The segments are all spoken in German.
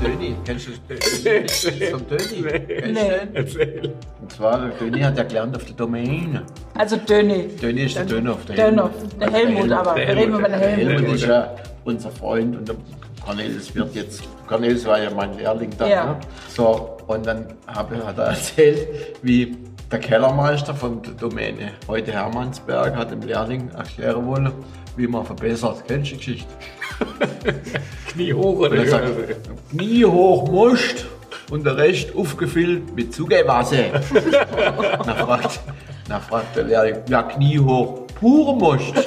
Döni. Kennst du das vom Döni? Kennst du den? Erzähl. Und zwar, der Döni hat ja gelernt auf der Domaine. Also Döni. Döni ist der Dönhoff. Der Dönhoff. Der Helmut aber. Der Wir reden über den Der Helmut. Helmut ist ja unser Freund und Cornelis wird jetzt, Cornelis war ja mein Lehrling da. Ja. Ne? So, und dann habe, hat er erzählt, wie der Kellermeister von der Domäne, heute Hermannsberg, hat dem Lehrling erklären wollen, wie man verbessert. Kennst du die Geschichte? Knie hoch oder Und er sagt, Knie hoch musst und der Rest aufgefüllt mit Zugewasser. na, fragt, na fragt der Lehrling, ja Knie hoch pur musst.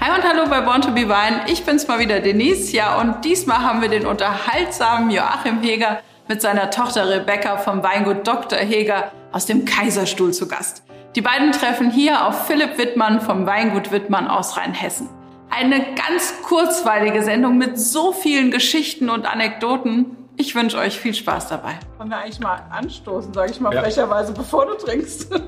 Hi und hallo bei Born to be Wine. Ich bin's mal wieder Denise. Ja, und diesmal haben wir den unterhaltsamen Joachim Heger mit seiner Tochter Rebecca vom Weingut Dr. Heger aus dem Kaiserstuhl zu Gast. Die beiden treffen hier auf Philipp Wittmann vom Weingut Wittmann aus Rheinhessen. Eine ganz kurzweilige Sendung mit so vielen Geschichten und Anekdoten. Ich wünsche euch viel Spaß dabei. Wollen wir eigentlich mal anstoßen, sage ich mal Ja. frecherweise, bevor du trinkst.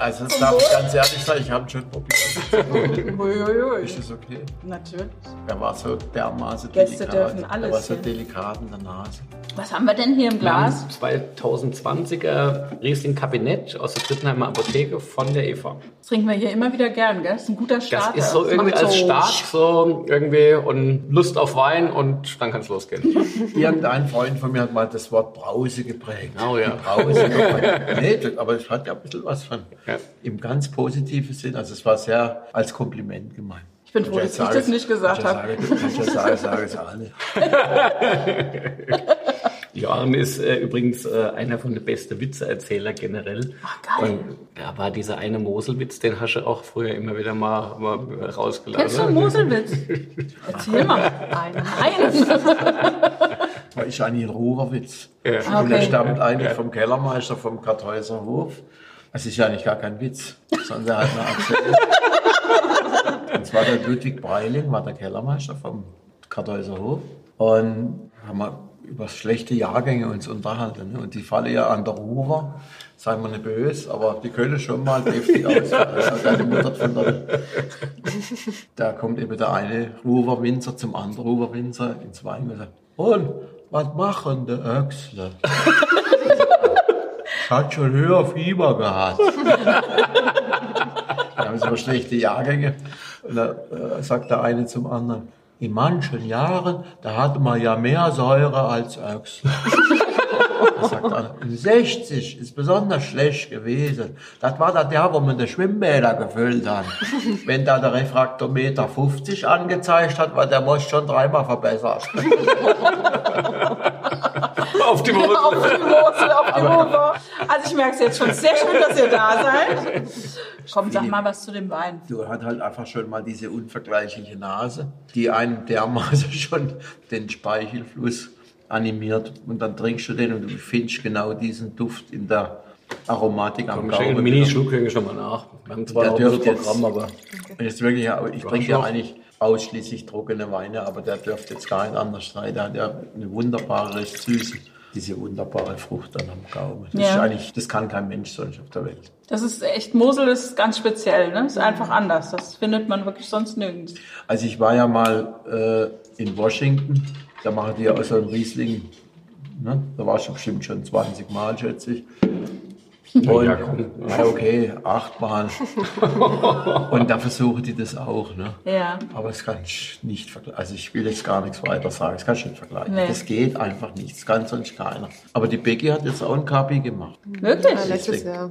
Also das darf ich ganz ehrlich sagen, ich habe schon probiert. Uiuiui. Ist das okay? Natürlich. Er war so dermaßen Gäste delikat. dürfen alles Er war so delikat in der Nase. Was haben wir denn hier im Wir haben Glas? 2020er Riesling Kabinett aus der Drittenheimer Apotheke von der Eva. Das trinken wir hier immer wieder gern, gell? Das ist ein guter Das Starter. ist so irgendwie macht als Start so irgendwie und Lust auf Wein und dann kann es losgehen. Irgendein Freund von mir hat mal das Wort Brause geprägt. Oh ja. Die Brause geprägt. nee, aber es hat ja ein bisschen was von. Ja. Im ganz positiven Sinn. Also es war sehr als Kompliment gemeint. Ich bin froh, dass ich sage das nicht gesagt habe. ja sagen, sage es alle. Joachim ist äh, übrigens äh, einer von den besten Witzeerzähler generell. Ach, geil. Und da war dieser eine Moselwitz, den hast du auch früher immer wieder mal, mal rausgelassen. Kennst du einen Moselwitz? Erzähl mal. Einen. Einen. Das ist eigentlich ein Ruhrwitz. Ja. Und er stammt eigentlich vom Kellermeister vom Kartäuser Hof. Es ist ja eigentlich gar kein Witz, sondern er hat mir erzählt. Und zwar der Ludwig Breiling, war der Kellermeister vom Kartäuser Hof. Und haben wir über schlechte Jahrgänge uns unterhalten. Ne? Und die fallen ja an der Ruhr, seien wir nicht böse, aber die können schon mal von der, da kommt eben der eine Ruwer Winzer zum anderen Ruwer Winzer ins Wein und sagt, und was machen die Öchsle? Ich hat schon höher Fieber gehabt. Da haben sie aber schlechte Jahrgänge. Und da äh, sagt der eine zum anderen, in manchen Jahren, da hatte man ja mehr Säure als Öchsle. Da sagt in 60 ist besonders schlecht gewesen. Das war das Jahr, wo man die Schwimmbäder gefüllt hat. Wenn da der Refraktometer 50 angezeigt hat, war der Most schon dreimal verbessert. Auf die Mosel. auf die Mosel, auf die Ruhr. Also ich merke es jetzt schon. Sehr schön, dass ihr da seid. Komm, sag mal was zu dem Wein. Du hast halt einfach schon mal diese unvergleichliche Nase, die einem dermaßen schon den Speichelfluss animiert. Und dann trinkst du den und du findest genau diesen Duft in der Aromatik am schenk einen Gaumen. Mini-Schluck kriege ich schon mal nach. Wir haben zwar Der auch ein Programm, jetzt- aber Ist wirklich, ich trinke ja noch- eigentlich ausschließlich trockene Weine, aber der dürfte jetzt gar nicht anders sein. Der hat ja eine wunderbare, recht süße, diese wunderbare Frucht dann am Gaumen. Das, Ja. ist eigentlich, das kann kein Mensch sonst auf der Welt. Das ist echt, Mosel ist ganz speziell, ne? Ist einfach anders. Das findet man wirklich sonst nirgends. Also ich war ja mal äh, in Washington, da machen die ja auch so einen Riesling. Ne? Da war ich bestimmt schon 20 Mal, schätze ich. Und, ja, komm. ja, okay, achtmal. Und da versuchen die das auch. Ne? Ja. Aber das kann ich nicht vergleichen. Also ich will jetzt gar nichts weiter sagen. Das kann ich nicht vergleichen. Nee. Das geht einfach nicht. Das kann sonst keiner. Aber die Becky hat jetzt auch ein Kapi gemacht. Wirklich? Ja, letztes Jahr.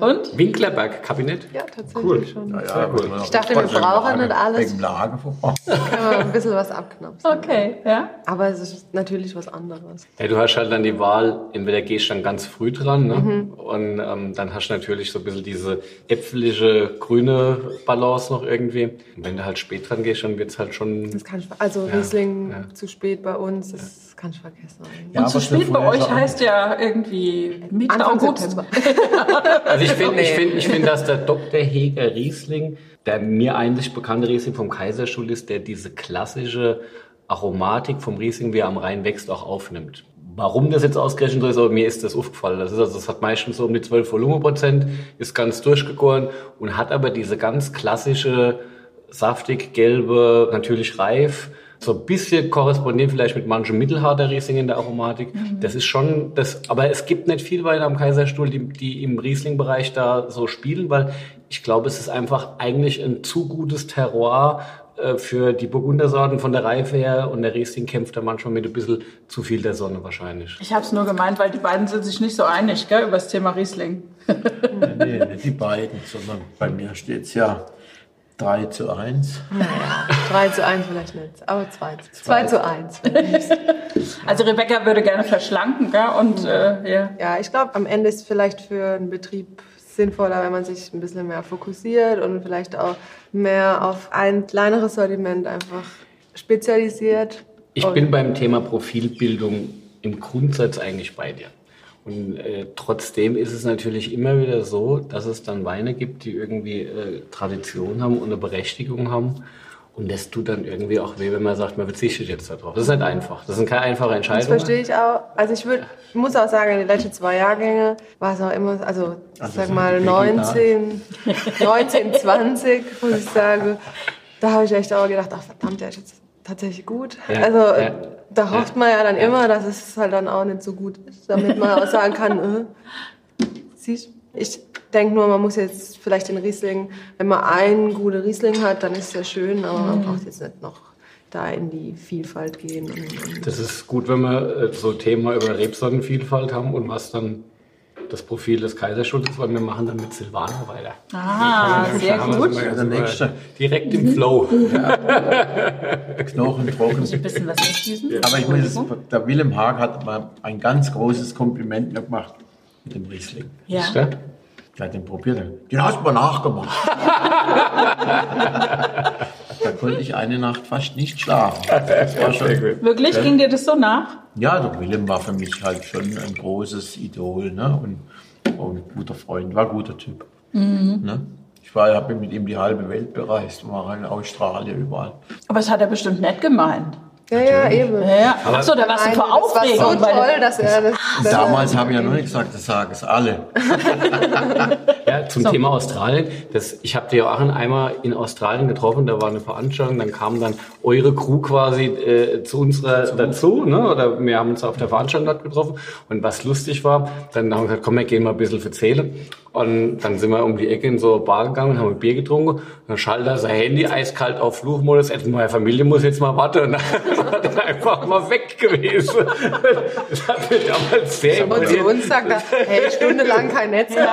Und? Winklerberg-Kabinett. Ja, tatsächlich Cool. schon. Ja, Sehr gut. aber Ich dachte, wir brauchen nicht alles. Wegen Lage vorbei. Kann man ein bisschen was abknapsen. Okay, ja. Aber es ist natürlich was anderes. Ja, du hast halt dann die Wahl, entweder gehst du dann ganz früh dran, ne? und ähm, dann hast du natürlich so ein bisschen diese äpfelige, grüne Balance noch irgendwie. Und wenn du halt spät dran gehst, dann wird's halt schon... Das kann ich, also Ja, Riesling ja. zu spät bei uns, das kann ich vergessen. Ja, Und zu spät bei euch heißt ja irgendwie Mitte Anfang August. September. Also ich finde, ich finde, ich finde, dass der Dr. Heger Riesling, der mir eigentlich bekannte Riesling vom Kaiserstuhl ist, der diese klassische Aromatik vom Riesling, wie er am Rhein wächst, auch aufnimmt. Warum das jetzt ausgerechnet so ist, aber mir ist das aufgefallen. Das ist also, das hat meistens so um die 12 Volumenprozent, ist ganz durchgegoren und hat aber diese ganz klassische, saftig, gelbe, natürlich reif, so ein bisschen korrespondieren vielleicht mit manchem mittelharter Riesling in der Aromatik. Das ist schon, das, aber es gibt nicht viel weiter am Kaiserstuhl, die, die im Riesling-Bereich da so spielen, weil ich glaube, es ist einfach eigentlich ein zu gutes Terroir für die Burgundersorten von der Reife her und der Riesling kämpft da manchmal mit ein bisschen zu viel der Sonne wahrscheinlich. Ich habe es nur gemeint, weil die beiden sind sich nicht so einig, gell, über das Thema Riesling. Nee, nicht die beiden, sondern bei mir steht es ja 3 zu 1. Naja, 3 zu 1 vielleicht nicht, aber 2, 2 zu 1. Also Rebecca würde gerne verschlanken, gell, und äh, ja. Ja, ich glaube, am Ende ist vielleicht für einen Betrieb sinnvoller, wenn man sich ein bisschen mehr fokussiert und vielleicht auch mehr auf ein kleineres Sortiment einfach spezialisiert. Ich bin beim Thema Profilbildung im Grundsatz eigentlich bei dir. Und äh, trotzdem ist es natürlich immer wieder so, dass es dann Weine gibt, die irgendwie äh, Tradition haben und eine Berechtigung haben. Und das tut dann irgendwie auch weh, wenn man sagt, man verzichtet jetzt darauf. Das ist nicht einfach. Das sind keine einfache Das Entscheidungen. verstehe ich auch. Also ich würd, muss auch sagen, in den letzten zwei Jahrgänge war es auch immer, also ich Also sag mal die 19, 19, 20, muss ich sagen. Da habe ich echt auch gedacht, ach verdammt, der ist jetzt tatsächlich gut. Ja, also ja. da hofft man ja dann immer, dass es halt dann auch nicht so gut ist, damit man auch sagen kann, äh, siehst ich denke nur, man muss jetzt vielleicht den Riesling, wenn man einen guten Riesling hat, dann ist es ja schön, aber man braucht jetzt nicht noch da in die Vielfalt gehen. Und, und Das ist gut, wenn wir äh, so Thema über Rebsortenvielfalt haben und was dann das Profil des Kaiserschultes, weil wir machen dann mit Silvaner weiter. Ah, sehr gut. wir- Der nächste. Direkt im Flow. Knochen trocken. Ein bisschen was mitgießen. Aber ich muss jetzt, der Willem Haag hat mal ein ganz großes Kompliment mir gemacht mit dem Riesling. Ja. Ja. Der hat den probiert. Den hast du mal nachgemacht. da konnte ich eine Nacht fast nicht schlafen. Das war schon, Wirklich? Ging dir das so nach? ja, der Willem war für mich halt schon ein großes Idol ne? und, und ein guter Freund, war ein guter Typ. Ne? Ich war, habe mit ihm die halbe Welt bereist, war in Australien überall. Aber das hat er bestimmt nett gemeint. Ja, ja, eben. Ja, ja. Ach so, da warst du vor das war Aufregung. so toll, dass er das. dass Damals er- habe ich ja noch nicht gesagt, das sagen es alle. Ja, zum Thema Australien. Das, ich habe dir auch einmal in Australien getroffen, da war eine Veranstaltung, dann kam dann eure Crew quasi äh, zu unserer dazu, ne? oder wir haben uns auf der Veranstaltung dort getroffen und was lustig war, dann haben wir gesagt, komm, wir gehen mal ein bisschen verzählen und dann sind wir um die Ecke in so eine Bar gegangen und haben ein Bier getrunken und dann schaltet er sein Handy eiskalt auf Flugmodus, also meine Familie muss jetzt mal warten und dann war er einfach mal weg gewesen. Das hat mich damals sehr Und zu uns sagt er, hey, stundenlang kein Netz mehr.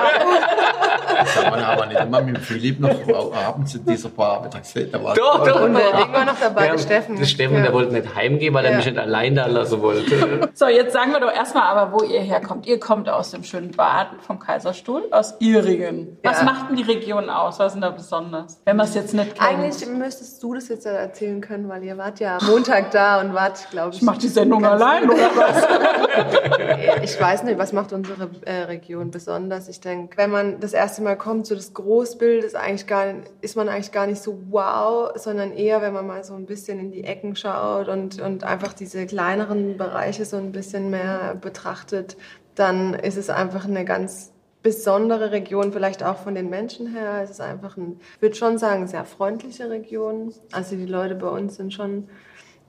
Das haben wir aber nicht immer mit Philipp noch abends in dieser Bar mittags. Da war Doch, doch. Und der Ding war noch dabei, der Steffen. Der Steffen, Ja. der wollte nicht heimgehen, weil er Ja. mich nicht allein da lassen wollte. So, jetzt sagen wir doch erstmal aber, wo ihr herkommt. Ihr kommt aus dem schönen Bad vom Kaiserstuhl, aus Ihringen. Was Ja. macht denn die Region aus? Was ist denn da besonders? Wenn man es jetzt nicht kennt. Eigentlich müsstest du das jetzt erzählen können, weil ihr wart ja Montag da und wart, glaube ich. ich mach die Sendung allein, oder was? Ich weiß nicht, was macht unsere äh, Region besonders. Ich denke, wenn man das erste Mal kommt, so das Großbild ist eigentlich gar ist man eigentlich gar nicht so wow, sondern eher, wenn man mal so ein bisschen in die Ecken schaut und, und einfach diese kleineren Bereiche so ein bisschen mehr betrachtet, dann ist es einfach eine ganz besondere Region, vielleicht auch von den Menschen her. Es ist einfach ein, ich würde schon sagen, sehr freundliche Region. Also die Leute bei uns sind schon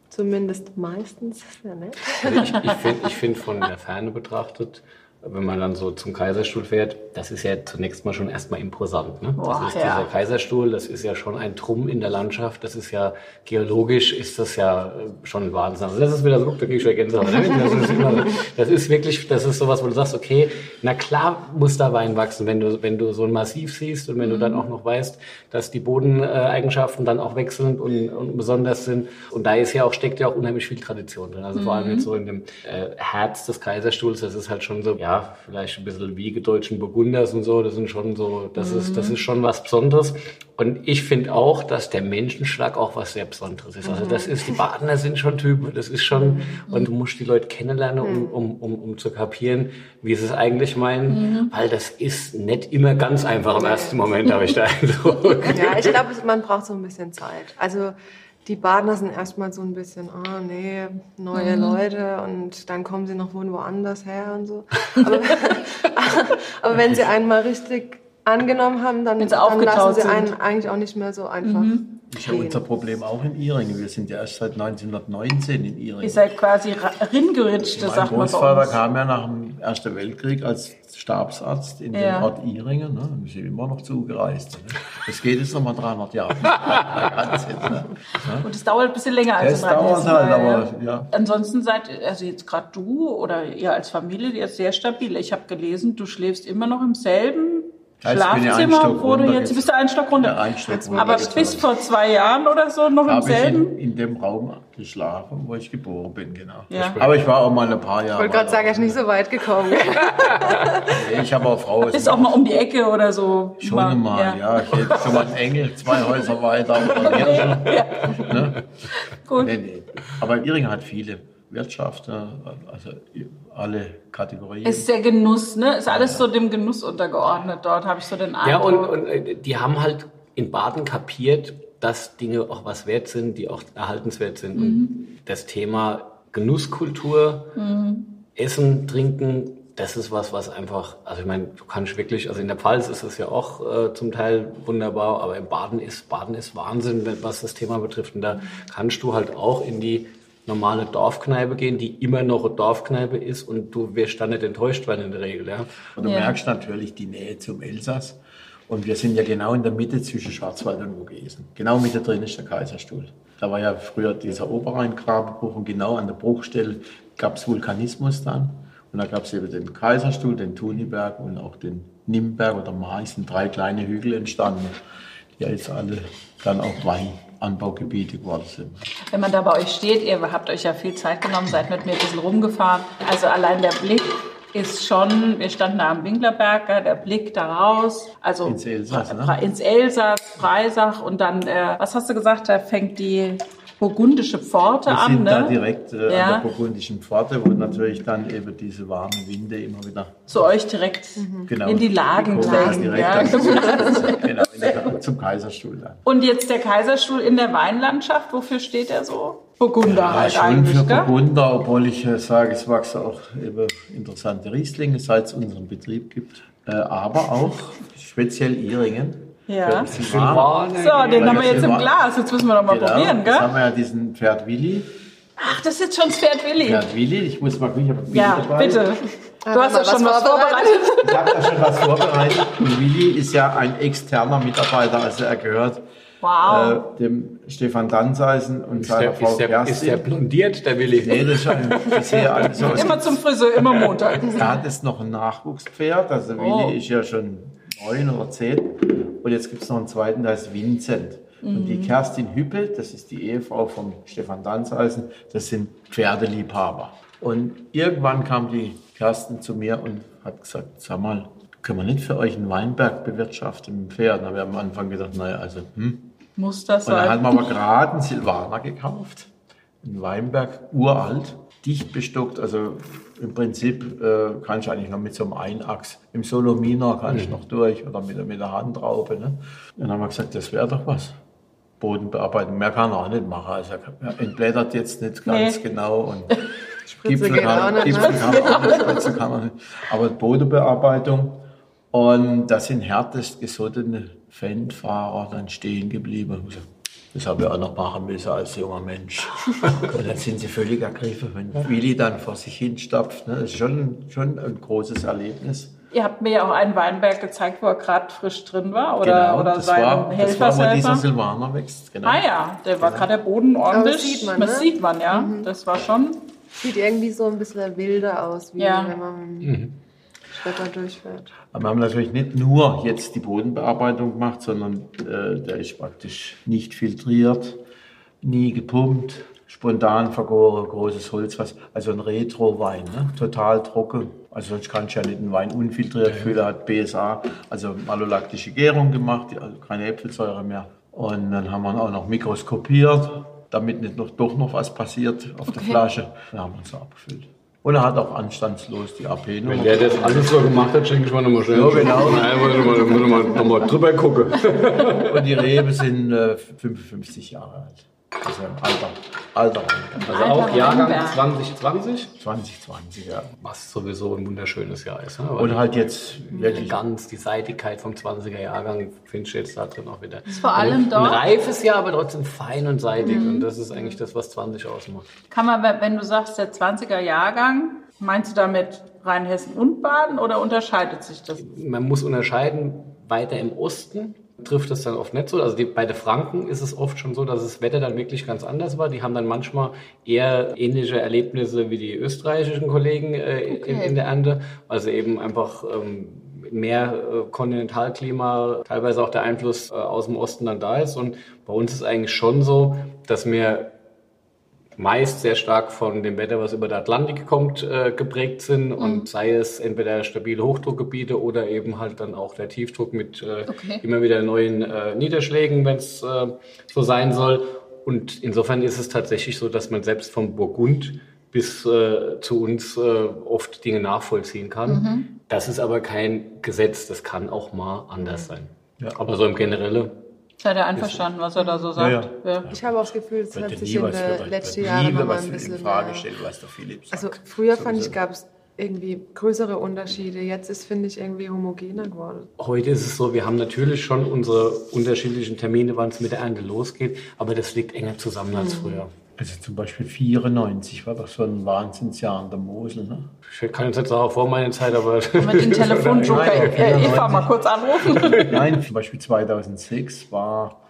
zumindest meistens sehr nett. Also ich ich finde find von der Ferne betrachtet, wenn man dann so zum Kaiserstuhl fährt, das ist ja zunächst mal schon erstmal imposant. Ne? Boah, das ist ja. dieser Kaiserstuhl, das ist ja schon ein Trumm in der Landschaft, das ist ja geologisch, ist das ja äh, schon ein Wahnsinn. Also das ist wieder so, da krieg ich schon Gänsehaut. ne? Das ist, immer so, das ist wirklich, das ist sowas, wo du sagst, okay, na klar muss da Wein wachsen, wenn du, wenn du so ein Massiv siehst und wenn du dann auch noch weißt, dass die Bodeneigenschaften dann auch wechselnd und, und besonders sind. Und da ist ja auch, steckt ja auch unheimlich viel Tradition drin. Also vor allem jetzt so in dem äh, Herz des Kaiserstuhls, das ist halt schon so, ja, vielleicht ein bisschen Wiege deutschen Burgunders und so, das sind schon so, das ist, das ist schon was Besonderes. Und ich finde auch, dass der Menschenschlag auch was sehr Besonderes ist. Also das ist, die Badener sind schon Typen, das ist schon, und du musst die Leute kennenlernen, um, um, um, um zu kapieren, wie sie es eigentlich meinen, weil das ist nicht immer ganz einfach im ersten Moment, habe ich da Eindruck. Ja, ich glaube, man braucht so ein bisschen Zeit. Also die Badner sind erstmal so ein bisschen, oh nee, neue Leute und dann kommen sie noch woanders her und so. Aber, aber wenn sie einen mal richtig angenommen haben, dann, dann lassen sie sind. einen eigentlich auch nicht mehr so einfach ist ja unser Problem auch in Iringen. Wir sind ja erst seit 1919 in Iringen. Ihr seid quasi ringeritschte, mein sagt man bei Großvater kam ja nach dem Ersten Weltkrieg als Stabsarzt in Ja. den Ort Iringen. Ne? Wir sind immer noch zugereist. Ne? Das geht jetzt nochmal 300 Jahre. Ne? Und es dauert ein bisschen länger als Es dauert halt, aber ja. Ansonsten seid, also jetzt gerade du oder ihr als Familie, ihr sehr stabil. Ich habe gelesen, du schläfst immer noch im selben Ja, Schlafzimmer, Stock wo du runter jetzt jetzt. bist du einen Stock runter. Ja, einen Stock runter Aber bis vor zwei Jahren oder so noch im habe ich selben. in, in dem Raum geschlafen, wo ich geboren bin, genau. Ja. Aber ich war auch mal ein paar Jahre. Ich wollte gerade sagen, er ist nicht so weit gekommen. Nee, Ich habe auch Frau. Ist auch mal um die Ecke oder so. Schon mal, ja. Ich hätte schon mal einen Engel, zwei Häuser weiter. Oder mehrere. ne? Gut. nee, nee. Aber Iringen hat viele Wirtschaft, also alle Kategorien. Ist der Genuss, ne? Ist alles so dem Genuss untergeordnet dort, habe ich so den Ja, und, Eindruck. und äh, die haben halt in Baden kapiert, dass Dinge auch was wert sind, die auch erhaltenswert sind. Und das Thema Genusskultur, Essen, Trinken, das ist was, was einfach, also ich meine, du kannst wirklich, also in der Pfalz ist es ja auch äh, zum Teil wunderbar, aber in Baden ist, Baden ist Wahnsinn, was das Thema betrifft. Und da kannst du halt auch in die normale Dorfkneipe gehen, die immer noch eine Dorfkneipe ist und du wirst dann nicht enttäuscht werden in der Regel, ja. Und du Ja. merkst natürlich die Nähe zum Elsass. Und wir sind ja genau in der Mitte zwischen Schwarzwald und Vogesen. Genau Mitte drin ist der Kaiserstuhl. Da war ja früher dieser Oberrhein-Grabenbruch und genau an der Bruchstelle gab es Vulkanismus dann. Und da gab es eben den Kaiserstuhl, den Thuniberg und auch den Nimberg oder Mais, sind drei kleine Hügel entstanden, die jetzt alle dann auch Weinanbaugebiete geworden sind. Wenn man da bei euch steht, ihr habt euch ja viel Zeit genommen, seid mit mir ein bisschen rumgefahren. Also allein der Blick ist schon, wir standen da am Winklerberg, der Blick da raus, also Ins Elsass, ne? Ins Elsass, Freisach und dann, äh, was hast du gesagt, da fängt die burgundische Pforte Wir an, sind da ne? direkt äh, Ja. an der burgundischen Pforte, wo natürlich dann eben diese warmen Winde immer wieder Zu euch direkt genau, in die Lagen direkt Ja. genau, der, zum Kaiserstuhl dann. Und jetzt der Kaiserstuhl in der Weinlandschaft, wofür steht er so? Burgunder halt schon eigentlich, für gell? Burgunder, obwohl ich äh, sage, es wachsen auch eben interessante Rieslinge, seit es unseren Betrieb gibt. Äh, aber auch speziell Iringen. Ja. Silvaner. So, den haben wir jetzt im. Glas. Jetzt müssen wir noch mal Genau, probieren, Jetzt gell? haben wir ja diesen Pferd Willi. Ach, das ist jetzt schon das Pferd Willi. Pferd Willi, ich muss mal gucken, ich habe Bild Ja, dabei. bitte. Du hast ja schon was vorbereitet. Ich habe da schon was vorbereitet. Und Willi ist ja ein externer Mitarbeiter, also er gehört Wow. äh, dem Stefan Danzeisen und Ist seiner der, Frau ist, der, ist der blondiert, der Willi? Nee, das ist ein Friseur. Also, Immer zum Friseur, immer Montag. er hat jetzt noch ein Nachwuchspferd. Also Oh. Willi ist ja schon neun oder zehn. Und jetzt gibt es noch einen zweiten, der ist Vincent. Und Mhm. die Kerstin Hüppe, das ist die Ehefrau von Stefan Danzeisen, das sind Pferdeliebhaber. Und irgendwann kam die Kerstin zu mir und hat gesagt, sag mal, können wir nicht für euch einen Weinberg bewirtschaften mit Pferden? Da haben wir am Anfang gedacht, naja, also, hm. Muss das Und dann sein? hat man aber gerade einen Silvaner gekauft, einen Weinberg, uralt, dicht bestockt. Also im Prinzip äh, kann ich eigentlich noch mit so einem Einachs, im Solominer kann ich noch durch oder mit, der- mit der Handraube. Ne? Dann haben wir gesagt, das wäre doch was. Bodenbearbeitung, mehr kann er auch nicht machen. Also er entblättert jetzt nicht ganz Nee. genau und Gipfel auch kann, nicht, Gipfel ne? kann man auch nicht, Spritze kann man nicht. Aber Bodenbearbeitung und da sind härtest gesottene Fanfahrer dann stehen geblieben. Ich so, Das habe ich auch noch machen müssen als junger Mensch. Und dann sind sie völlig ergriffen, wenn Willi dann vor sich hinstapft. Ne? Das ist schon, schon ein großes Erlebnis. Ihr habt mir ja auch einen Weinberg gezeigt, wo er gerade frisch drin war. Oder, oder das sein war, das war, wo dieser. Silvaner wächst. Genau. Ah ja, der war gerade der Boden ordentlich. das sieht man, das ne? sieht man, ja. Das war schon. Sieht irgendwie so ein bisschen wilder aus, wie Ja. wenn man mit dem Schlepper durchfährt. Aber wir haben natürlich nicht nur jetzt die Bodenbearbeitung gemacht, sondern äh, der ist praktisch nicht filtriert, nie gepumpt, spontan vergoren, großes Holzfass. Also ein Retro-Wein, ne? total trocken. Also sonst kannst du ja nicht einen Wein unfiltriert füllen. Er hat BSA, also malolaktische Gärung gemacht, also keine Äpfelsäure mehr. Und dann haben wir ihn auch noch mikroskopiert, damit nicht noch, doch noch was passiert auf der Flasche. Dann haben wir so abgefüllt. Und er hat auch anstandslos die AP-Nummer. Wenn der das alles so gemacht hat, schenke ich mal nochmal schnell. Ja, genau. Nein, muss ich mal, muss ich mal, noch mal drüber gucken. Und die Rebe sind äh, 55 Jahre alt. Also Alter. Alter. Also Alter auch Jahrgang Weinberg. 2020, 2020, ja. was sowieso ein wunderschönes Jahr ist. Ne? Und halt jetzt die wirklich ganz die Seitigkeit vom 20er Jahrgang findest du jetzt da drin auch wieder. vor allem ein, dort- Ein reifes Jahr, aber trotzdem fein und seitig. Und das ist eigentlich das, was 20 ausmacht. Kann man, wenn- wenn du sagst, der 20er Jahrgang, meinst du damit Rheinhessen und Baden oder unterscheidet sich das? Man muss unterscheiden, weiter im Osten trifft das dann oft nicht so. Also die, bei den Franken ist es oft schon so, dass das Wetter dann wirklich ganz anders war. Die haben dann manchmal eher ähnliche Erlebnisse wie die österreichischen Kollegen äh, in, Okay. in der Ernte. Also eben einfach ähm, mehr äh, Kontinentalklima, teilweise auch der Einfluss äh, aus dem Osten dann da ist. Und bei uns ist eigentlich schon so, dass wir meist sehr stark von dem Wetter, was über den Atlantik kommt, äh, geprägt sind und sei es entweder stabile Hochdruckgebiete oder eben halt dann auch der Tiefdruck mit äh, Okay. immer wieder neuen äh, Niederschlägen, wenn es äh, so sein soll. Und insofern ist es tatsächlich so, dass man selbst vom Burgund bis äh, zu uns äh, oft Dinge nachvollziehen kann. Das ist aber kein Gesetz, das kann auch mal anders sein. Ja. Aber so im Generelle Seid ihr einverstanden, was er da so sagt? Ja, Ich habe auch das Gefühl, es hat sich in den letzten Jahren noch mal was ein in bisschen Frage mehr- stellen, was der Philipp sagt. Also früher fand Sowieso. ich, gab es irgendwie größere Unterschiede. Jetzt ist, finde ich, irgendwie homogener geworden. Heute ist es so, wir haben natürlich schon unsere unterschiedlichen Termine, wann es mit der Ernte losgeht, aber das liegt enger zusammen als früher. Also zum Beispiel 94 war doch so ein Wahnsinnsjahr an der Mosel. Ne? Ich kann jetzt nicht sagen, vor meiner Zeit, aber Mit dem Telefonjoker Nein, äh, Eva mal kurz anrufen. Nein, zum Beispiel 2006 war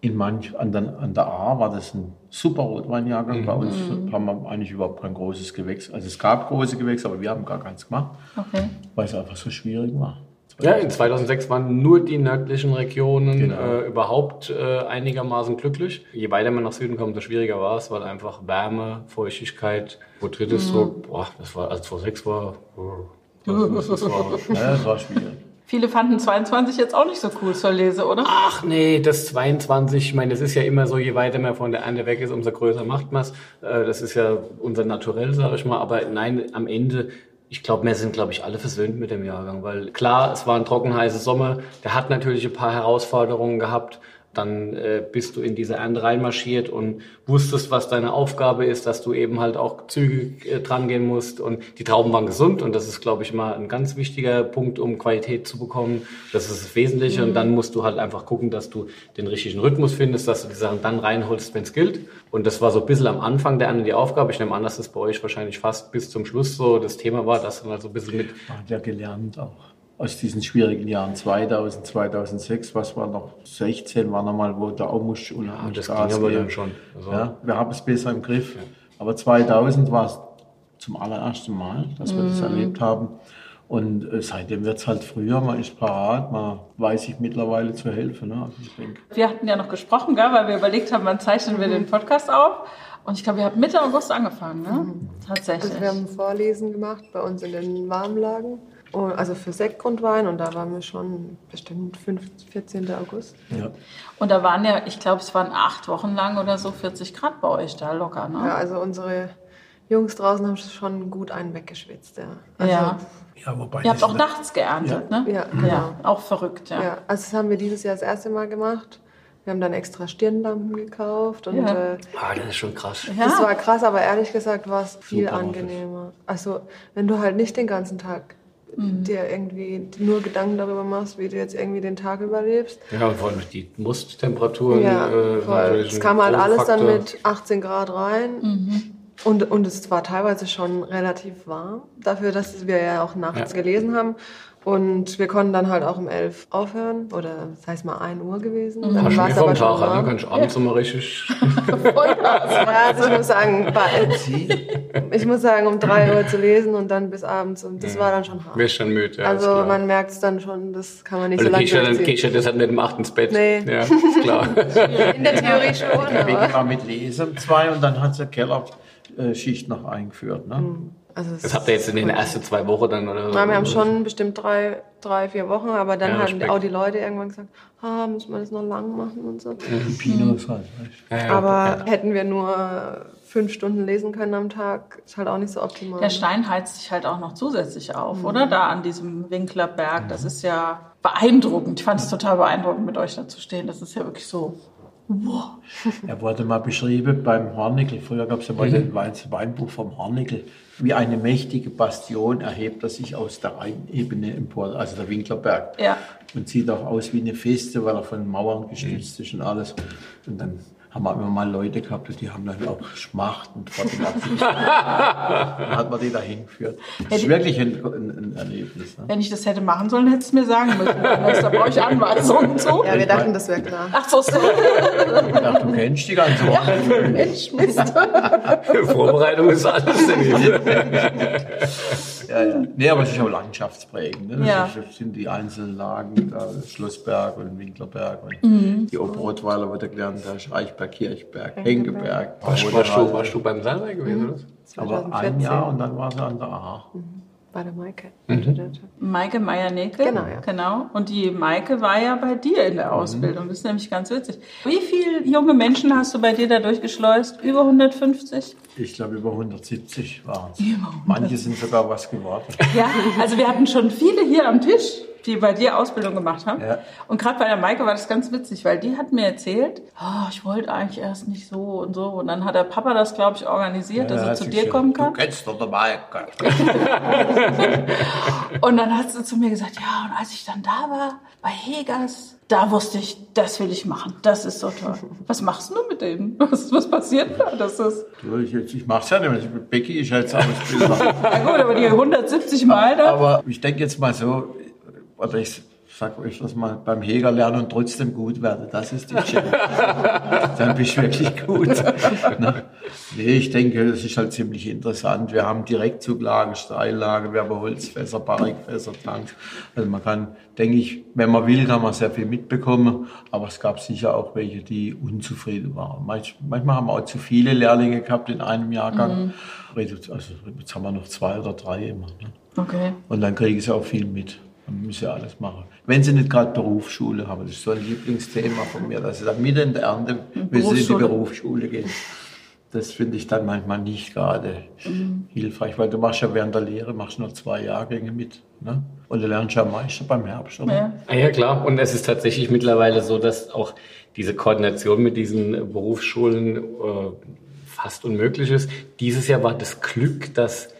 in manch, an, der, an der A war das ein super Rotweinjahrgang. Bei uns haben wir eigentlich überhaupt kein großes Gewächs. Also es gab große Gewächse, aber wir haben gar keins gemacht, Okay. weil es einfach so schwierig war. Ja, in 2006 waren nur die nördlichen Regionen Genau. äh, überhaupt äh, einigermaßen glücklich. Je weiter man nach Süden kommt, desto schwieriger war es, weil einfach Wärme, Feuchtigkeit, wo drittes so, boah, das war, also 2006 war, oh, das, das war Ja, das war schwierig. Viele fanden 22 jetzt auch nicht so cool zur Lese, oder? Ach nee, das 22, ich meine, das ist ja immer so, je weiter man von der Ernte weg ist, umso größer macht man es. Das ist ja unser Naturell, sage ich mal. Aber nein, am Ende, ich glaube, wir sind, glaube ich, alle versöhnt mit dem Jahrgang. Weil klar, es war ein trocken, heißer Sommer. Der hat natürlich ein paar Herausforderungen gehabt. Dann äh, bist du in diese Ernte reinmarschiert und wusstest, was deine Aufgabe ist, dass du eben halt auch zügig äh, dran gehen musst. Und die Trauben waren gesund und das ist, glaube ich, mal ein ganz wichtiger Punkt, um Qualität zu bekommen. Das ist das Wesentliche. Und dann musst du halt einfach gucken, dass du den richtigen Rhythmus findest, dass du die Sachen dann reinholst, wenn es gilt. Und das war so ein bisschen am Anfang der Ernte die Aufgabe. Ich nehme an, dass das bei euch wahrscheinlich fast bis zum Schluss so das Thema war, dass du mal so ein bisschen mit Man hat ja gelernt auch aus diesen schwierigen Jahren 2000, 2006, was war noch 16, war nochmal, wo da auch musste Ja, das Gas ging aber dann schon. Also- ja, wir haben es besser im Griff. Aber 2000 war es zum allerersten Mal, dass wir Mhm. das erlebt haben. Und äh, seitdem wird es halt früher, man ist parat, man weiß sich mittlerweile zu helfen. Ne? Also ich denke, Wir hatten ja noch gesprochen, gell, weil wir überlegt haben, wann zeichnen wir den Podcast auf. Und ich glaube, ihr habt Mitte August angefangen, ne? Tatsächlich. Also wir haben Vorlesen gemacht bei uns in den Warmlagen. Und also für Sektgrundwein und da waren wir schon bestimmt 5, 14. August. ja. Und da waren ja, ich glaube, es waren acht Wochen lang oder so 40 Grad bei euch da locker, ne? Ja, also unsere Jungs draußen haben schon gut einen weggeschwitzt, ja. Also, ja. ja wobei Ihr habt auch nachts geerntet, ne? Ja, genau. ja. Auch verrückt, ja. Ja, also das haben wir dieses Jahr das erste Mal gemacht. Wir haben dann extra Stirnlampen gekauft und Ja. äh, Ah, das ist schon krass. Ja. das war krass, aber ehrlich gesagt war es viel Super, angenehmer. Also wenn du halt nicht den ganzen Tag Mhm. dir irgendwie nur Gedanken darüber machst, wie du jetzt irgendwie den Tag überlebst. Ja, und vor allem die Musttemperaturen. Ja, äh, es kam halt alles dann mit 18 Grad rein. Mhm. Und, und es war teilweise schon relativ warm, dafür, dass wir ja auch nachts Ja. gelesen haben. Und wir konnten dann halt auch um 11 aufhören, oder das heißt mal 1 Uhr gewesen. Mhm. Dann du war es aber schon Tag an, ne? warm. Kann ich abends immer richtig. Ja, also ich muss sagen, bei, ich muss sagen, um 3 Uhr zu lesen und dann bis abends. Und das war dann schon hart. Wäre schon müde. Ja, Also man merkt es dann schon, das kann man nicht Weil so du lange ja, dann, durchziehen. gehst ja deshalb nicht um 8 ins Bett. Nee. Ja, ist klar. In der Theorie schon, aber... war mit Lesen um zwei und dann hat sie Kellerschicht noch eingeführt. Ne? Also Das habt ihr jetzt in den ersten zwei Wochen dann, oder? Ja, wir haben schon bestimmt drei, drei, vier Wochen, aber dann Ja, haben Respekt. auch die Leute irgendwann gesagt, ah, müssen wir das noch lang machen und so. Pinos halt. weißt du. Ja, ja, Aber hätten wir nur fünf Stunden lesen können am Tag, ist halt auch nicht so optimal. Der ne? Stein heizt sich halt auch noch zusätzlich auf, Mhm. oder? Da an diesem Winklerberg. Das ist ja beeindruckend. Ich fand es total beeindruckend, mit euch da zu stehen. Das ist ja wirklich so Wow. Er wurde mal beschrieben beim Hornickel. Früher gab es ja mal mhm. das Weinbuch vom Hornickel. Wie eine mächtige Bastion erhebt er sich aus der Rheinebene empor, also der Winklerberg. Ja. Und sieht auch aus wie eine Feste, weil er von Mauern gestützt mhm. ist und alles. Und dann haben wir immer mal Leute gehabt, die haben dann auch schmachtend vor dem Dann hat man die da hingeführt. Das ist wirklich ein, ein, ein Erlebnis. Ne? Wenn ich das hätte machen sollen, hättest du mir sagen müssen. Da brauche ich Anweisungen zu. Ja, wir dachten, das wäre klar. Ach so, so. Ich dachte, du kennst die ganze Woche. Ja, Mensch, Mist. Vorbereitung ist alles. ja, ja. Nee, aber es ist auch landschaftsprägend. Ne? Das, Ja. ist, das sind die einzelnen Lagen, da Schlossberg und Winklerberg und Mhm. die Oberrotweiler, wo du gelernt hast, Reichberg, Kirchberg, Hengeberg. Warst, warst, du warst du beim Salbei gewesen? Oder? Aber 2014 ein Jahr und dann war sie an der AHA. Bei der Maike. Maike Meier-Neke. Genau, ja. genau. Und die Maike war ja bei dir in der Ausbildung. Das ist nämlich ganz witzig. Wie viele junge Menschen hast du bei dir da durchgeschleust? Über 150? Ich glaube, über 170 waren es. Manche sind sogar was geworden. Ja, also wir hatten schon viele hier am Tisch, die bei dir Ausbildung gemacht haben. Ja. Und gerade bei der Maike war das ganz witzig, weil die hat mir erzählt, oh, ich wollte eigentlich erst nicht so und so. Und dann hat der Papa das, glaube ich, organisiert, dass Ja, er hat zu dir kommen kann. Du kennst doch der Maike. Und dann hat sie zu mir gesagt, ja, und als ich dann da war, bei Hegers, da wusste ich, das will ich machen. Das ist so toll. Was machst du mit denen? Was, was passiert da? Das ist, Du, Ich, ich mache es ja nicht mehr. Becky ist jetzt Ausbilder. na gut, aber die 170 Mal da. Aber ich denke jetzt mal so, oder ich sage öfters mal, beim Heger lernen und trotzdem gut werden. Das ist die Challenge. Dann bist du wirklich gut. Ne? Nee, ich denke, das ist halt ziemlich interessant. Wir haben Direktzuglagen, Steillagen, wir haben Holzfässer, Barrikfässer, Tanks. Also man kann, denke ich, wenn man will, kann man sehr viel mitbekommen. Aber es gab sicher auch welche, die unzufrieden waren. Manch, manchmal haben wir auch zu viele Lehrlinge gehabt in einem Jahrgang. Redu- Also jetzt haben wir noch zwei oder drei immer. Ne? Okay. Und dann kriegen sie auch viel mit. Man muss ja alles machen. Wenn sie nicht gerade Berufsschule haben, das ist so ein Lieblingsthema von mir, dass sie dann mitten in der Ernte müssen sie in die Berufsschule. Gehen. Das finde ich dann manchmal nicht gerade hilfreich, weil du machst ja während der Lehre machst noch zwei Jahrgänge mit. Ne? Und du lernst ja am meisten beim Herbst. Oder? Ja. Ah ja, klar. Und es ist tatsächlich mittlerweile so, dass auch diese Koordination mit diesen Berufsschulen äh, fast unmöglich ist. Dieses Jahr war das Glück, dass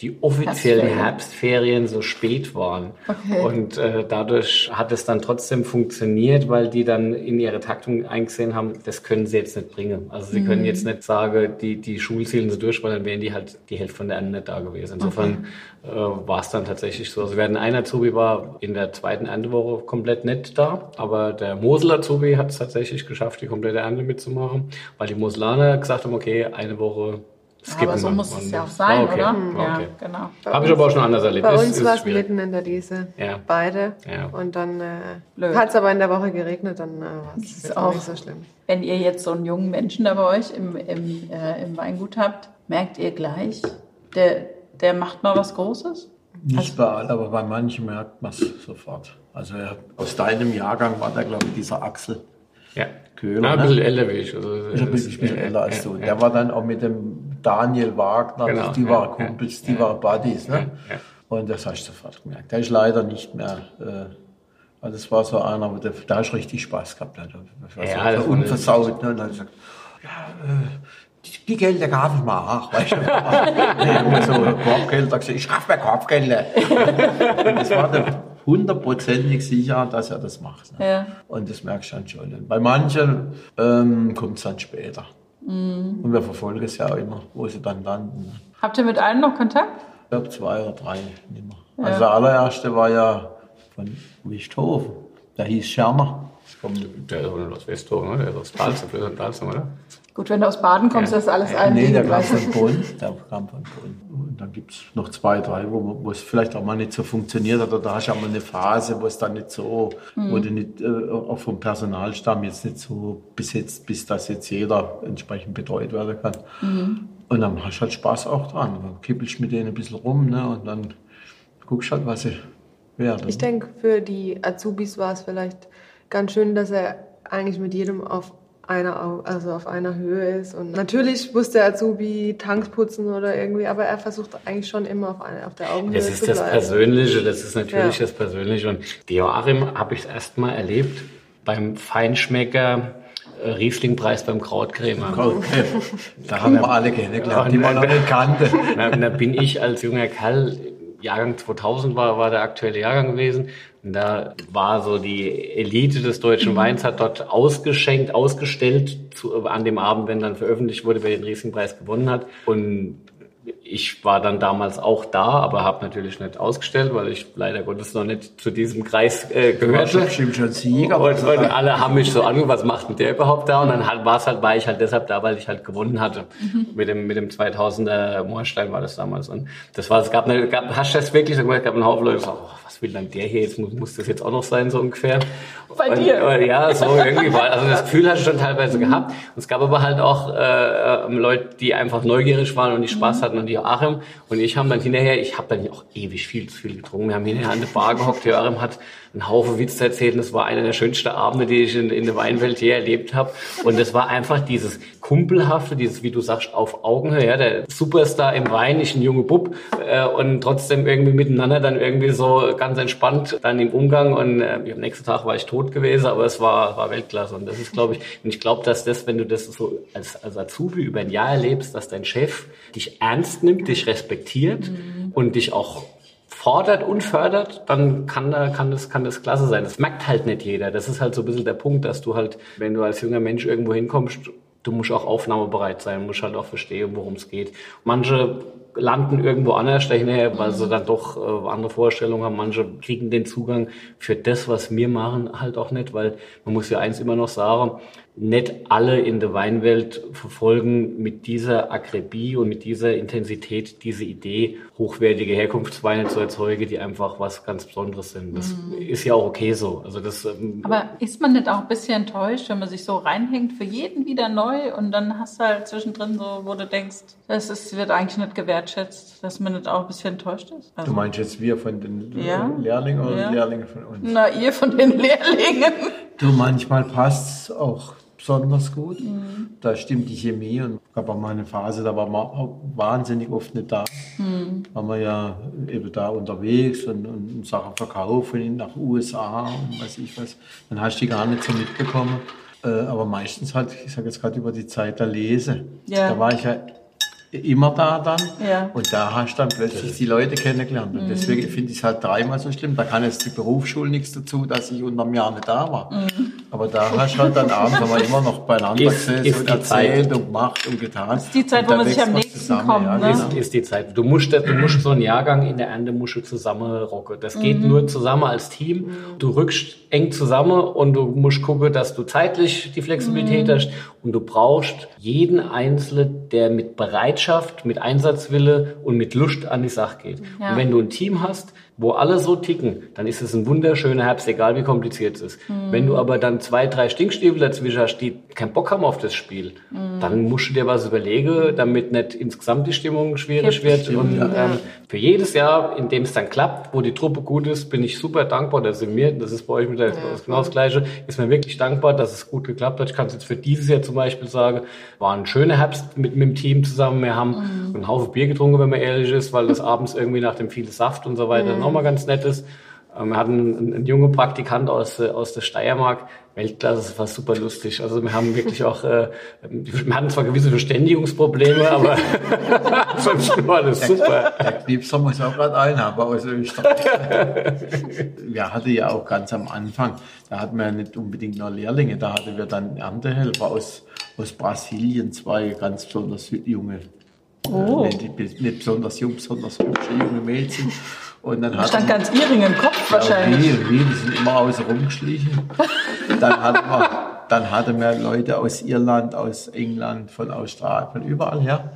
die offiziellen Herbstferien. Herbstferien so spät waren. Okay. Und äh, dadurch hat es dann trotzdem funktioniert, weil die dann in ihre Taktung eingesehen haben, das können sie jetzt nicht bringen. Also sie können jetzt nicht sagen, die, die Schulziele sind durch, weil dann wären die halt die Hälfte von der Ernte nicht da gewesen. Insofern äh, war es dann tatsächlich so. Also wir hatten einen Azubi war in der zweiten Erntewoche komplett nicht da, aber der Mosel Azubi hat es tatsächlich geschafft, die komplette Ernte mitzumachen, weil die Moselaner gesagt haben, okay, eine Woche skippen Aber so muss es ja auch sein, war okay. oder? War Ja, okay. genau. Habe ich aber auch schon anders erlebt. Bei uns war es mitten in der Wiese. Ja. Beide. Ja. Und dann äh, hat es aber in der Woche geregnet, dann äh, war es auch- nicht so schlimm. Wenn ihr jetzt so einen jungen Menschen da bei euch im, im, äh, im Weingut habt, merkt ihr gleich, der, der macht mal was Großes? Nicht bei allen, aber bei manchen merkt man es sofort. Also er, aus deinem Jahrgang war da, glaube ich, dieser Axel. Ja. Köhler, Ja, ein ne? bisschen älter wie ich. Also, Ist ein bisschen, ja, älter als du. ja, Der war dann auch mit dem Daniel Wagner, Genau, das- die ja, waren ja, Kumpels, die ja. waren Buddies. Ne? Ja, ja. Und das hast du sofort gemerkt. Der ist leider nicht mehr. Äh, also das war so einer, der, der hast richtig Spaß gehabt. Der, der war Ja, so, unversaut. Ne? Und dann hat er gesagt, ja, äh, die, die Gelder gab ich mal auch. Weißt du? nee, so Korbgelder gesagt, ich schaffe mir Korbgelder. Und das war der hundertprozentig sicher, dass er das macht. Ne? Ja. Und das merkst du dann schon. Bei manchen ähm, kommt es dann später. Mhm. Und wir verfolgen es ja auch immer, wo sie dann landen. Habt ihr mit allen noch Kontakt? Ich glaube zwei oder drei nicht mehr. Also der allererste war ja von Wichthofen. Der hieß Vom, der ist aus Westhofen, ne? Der ist aus Dalsum, oder? Gut, wenn du aus Baden kommst, Ja. ist das alles ein nee, der kam von Bonn. Der kam von Bonn. Und dann gibt es noch zwei, drei, wo, wo es vielleicht auch mal nicht so funktioniert hat. Oder da hast du auch mal eine Phase, wo es dann nicht so, wo du nicht, äh, auch vom Personalstamm jetzt nicht so besetzt bist, dass jetzt jeder entsprechend betreut werden kann. Und dann hast du halt Spaß auch dran. Dann kippelst mit denen ein bisschen rum ne? und dann guckst halt, was sie werden. Ich denke, für die Azubis war es vielleicht ganz schön, dass er eigentlich mit jedem auf einer, also auf einer Höhe ist. Und natürlich muss der Azubi Tanks putzen oder irgendwie, aber er versucht eigentlich schon immer auf, einer, auf der Augenhöhe Das ist zu das bleiben. Persönliche, das ist natürlich Ja. das Persönliche. Und Joachim habe ich erst mal erlebt beim Feinschmecker Riesling-Preis beim Krautkrämer. Okay. Da haben wir alle kennengelernt, die man noch nicht kannte. Da, da bin ich als junger Kerl, Jahrgang 2000 war, war der aktuelle Jahrgang gewesen. Da war so die Elite des deutschen Weins, hat dort ausgeschenkt, ausgestellt zu, an dem Abend, wenn dann veröffentlicht wurde, wer den Riesling-Preis gewonnen hat. Und ich war dann damals auch da, aber habe natürlich nicht ausgestellt, weil ich leider Gottes noch nicht zu diesem Kreis äh, gehörte. Du bestimmt schon Sieger. Und, und alle haben mich so angeguckt, was macht denn der überhaupt da? Und dann halt, war es halt, war ich halt deshalb da, weil ich halt gewonnen hatte. Mit dem, mit dem 2000er Moorstein war das damals. Und das war, es gab eine, gab, hast du das wirklich so gemacht? Es gab einen Haufen Leute, die gesagt, oh, was will dann der hier jetzt? Muss, muss das jetzt auch noch sein, so ungefähr? Bei und, dir? Und, ja, so irgendwie war, also das Gefühl hatte ich schon teilweise gehabt. Und es gab aber halt auch, äh, äh, Leute, die einfach neugierig waren und die Spaß hatten und die Achim und ich haben dann hinterher, ich habe dann auch ewig viel zu viel getrunken. Wir haben hinterher an der Bar gehockt, der Achim hat einen Haufen Witz erzählt und das war einer der schönsten Abende, die ich in, in der Weinwelt je erlebt habe. Und das war einfach dieses Kumpelhafte, dieses, wie du sagst, auf Augenhöhe, ja, der Superstar im Wein, ich ein junger Bub äh, und trotzdem irgendwie miteinander dann irgendwie so ganz entspannt dann im Umgang und äh, am nächsten Tag war ich tot gewesen, aber es war, war Weltklasse und das ist, glaube ich, und ich glaube, dass das, wenn du das so als, als Azubi über ein Jahr erlebst, dass dein Chef dich ernst nimmt, dich respektiert und dich auch fordert und fördert, dann kann, da, kann, das, kann das klasse sein. Das merkt halt nicht jeder. Das ist halt so ein bisschen der Punkt, dass du halt, wenn du als junger Mensch irgendwo hinkommst, du musst auch aufnahmebereit sein, musst halt auch verstehen, worum es geht. Manche landen irgendwo anders dahinter, weil sie dann doch äh, andere Vorstellungen haben. Manche kriegen den Zugang für das, was wir machen, halt auch nicht, weil man muss ja eins immer noch sagen, nicht alle in der Weinwelt verfolgen mit dieser Akribie und mit dieser Intensität diese Idee, hochwertige Herkunftsweine zu erzeugen, die einfach was ganz Besonderes sind. Das ist ja auch okay so. Also das, ähm, Aber ist man nicht auch ein bisschen enttäuscht, wenn man sich so reinhängt, für jeden wieder neu und dann hast du halt zwischendrin so, wo du denkst, das ist, wird eigentlich nicht gewertschätzt, dass man nicht auch ein bisschen enttäuscht ist? Also, Du meinst jetzt wir von den Ja. Lehrlingen oder Ja. die Lehrlinge von uns? na, ihr von den Lehrlingen. Du, manchmal passt auch besonders gut. Da stimmt die Chemie und gab auch mal eine Phase, da war man auch wahnsinnig oft nicht da. Waren wir ja eben da unterwegs und, und Sachen verkaufen nach USA und weiß ich was. Dann hast du die gar nicht so mitbekommen. Äh, aber meistens halt, ich sage jetzt gerade über die Zeit der Lese. Ja. Da war ich ja immer da dann. Ja. Und da hast du dann plötzlich die Leute kennengelernt. Und deswegen finde ich es halt dreimal so schlimm. Da kann jetzt die Berufsschule nichts dazu, dass ich unter einem Jahr nicht da war. Aber da hast du halt dann abends haben wir immer noch beieinander Ist- gesessen ist und die erzählt Zeit. und gemacht und getan. ist die Zeit, wo man sich am nächsten zusammen, kommt, Ja, ne? genau. ist, ist die Zeit. Du musst, du musst so einen Jahrgang in der Ernte musst du zusammenrocken. Das geht nur zusammen als Team. Du rückst eng zusammen und du musst gucken, dass du zeitlich die Flexibilität hast und du brauchst jeden Einzelnen, der mit Bereitschaft, mit Einsatzwille und mit Lust an die Sache geht. Ja. Und wenn du ein Team hast, wo alle so ticken, dann ist es ein wunderschöner Herbst, egal wie kompliziert es ist. Wenn du aber dann zwei, drei Stinkstiefel dazwischen hast, die keinen Bock haben auf das Spiel, dann musst du dir was überlegen, damit nicht insgesamt die Stimmung schwierig wird. Und ähm, für jedes Jahr, in dem es dann klappt, wo die Truppe gut ist, bin ich super dankbar. Das sind mir, das ist bei euch mit der, genau das Gleiche, ist mir wirklich dankbar, dass es gut geklappt hat. Ich kann es jetzt für dieses Jahr zum Beispiel sagen, war ein schöner Herbst mit, mit dem Team zusammen. Wir haben einen Haufen Bier getrunken, wenn man ehrlich ist, weil das abends irgendwie nach dem viel Saft und so weiter noch mal ganz nett ist. Ähm, Wir hatten einen, einen jungen Praktikant aus, äh, aus der Steiermark, Weltklasse, das war super lustig. Also wir haben wirklich auch, äh, wir hatten zwar gewisse Verständigungsprobleme, aber sonst war das super. Der Knipser muss auch gerade einen haben aus Österreich. wir hatten ja auch ganz am Anfang, da hatten wir ja nicht unbedingt nur Lehrlinge, da hatten wir dann Erntehelfer aus, aus Brasilien, zwei ganz besonders junge, Oh. äh, nicht, nicht besonders jung, besonders hübsche junge Mädchen. Und dann stand ganz Iring im Kopf ja, wahrscheinlich. wie, wie, die sind immer außen rumgeschlichen. Dann hatten wir, dann hatten wir Leute aus Irland, aus England, von Australien, von überall her.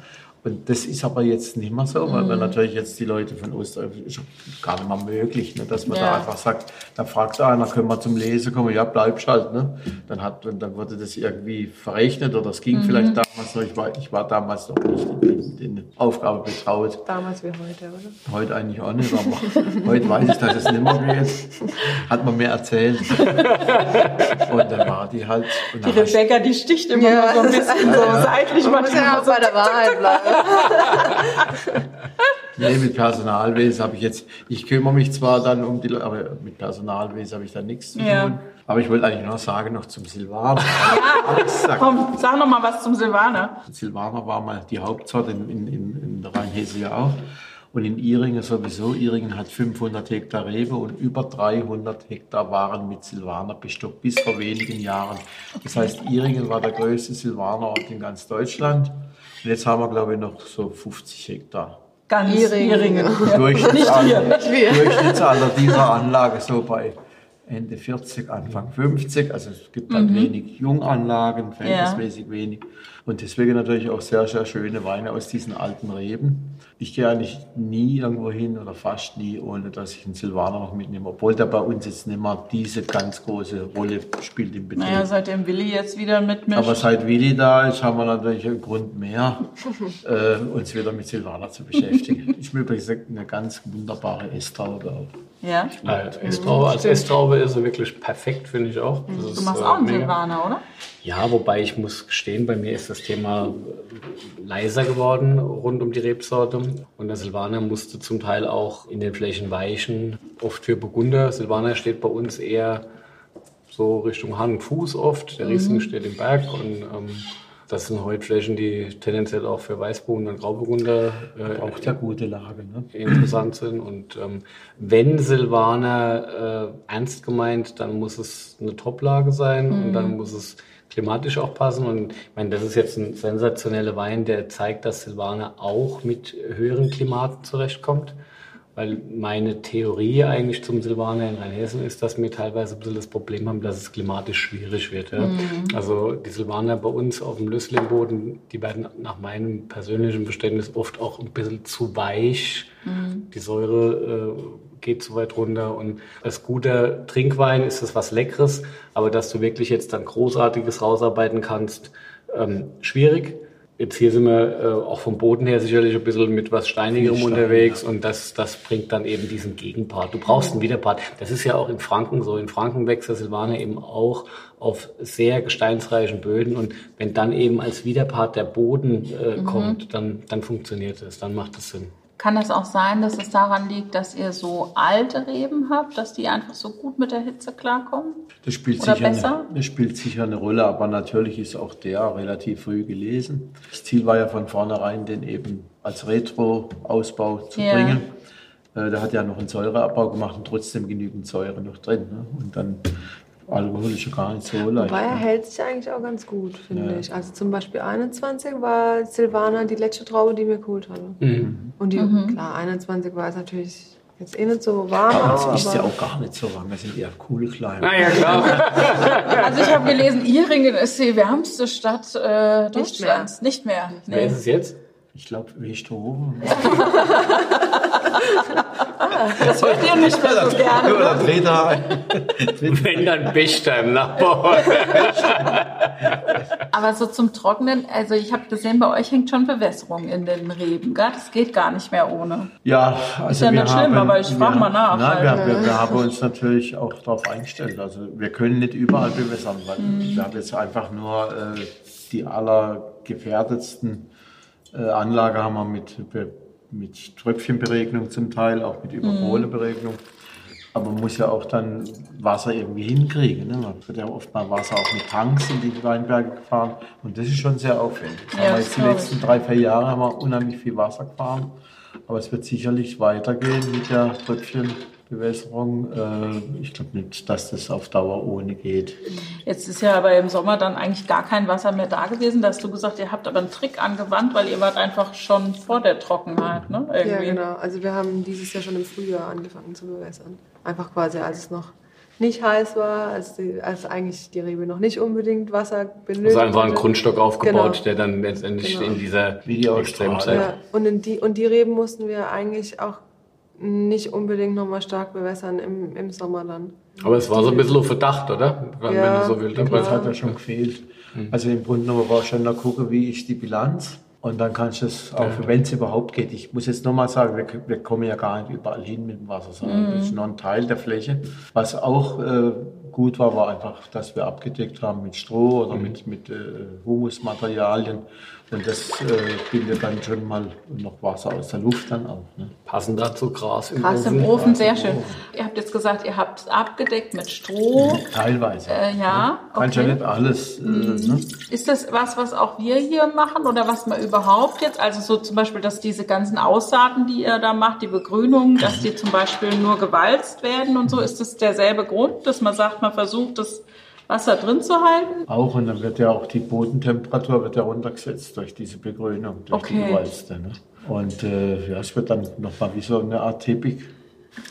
Und das ist aber jetzt nicht mehr so, weil wir natürlich jetzt die Leute von Österreich, ist gar nicht mehr möglich, ne, dass man Ja. da einfach sagt, da fragt einer, können wir zum Lesen kommen? Ja, bleibst halt. Ne? Dann, hat, und dann wurde das irgendwie verrechnet oder es ging vielleicht damals noch. Ich war, ich war damals noch nicht in, in Aufgabe betraut. Damals wie heute, oder? Heute eigentlich auch nicht, aber heute weiß ich, dass es nicht mehr geht. Hat man mir erzählt. Und dann war die halt. Und Die Rebecca, die sticht immer Ja. so ein bisschen so seitlich. Man muss manchmal ja auch so bei der Wahrheit bleiben. nee, mit Personalwesen habe ich jetzt, ich kümmere mich zwar dann um die Leute, aber mit Personalwesen habe ich dann nichts zu tun. Ja. Aber ich wollte eigentlich noch sagen, noch zum Silvaner. Ja, komm, sag noch mal was zum Silvaner. Silvaner war mal die Hauptsorte in, in, in der Rheinhesse ja auch. Und in Iringen sowieso. Iringen hat 500 Hektar Rebe und über 300 Hektar waren mit Silvaner bestockt, bis vor wenigen Jahren. Das heißt, Iringen war der größte Silvanerort in ganz Deutschland. Und jetzt haben wir, glaube ich, noch so 50 Hektar. Ganz. Iringen. Durchschnittsalter, Durchschnittsalter dieser Anlage so bei Ende 40, Anfang 50. Also es gibt dann mhm. wenig Junganlagen, verhältnismäßig ja. wenig. Und deswegen natürlich auch sehr, sehr schöne Weine aus diesen alten Reben. Ich gehe eigentlich nie irgendwo hin oder fast nie, ohne dass ich einen Silvaner noch mitnehme. Obwohl der bei uns jetzt nicht mehr diese ganz große Rolle spielt im Betrieb. Naja, seitdem Willi jetzt wieder mitmischt. Aber seit Willi da ist, haben wir natürlich einen Grund mehr, äh, uns wieder mit Silvaner zu beschäftigen. ist mir übrigens eine ganz wunderbare Esstraube auch. Ja. Als Esstraube, als Esstraube ist er wirklich perfekt, finde ich auch. Das du ist, machst auch einen äh, Silvaner, oder? Ja, wobei ich muss gestehen, bei mir ist das Thema leiser geworden rund um die Rebsorte. Und der Silvaner musste zum Teil auch in den Flächen weichen, oft für Burgunder. Silvaner steht bei uns eher so Richtung Hand und Fuß oft. Der Riesling mhm. steht im Berg und ähm, das sind heute Flächen, die tendenziell auch für Weißburgunder und Grauburgunder äh, auch der gute Lage ne? interessant sind. Und ähm, wenn Silvaner äh, ernst gemeint, dann muss es eine Top-Lage sein mhm. und dann muss es klimatisch auch passen. Und ich meine, das ist jetzt ein sensationeller Wein, der zeigt, dass Silvaner auch mit höheren Klimaten zurechtkommt. Weil meine Theorie eigentlich zum Silvaner in Rheinhessen ist, dass wir teilweise ein bisschen das Problem haben, dass es klimatisch schwierig wird. Ja. Mhm. Also die Silvaner bei uns auf dem Lösslingboden, die werden nach meinem persönlichen Verständnis oft auch ein bisschen zu weich. Mhm. Die Säure äh, geht zu weit runter. Und als guter Trinkwein ist es was Leckeres, aber dass du wirklich jetzt dann Großartiges rausarbeiten kannst, ähm, schwierig. Jetzt hier sind wir äh, auch vom Boden her sicherlich ein bisschen mit was Steinigerem Stein, unterwegs ja. und das, das bringt dann eben diesen Gegenpart. Du brauchst einen Widerpart. Das ist ja auch in Franken so. In Franken wächst der Silvaner eben auch auf sehr gesteinsreichen Böden und wenn dann eben als Widerpart der Boden äh, mhm. kommt, dann, dann funktioniert es, dann macht es Sinn. Kann es auch sein, dass es daran liegt, dass ihr so alte Reben habt, dass die einfach so gut mit der Hitze klarkommen? Das spielt, Oder sicher, besser? Eine, das spielt sicher eine Rolle, aber natürlich ist auch der relativ früh gelesen. Das Ziel war ja von vornherein, den eben als Retro-Ausbau zu ja. bringen. Äh, der hat ja noch einen Säureabbau gemacht und trotzdem genügend Säure noch drin. Ne? Und dann Alkohol ist ja gar nicht so leicht. Wobei er hält sich eigentlich auch ganz gut, finde ja. ich. Also zum Beispiel 21 war Silvana die letzte Traube, die mir geholt hatte. Mhm. Und die, mhm. klar, 21 war es natürlich jetzt eh nicht so warm. Aber es ist ja auch gar nicht so warm. Wir sind eher cool klein. Na ja, klar. also ich habe gelesen, Iringen ist die wärmste Stadt äh, Deutschlands. Nicht mehr. Nicht mehr. Nee. Wer ist es jetzt? Ich glaube, Westhofen. das hört ihr nicht mehr so gerne. Oder Drehda. Wenn dann Bichter im. Aber so zum Trocknen, also ich habe gesehen, bei euch hängt schon Bewässerung in den Reben. Gell? Das geht gar nicht mehr ohne. Ja, also ist ja nicht haben, schlimm, aber ich frage mal nach. Nein, halt. wir, wir, wir, haben uns natürlich auch darauf eingestellt. Also wir können nicht überall bewässern, weil mhm. wir haben jetzt einfach nur äh, die allergefährdetsten äh, Anlage haben wir mit, mit Tröpfchenberegnung zum Teil, auch mit Überkohleberegnung. Aber man muss ja auch dann Wasser irgendwie hinkriegen. Ne? Man wird ja oft mal Wasser auch mit Tanks in die Weinberge gefahren. Und das ist schon sehr aufwendig. Ja, haben wir jetzt die letzten drei, vier Jahre haben wir unheimlich viel Wasser gefahren. Aber es wird sicherlich weitergehen mit der Tröpfchen. Bewässerung. Äh, ich glaube nicht, dass das auf Dauer ohne geht. Jetzt ist ja aber im Sommer dann eigentlich gar kein Wasser mehr da gewesen. Da hast du gesagt, ihr habt aber einen Trick angewandt, weil ihr wart einfach schon vor der Trockenheit. Ne? Irgendwie. Ja, genau. Also wir haben dieses Jahr schon im Frühjahr angefangen zu bewässern. Einfach quasi, als es noch nicht heiß war, als, die, als eigentlich die Rebe noch nicht unbedingt Wasser benötigt. Also einfach ein Grundstock aufgebaut, genau. der dann letztendlich genau. in dieser Extremzeit. Ja. Und, die, und die Reben mussten wir eigentlich auch nicht unbedingt nochmal stark bewässern im, im Sommer dann. Aber es war so ein bisschen auf Verdacht, oder? Wenn ja, du so willst. Das hat ja schon gefehlt. Mhm. Also im Grunde genommen du schon noch gucken, wie ist die Bilanz. Und dann kannst du es auch, ja. wenn es überhaupt geht. Ich muss jetzt nochmal sagen, wir, wir, kommen ja gar nicht überall hin mit dem Wasser, sondern mhm. das ist nur ein Teil der Fläche. Was auch äh, gut war, war einfach, dass wir abgedeckt haben mit Stroh oder mit, mit äh, Humusmaterialien. Und das äh, bildet dann schon mal noch Wasser aus der Luft dann auch. Ne? Passend dazu Gras im Gras Ofen. im Ofen, sehr schön. Ihr habt jetzt gesagt, ihr habt es abgedeckt mit Stroh. Teilweise. Äh, ja, Kannst ja okay. nicht alles. Äh, ne? Ist das was, was auch wir hier machen oder was man überhaupt jetzt, also so zum Beispiel, dass diese ganzen Aussaaten, die ihr da macht, die Begrünung, dass die zum Beispiel nur gewalzt werden und so, ist das derselbe Grund, dass man sagt, man versucht, das Wasser drin zu halten? Auch und dann wird ja auch die Bodentemperatur wird ja runtergesetzt durch diese Begrünung, durch die Okay. Gewalzte. Ne? Und äh, ja, es wird dann nochmal wie so eine Art Teppich.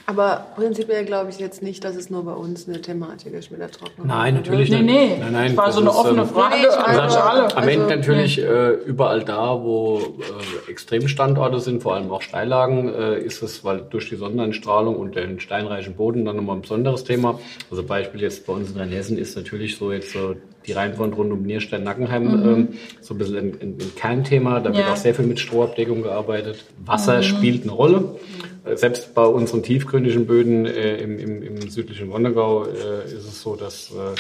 Aber prinzipiell glaube ich jetzt nicht, dass es nur bei uns eine Thematik ist mit der Trocknung. Nein, natürlich Nee, nicht. nee, Nein, nein, das war so eine ist, offene ähm, Frage Nee, meine- alle. Am Ende Also, natürlich äh, überall da, wo äh, Extremstandorte sind, vor allem auch Steillagen, äh, ist es, weil durch die Sonneneinstrahlung und den steinreichen Boden dann nochmal ein besonderes Thema. Also Beispiel jetzt bei uns in Rheinhessen ist natürlich so jetzt so die Rheinwand rund um Nierstein-Nackenheim ähm, so ein bisschen ein, ein, ein Kernthema. Da wird Ja. auch sehr viel mit Strohabdeckung gearbeitet. Wasser spielt eine Rolle. Äh, Selbst bei unseren tiefgründigen Böden äh, im, im, im südlichen Wonnegau äh, ist es so, dass äh,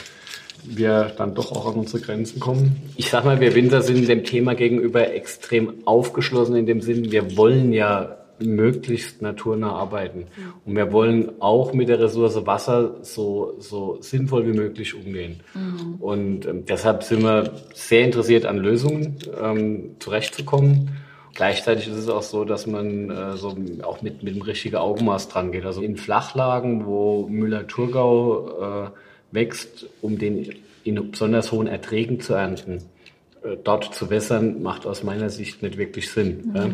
wir dann doch auch an unsere Grenzen kommen. Ich sag mal, wir Winter sind dem Thema gegenüber extrem aufgeschlossen in dem Sinn, wir wollen ja möglichst naturnah arbeiten. Und wir wollen auch mit der Ressource Wasser so, so sinnvoll wie möglich umgehen. Und ähm, deshalb sind wir sehr interessiert an Lösungen ähm, zurechtzukommen. Gleichzeitig ist es auch so, dass man äh, so auch mit, mit dem richtigen Augenmaß dran geht. Also in Flachlagen, wo Müller-Thurgau äh, wächst, um den in besonders hohen Erträgen zu ernten, äh, dort zu wässern, macht aus meiner Sicht nicht wirklich Sinn. Ja.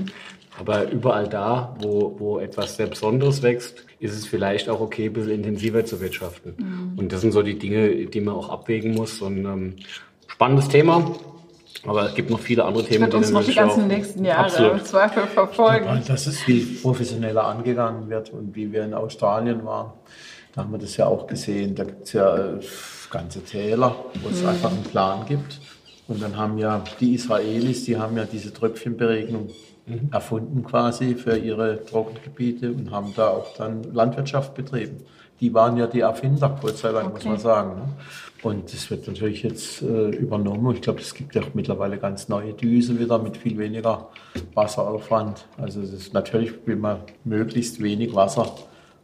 Aber überall da, wo, wo etwas sehr Besonderes wächst, ist es vielleicht auch okay, ein bisschen intensiver zu wirtschaften. Und das sind so die Dinge, die man auch abwägen muss. Und ähm, spannendes Thema. Aber es gibt noch viele andere Themen, wird uns noch die ganzen auch- nächsten Jahre Absolut. im Zweifel verfolgen. Weil das ist, wie professioneller angegangen wird und wie wir in Australien waren. Da haben wir das ja auch gesehen. Da gibt es ja äh, ganze Täler, wo es einfach einen Plan gibt. Und dann haben ja die Israelis, die haben ja diese Tröpfchenberegnung erfunden quasi für ihre Trockengebiete und haben da auch dann Landwirtschaft betrieben. Die waren ja die Erfinder, Gott sei Dank, muss Okay. man sagen. Ne? Und das wird natürlich jetzt äh, übernommen. Ich glaube, es gibt ja auch mittlerweile ganz neue Düsen wieder mit viel weniger Wasseraufwand. Also es ist natürlich will man möglichst wenig Wasser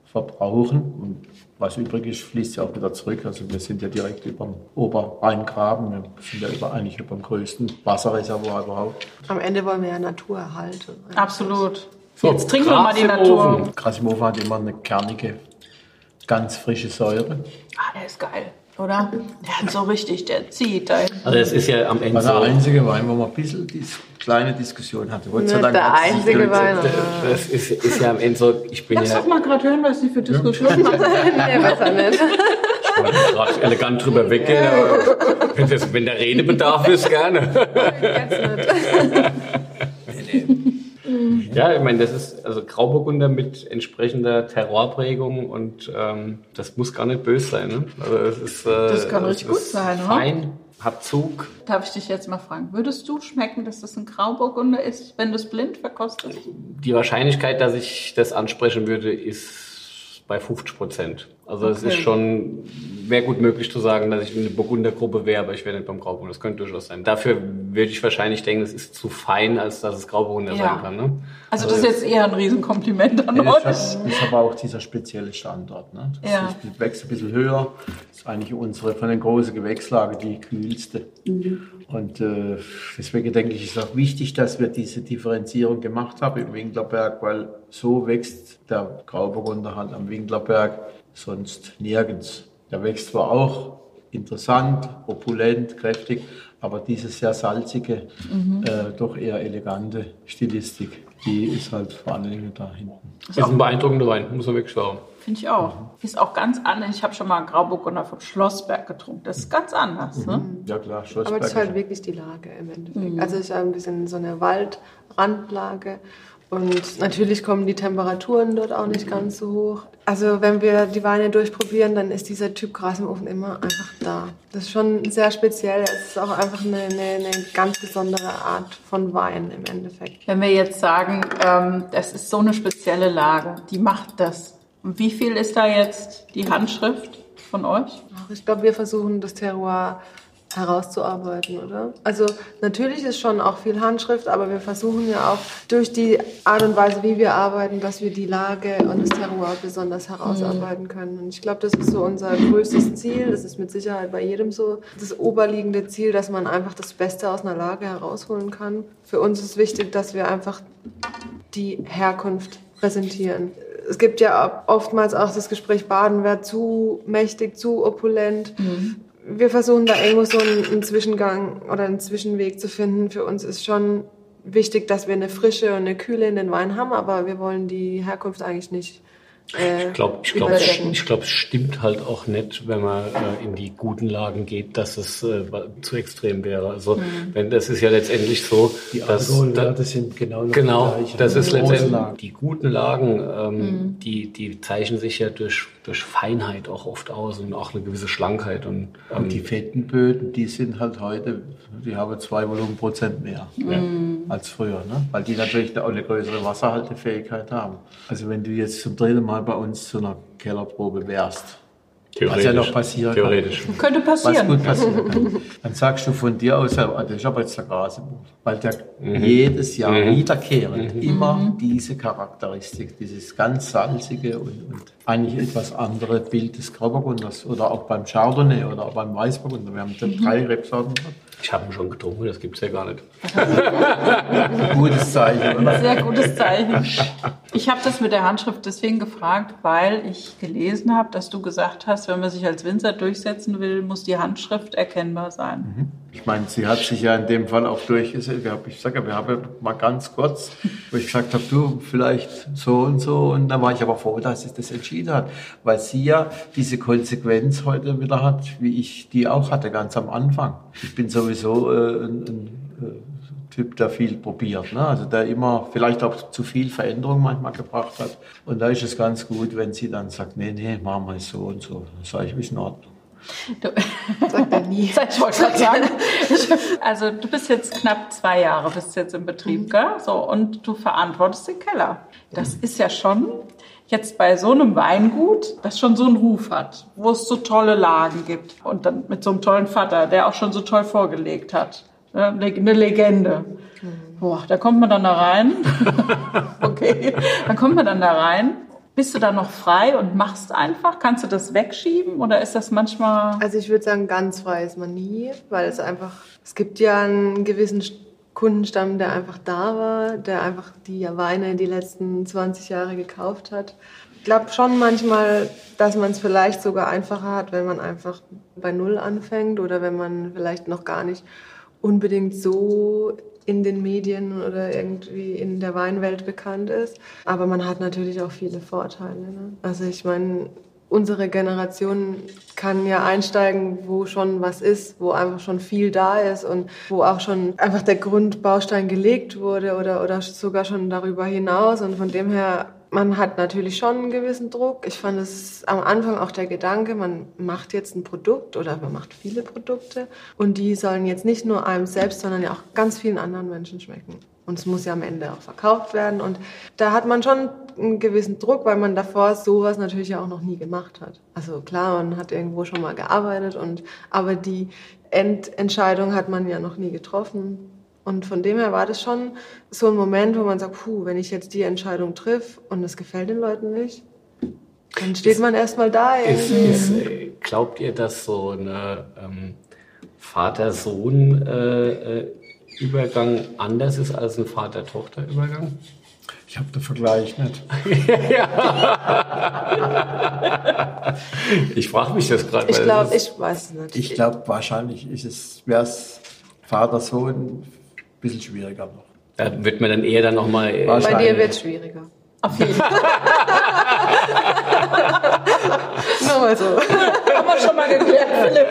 verbrauchen. Und was übrig ist, fließt ja auch wieder zurück. Also wir sind ja direkt über dem Oberrheingraben. Wir sind ja über, eigentlich über dem größten Wasserreservoir überhaupt. Am Ende wollen wir ja Natur erhalten. Absolut. So, Jetzt trinken wir mal die Natur. Krasimova hat immer eine kernige, ganz frische Säure. Ah, der ist geil, oder? Der hat so richtig, der zieht da. Also es ist ja am Ende War der so, einzige Wein, wo man ein bisschen die kleine Diskussion hatte. Gott sei Dank der einzige. Wein. das ist, ist ja am Ende so, ich bin Lass ja doch mal gerade hören, was sie für Diskussionen haben. nee, besser nicht. gerade elegant drüber weggehen, aber wenn, das, wenn der Redebedarf ist, gerne. Jetzt nicht. Ja, ich meine, das ist also Grauburgunder mit entsprechender Terrorprägung und ähm, das muss gar nicht böse sein. Ne? Also es ist, äh, Das kann richtig gut sein, oder? Fein, hat Zug. Darf ich dich jetzt mal fragen, würdest du schmecken, dass das ein Grauburgunder ist, wenn du es blind verkostest? Die Wahrscheinlichkeit, dass ich das ansprechen würde, ist bei 50 Prozent. Also es Okay. ist schon, wäre gut möglich zu sagen, dass ich in der Burgundergruppe wäre, aber ich wäre nicht beim Grauburgunder. Das könnte durchaus sein. Dafür würde ich wahrscheinlich denken, es ist zu fein, als dass es Grauburgunder Ja. sein kann. Ne? Also das ist jetzt eher ein Riesenkompliment an Nee, euch. das ist aber auch dieser spezielle Standort. Ne? Das Ja. ist, wächst ein bisschen höher. Das ist eigentlich unsere von den großen Gewächslagen die kühlste. Und äh, deswegen denke ich, ist auch wichtig, dass wir diese Differenzierung gemacht haben im Winklerberg, weil so wächst der Grauburgunder halt am Winklerberg sonst nirgends. Der wächst zwar auch interessant, opulent, kräftig, aber diese sehr salzige, äh, doch eher elegante Stilistik, die ist halt vor allen Dingen da hinten. Ist ein beeindruckender Wein, muss man wirklich sagen. Finde ich auch. Ist auch ganz anders. Ich habe schon mal einen Grauburgunder vom Schlossberg getrunken. Das ist ganz anders. Ne? Ja klar, Aber Schlossberg. das ist halt wirklich die Lage im Endeffekt. Also es ist ja ein bisschen so eine Waldrandlage. Und natürlich kommen die Temperaturen dort auch nicht ganz so hoch. Also wenn wir die Weine durchprobieren, dann ist dieser Typ Gras im Ofen immer einfach da. Das ist schon sehr speziell. Es ist auch einfach eine, eine, eine ganz besondere Art von Wein im Endeffekt. Wenn wir jetzt sagen, ähm, das ist so eine spezielle Lage, die macht das. Und wie viel ist da jetzt die Handschrift von euch? Ich glaube, wir versuchen das Terroir herauszuarbeiten, oder? Also natürlich ist schon auch viel Handschrift, aber wir versuchen ja auch durch die Art und Weise, wie wir arbeiten, dass wir die Lage und das Terroir besonders herausarbeiten können. Und ich glaube, das ist so unser größtes Ziel. Das ist mit Sicherheit bei jedem so das oberliegende Ziel, dass man einfach das Beste aus einer Lage herausholen kann. Für uns ist wichtig, dass wir einfach die Herkunft präsentieren. Es gibt ja oftmals auch das Gespräch, Baden wäre zu mächtig, zu opulent. Mhm wir versuchen da irgendwo so einen, einen, Zwischengang oder einen Zwischenweg zu finden. Für uns ist schon wichtig, dass wir eine Frische und eine Kühle in den Wein haben, aber wir wollen die Herkunft eigentlich nicht äh, ich glaube, ich glaube, es stimmt halt auch nicht, wenn man äh, in die guten Lagen geht, dass es äh, zu extrem wäre. Also, mhm. wenn das ist ja letztendlich so, die dass da, sind genau genau, das ist letztendlich Lagen. die guten Lagen, ähm, mhm. die die zeichnen sich ja durch durch Feinheit auch oft aus und auch eine gewisse Schlankheit und, ähm, und die fetten Böden, die sind halt heute, die haben zwei Volumenprozent mehr mhm. als früher, ne? weil die natürlich auch eine größere Wasserhaltefähigkeit haben. Also wenn du jetzt zum dritten Mal bei uns zu einer Kellerprobe wärst, was ja noch passieren Theoretisch. Kann. Könnte passieren. Was gut passieren kann. Dann sagst du von dir aus, das ist aber jetzt der Grasebuch, weil der mhm. jedes Jahr mhm. wiederkehrend mhm. immer mhm. diese Charakteristik, dieses ganz salzige und, und eigentlich etwas andere Bild des Grauburgunders oder auch beim Chardonnay oder auch beim Weißburgunder. Wir haben mhm. drei Rebsorten gehabt. Ich habe ihn schon getrunken, das gibt es ja gar nicht. gutes Zeichen, oder? Sehr gutes Zeichen. Ich habe das mit der Handschrift deswegen gefragt, weil ich gelesen habe, dass du gesagt hast, wenn man sich als Winzer durchsetzen will, muss die Handschrift erkennbar sein. Mhm. Ich meine, sie hat sich ja in dem Fall auch durchgesetzt. Ich sage, wir haben mal ganz kurz, wo ich gesagt habe, du vielleicht so und so. Und dann war ich aber froh, dass sie das entschieden hat, weil sie ja diese Konsequenz heute wieder hat, wie ich die auch hatte ganz am Anfang. Ich bin sowieso äh, ein, ein äh, Typ, der viel probiert. Ne? Also der immer vielleicht auch zu viel Veränderung manchmal gebracht hat. Und da ist es ganz gut, wenn sie dann sagt, nee, nee, machen wir es so und so. Dann sage ich, ist in Ordnung. Du, Sagt er nie. Ich wollte gerade sagen. Also du bist jetzt knapp zwei Jahre, bist jetzt im Betrieb, mhm. gell? So, und du verantwortest den Keller. Das mhm. ist ja schon jetzt bei so einem Weingut, das schon so einen Ruf hat, wo es so tolle Lagen gibt und dann mit so einem tollen Vater, der auch schon so toll vorgelegt hat. Ne, eine Legende. Mhm. Boah, da kommt man dann da rein. okay, dann kommt man dann da rein bist du da noch frei und machst einfach? Kannst du das wegschieben oder ist das manchmal? Also ich würde sagen, ganz frei ist man nie, weil es einfach, es gibt ja einen gewissen Kundenstamm, der einfach da war, der einfach die Weine die letzten 20 Jahre gekauft hat. Ich glaube schon manchmal, dass man es vielleicht sogar einfacher hat, wenn man einfach bei Null anfängt oder wenn man vielleicht noch gar nicht unbedingt so in den Medien oder irgendwie in der Weinwelt bekannt ist. Aber man hat natürlich auch viele Vorteile. Ne? Also ich meine, unsere Generation kann ja einsteigen, wo schon was ist, wo einfach schon viel da ist und wo auch schon einfach der Grundbaustein gelegt wurde oder, oder sogar schon darüber hinaus. Und von dem her man hat natürlich schon einen gewissen Druck. Ich fand es am Anfang auch der Gedanke, man macht jetzt ein Produkt oder man macht viele Produkte und die sollen jetzt nicht nur einem selbst, sondern ja auch ganz vielen anderen Menschen schmecken. Und es muss ja am Ende auch verkauft werden. Und da hat man schon einen gewissen Druck, weil man davor sowas natürlich ja auch noch nie gemacht hat. Also klar, man hat irgendwo schon mal gearbeitet und, aber die Endentscheidung hat man ja noch nie getroffen. Und von dem her war das schon so ein Moment, wo man sagt, puh, wenn ich jetzt die Entscheidung triff und es gefällt den Leuten nicht, dann steht ist, man erstmal da. Ist, ist, äh, glaubt ihr, dass so eine ähm, Vater-Sohn-Übergang äh, anders ist als ein Vater-Tochter-Übergang? Ich habe den Vergleich nicht. ich frage mich das gerade. Ich glaube, ich weiß es nicht. Ich glaube, wahrscheinlich ist es, wäre es Vater-Sohn bisschen schwieriger noch. Da wird man dann eher dann nochmal. Äh, Bei dir wird es schwieriger. Auf jeden Fall. Nur mal so. Haben wir schon mal geklärt, Philipp.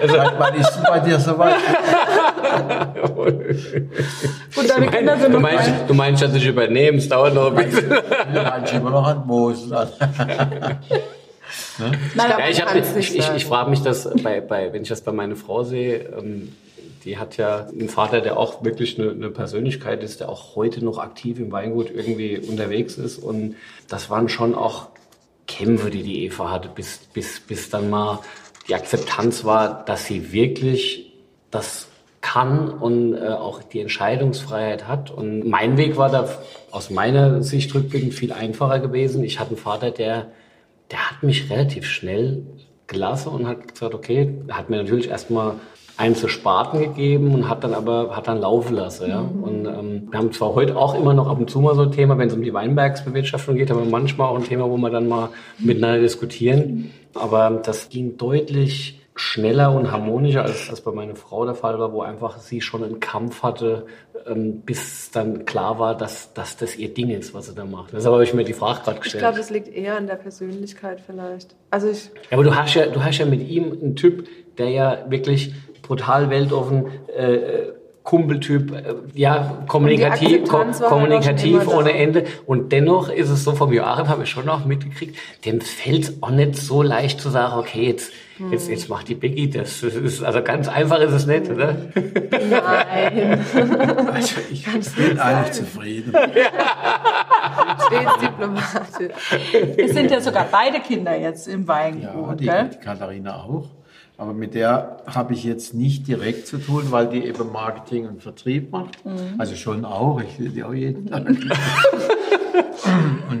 Also, ist es bei dir soweit? Und deine Kinder sind du meinst, du meinst, dass ich übernehme, es dauert noch ein bisschen. Du meinst immer noch an Moses. Ne? Nein, ja, ich, ich, ich, ich frage mich das, bei, bei, wenn ich das bei meiner Frau sehe, ähm, die hat ja einen Vater, der auch wirklich eine, eine, Persönlichkeit ist, der auch heute noch aktiv im Weingut irgendwie unterwegs ist. Und das waren schon auch Kämpfe, die die Eva hatte, bis, bis, bis dann mal die Akzeptanz war, dass sie wirklich das kann und äh, auch die Entscheidungsfreiheit hat. Und mein Weg war da aus meiner Sicht rückblickend viel einfacher gewesen. Ich hatte einen Vater, der, der hat mich relativ schnell gelassen und hat gesagt, okay, hat mir natürlich erstmal einen zu Spaten gegeben und hat dann aber hat dann laufen lassen. Ja? Mhm. Und ähm, wir haben zwar heute auch immer noch ab und zu mal so ein Thema, wenn es um die Weinbergsbewirtschaftung geht, aber manchmal auch ein Thema, wo wir dann mal miteinander diskutieren. Aber das ging deutlich schneller und harmonischer, als das bei meiner Frau der Fall war, wo einfach sie schon einen Kampf hatte, ähm, bis dann klar war, dass, dass das ihr Ding ist, was sie da macht. Deshalb habe ich mir die Frage gerade gestellt. Ich glaube, das liegt eher an der Persönlichkeit vielleicht. Also ich ja, aber du hast ja, du hast ja mit ihm einen Typ, der ja wirklich brutal weltoffen äh, Kumpeltyp, äh, ja, kommunikativ, ko kommunikativ ohne Ende. Und dennoch ist es so, vom Joachim habe ich schon auch mitgekriegt, dem fällt es auch nicht so leicht zu sagen, okay, jetzt, hm. jetzt, jetzt macht die Becky das. das ist, also ganz einfach ist es nicht, oder? Nein. Also ich bin eigentlich zufrieden. Stets diplomatisch. Es sind ja sogar beide Kinder jetzt im Weingut, ja, die, gell? die Katharina auch. Aber mit der habe ich jetzt nicht direkt zu tun, weil die eben Marketing und Vertrieb macht. Mhm. Also schon auch, ich sehe die auch jeden Tag. und,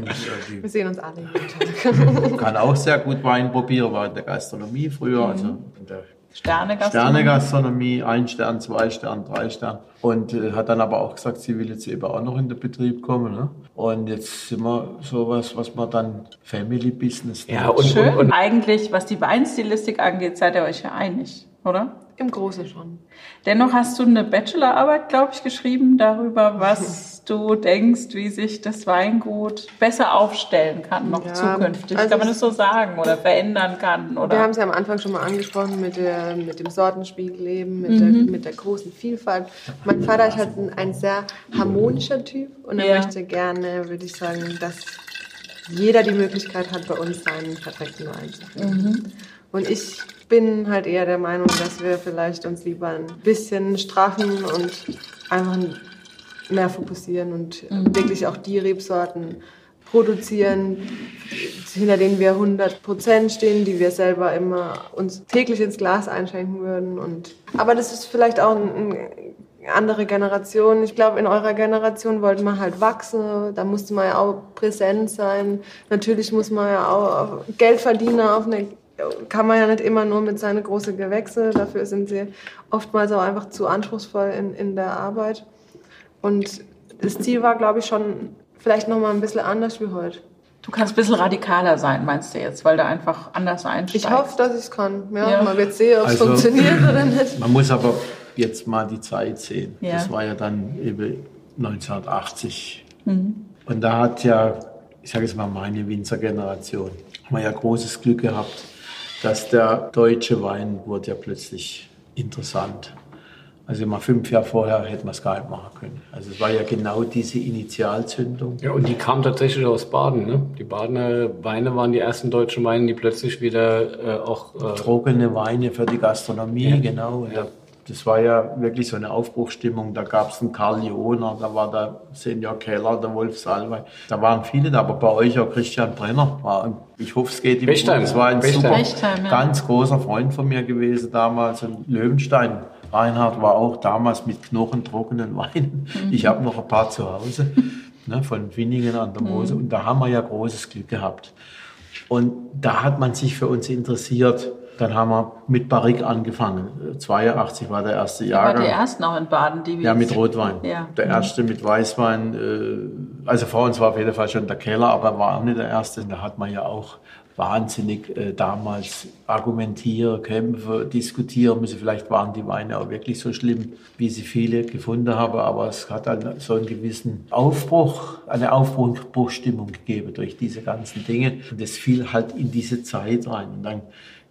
äh, die Wir sehen uns alle jeden Tag. kann auch sehr gut Wein probieren, war in der Gastronomie früher, also in der Sternegastronomie. Sternegastronomie, ein Stern, zwei Stern, drei Stern. Und äh, hat dann aber auch gesagt, sie will jetzt eben auch noch in den Betrieb kommen. Ne? Und jetzt sind wir sowas, was man dann Family Business nennt. Ja, und, Schön. Und, und eigentlich, was die Weinstilistik angeht, seid ihr euch ja einig, oder? Im Großen schon. Dennoch hast du eine Bachelorarbeit, glaube ich, geschrieben darüber, was du denkst, wie sich das Weingut besser aufstellen kann, noch ja, zukünftig. Also kann man das so sagen oder verändern kann? Oder? Wir haben es ja am Anfang schon mal angesprochen mit, der, mit dem Sortenspiegelleben, mit, mhm. der, mit der großen Vielfalt. Mein Vater ist halt ein, ein sehr harmonischer Typ und er ja. möchte gerne, würde ich sagen, dass jeder die Möglichkeit hat, bei uns seinen perfekten Wein zu finden. Mhm. Und ich bin halt eher der Meinung, dass wir vielleicht uns lieber ein bisschen straffen und einfach mehr fokussieren und mhm. wirklich auch die Rebsorten produzieren, hinter denen wir 100 Prozent stehen, die wir selber immer uns täglich ins Glas einschenken würden. Und, aber das ist vielleicht auch eine andere Generation. Ich glaube, in eurer Generation wollte man halt wachsen, da musste man ja auch präsent sein. Natürlich muss man ja auch Geld verdienen auf eine kann man ja nicht immer nur mit seinen großen Gewächse. Dafür sind sie oftmals auch einfach zu anspruchsvoll in, in der Arbeit. Und das Ziel war, glaube ich, schon vielleicht noch mal ein bisschen anders wie heute. Du kannst ein bisschen radikaler sein, meinst du jetzt, weil du einfach anders einsteigst? Ich hoffe, dass ich es kann. Ja, ja. Man wird sehen, ob es also, funktioniert oder nicht. Man muss aber jetzt mal die Zeit sehen. Ja. Das war ja dann eben 1980. Mhm. Und da hat ja, ich sage jetzt mal, meine Winzergeneration, haben wir ja großes Glück gehabt, dass der deutsche Wein wurde ja plötzlich interessant. Also mal fünf Jahre vorher hätte man es gar nicht machen können. Also es war ja genau diese Initialzündung. Ja, und die kam tatsächlich aus Baden. Ne? Die Badener Weine waren die ersten deutschen Weine, die plötzlich wieder äh, auch... Äh Trockene Weine für die Gastronomie, ja. genau. Ja das war ja wirklich so eine Aufbruchsstimmung. Da gab es einen Karl Leoner, da war der Senior Keller, der Wolf Salwey. Da waren viele, aber bei euch auch Christian Brenner. War, ich hoffe, es geht ihm gut. Das war ein super, ja. ganz großer Freund von mir gewesen damals. Und Löwenstein, Reinhard war auch damals mit knochentrockenen Weinen. Mhm. Ich habe noch ein paar zu Hause, ne, von Winningen an der Mose. Mhm. Und da haben wir ja großes Glück gehabt. Und da hat man sich für uns interessiert. Dann haben wir mit Barrique angefangen. 82 war der erste Jahrgang. War die ersten auch in Baden, die Ja, mit Rotwein. Ja. Der erste mit Weißwein. Äh, also vor uns war auf jeden Fall schon der Keller, aber war auch nicht der erste. Da hat man ja auch wahnsinnig äh, damals argumentieren, kämpfen, diskutieren müssen. Vielleicht waren die Weine auch wirklich so schlimm, wie sie viele gefunden haben, aber es hat dann so einen gewissen Aufbruch, eine Aufbruchstimmung gegeben durch diese ganzen Dinge. Und das fiel halt in diese Zeit rein. Und dann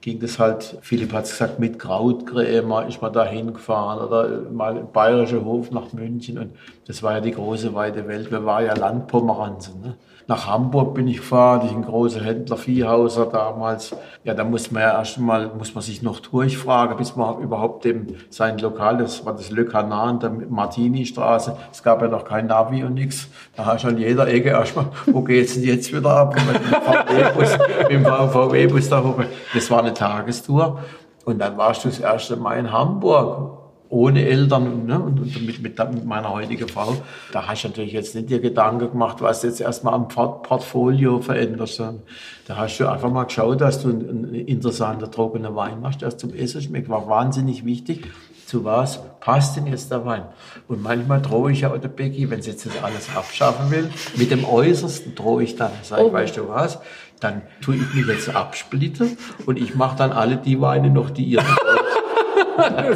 ging das halt, Philipp hat es gesagt, mit Krautcreme ist man da hingefahren oder mal im Bayerischen Hof nach München und das war ja die große weite Welt. Wir waren ja Landpomeranzen. Ne? Nach Hamburg bin ich gefahren, ich ein großer Händler, Viehhauser damals. Ja, da muss man ja erst mal, muss man sich noch durchfragen, bis man überhaupt dem, sein Lokal, das war das Le Canard, der Martini-Straße. Es gab ja noch kein Navi und nichts. Da hast an jeder Ecke erstmal, wo geht's denn jetzt wieder ab? Und mit dem VW-Bus da hoch. Das war eine Tagestour. Und dann warst du das erste Mal in Hamburg ohne Eltern ne, und, und mit, mit, mit, meiner heutigen Frau. Da hast du natürlich jetzt nicht dir Gedanken gemacht, was jetzt erstmal am Portfolio veränderst. Da hast du einfach mal geschaut, dass du einen, interessanten trockenen Wein machst, der zum Essen schmeckt. War wahnsinnig wichtig. Zu was passt denn jetzt der Wein? Und manchmal drohe ich ja auch der Becky, wenn sie jetzt das alles abschaffen will, mit dem Äußersten drohe ich dann. Sag ich, oh. weißt du was? Dann tue ich mich jetzt absplitten und ich mache dann alle die Weine noch, die ihr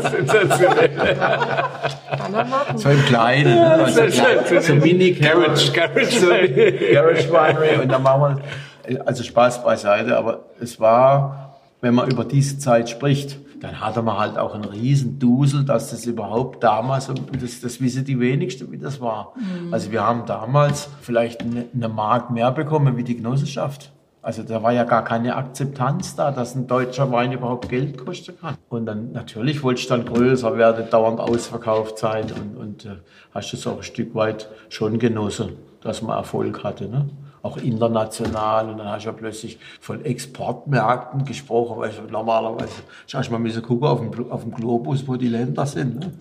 Sensationell. so im Kleinen. Ne? Also klein, so Mini Garage, Garage, so Garage Winery. Und dann machen wir, also Spaß beiseite, aber es war, wenn man über diese Zeit spricht, dann hatte man halt auch einen riesen Dusel, dass das überhaupt damals, das, das wissen die wenigsten, wie das war. Mhm. Also wir haben damals vielleicht eine, eine Mark mehr bekommen wie die Genossenschaft. Also da war ja gar keine Akzeptanz da, dass ein deutscher Wein überhaupt Geld kosten kann. Und dann natürlich wollte ich dann größer werden, dauernd ausverkauft sein und, und äh, hast es auch ein Stück weit schon genossen, dass man Erfolg hatte. Ne? Auch international. Und dann hast du ja plötzlich von Exportmärkten gesprochen, weil du normalerweise du mal müssen gucken auf dem, auf dem Globus, wo die Länder sind. Ne?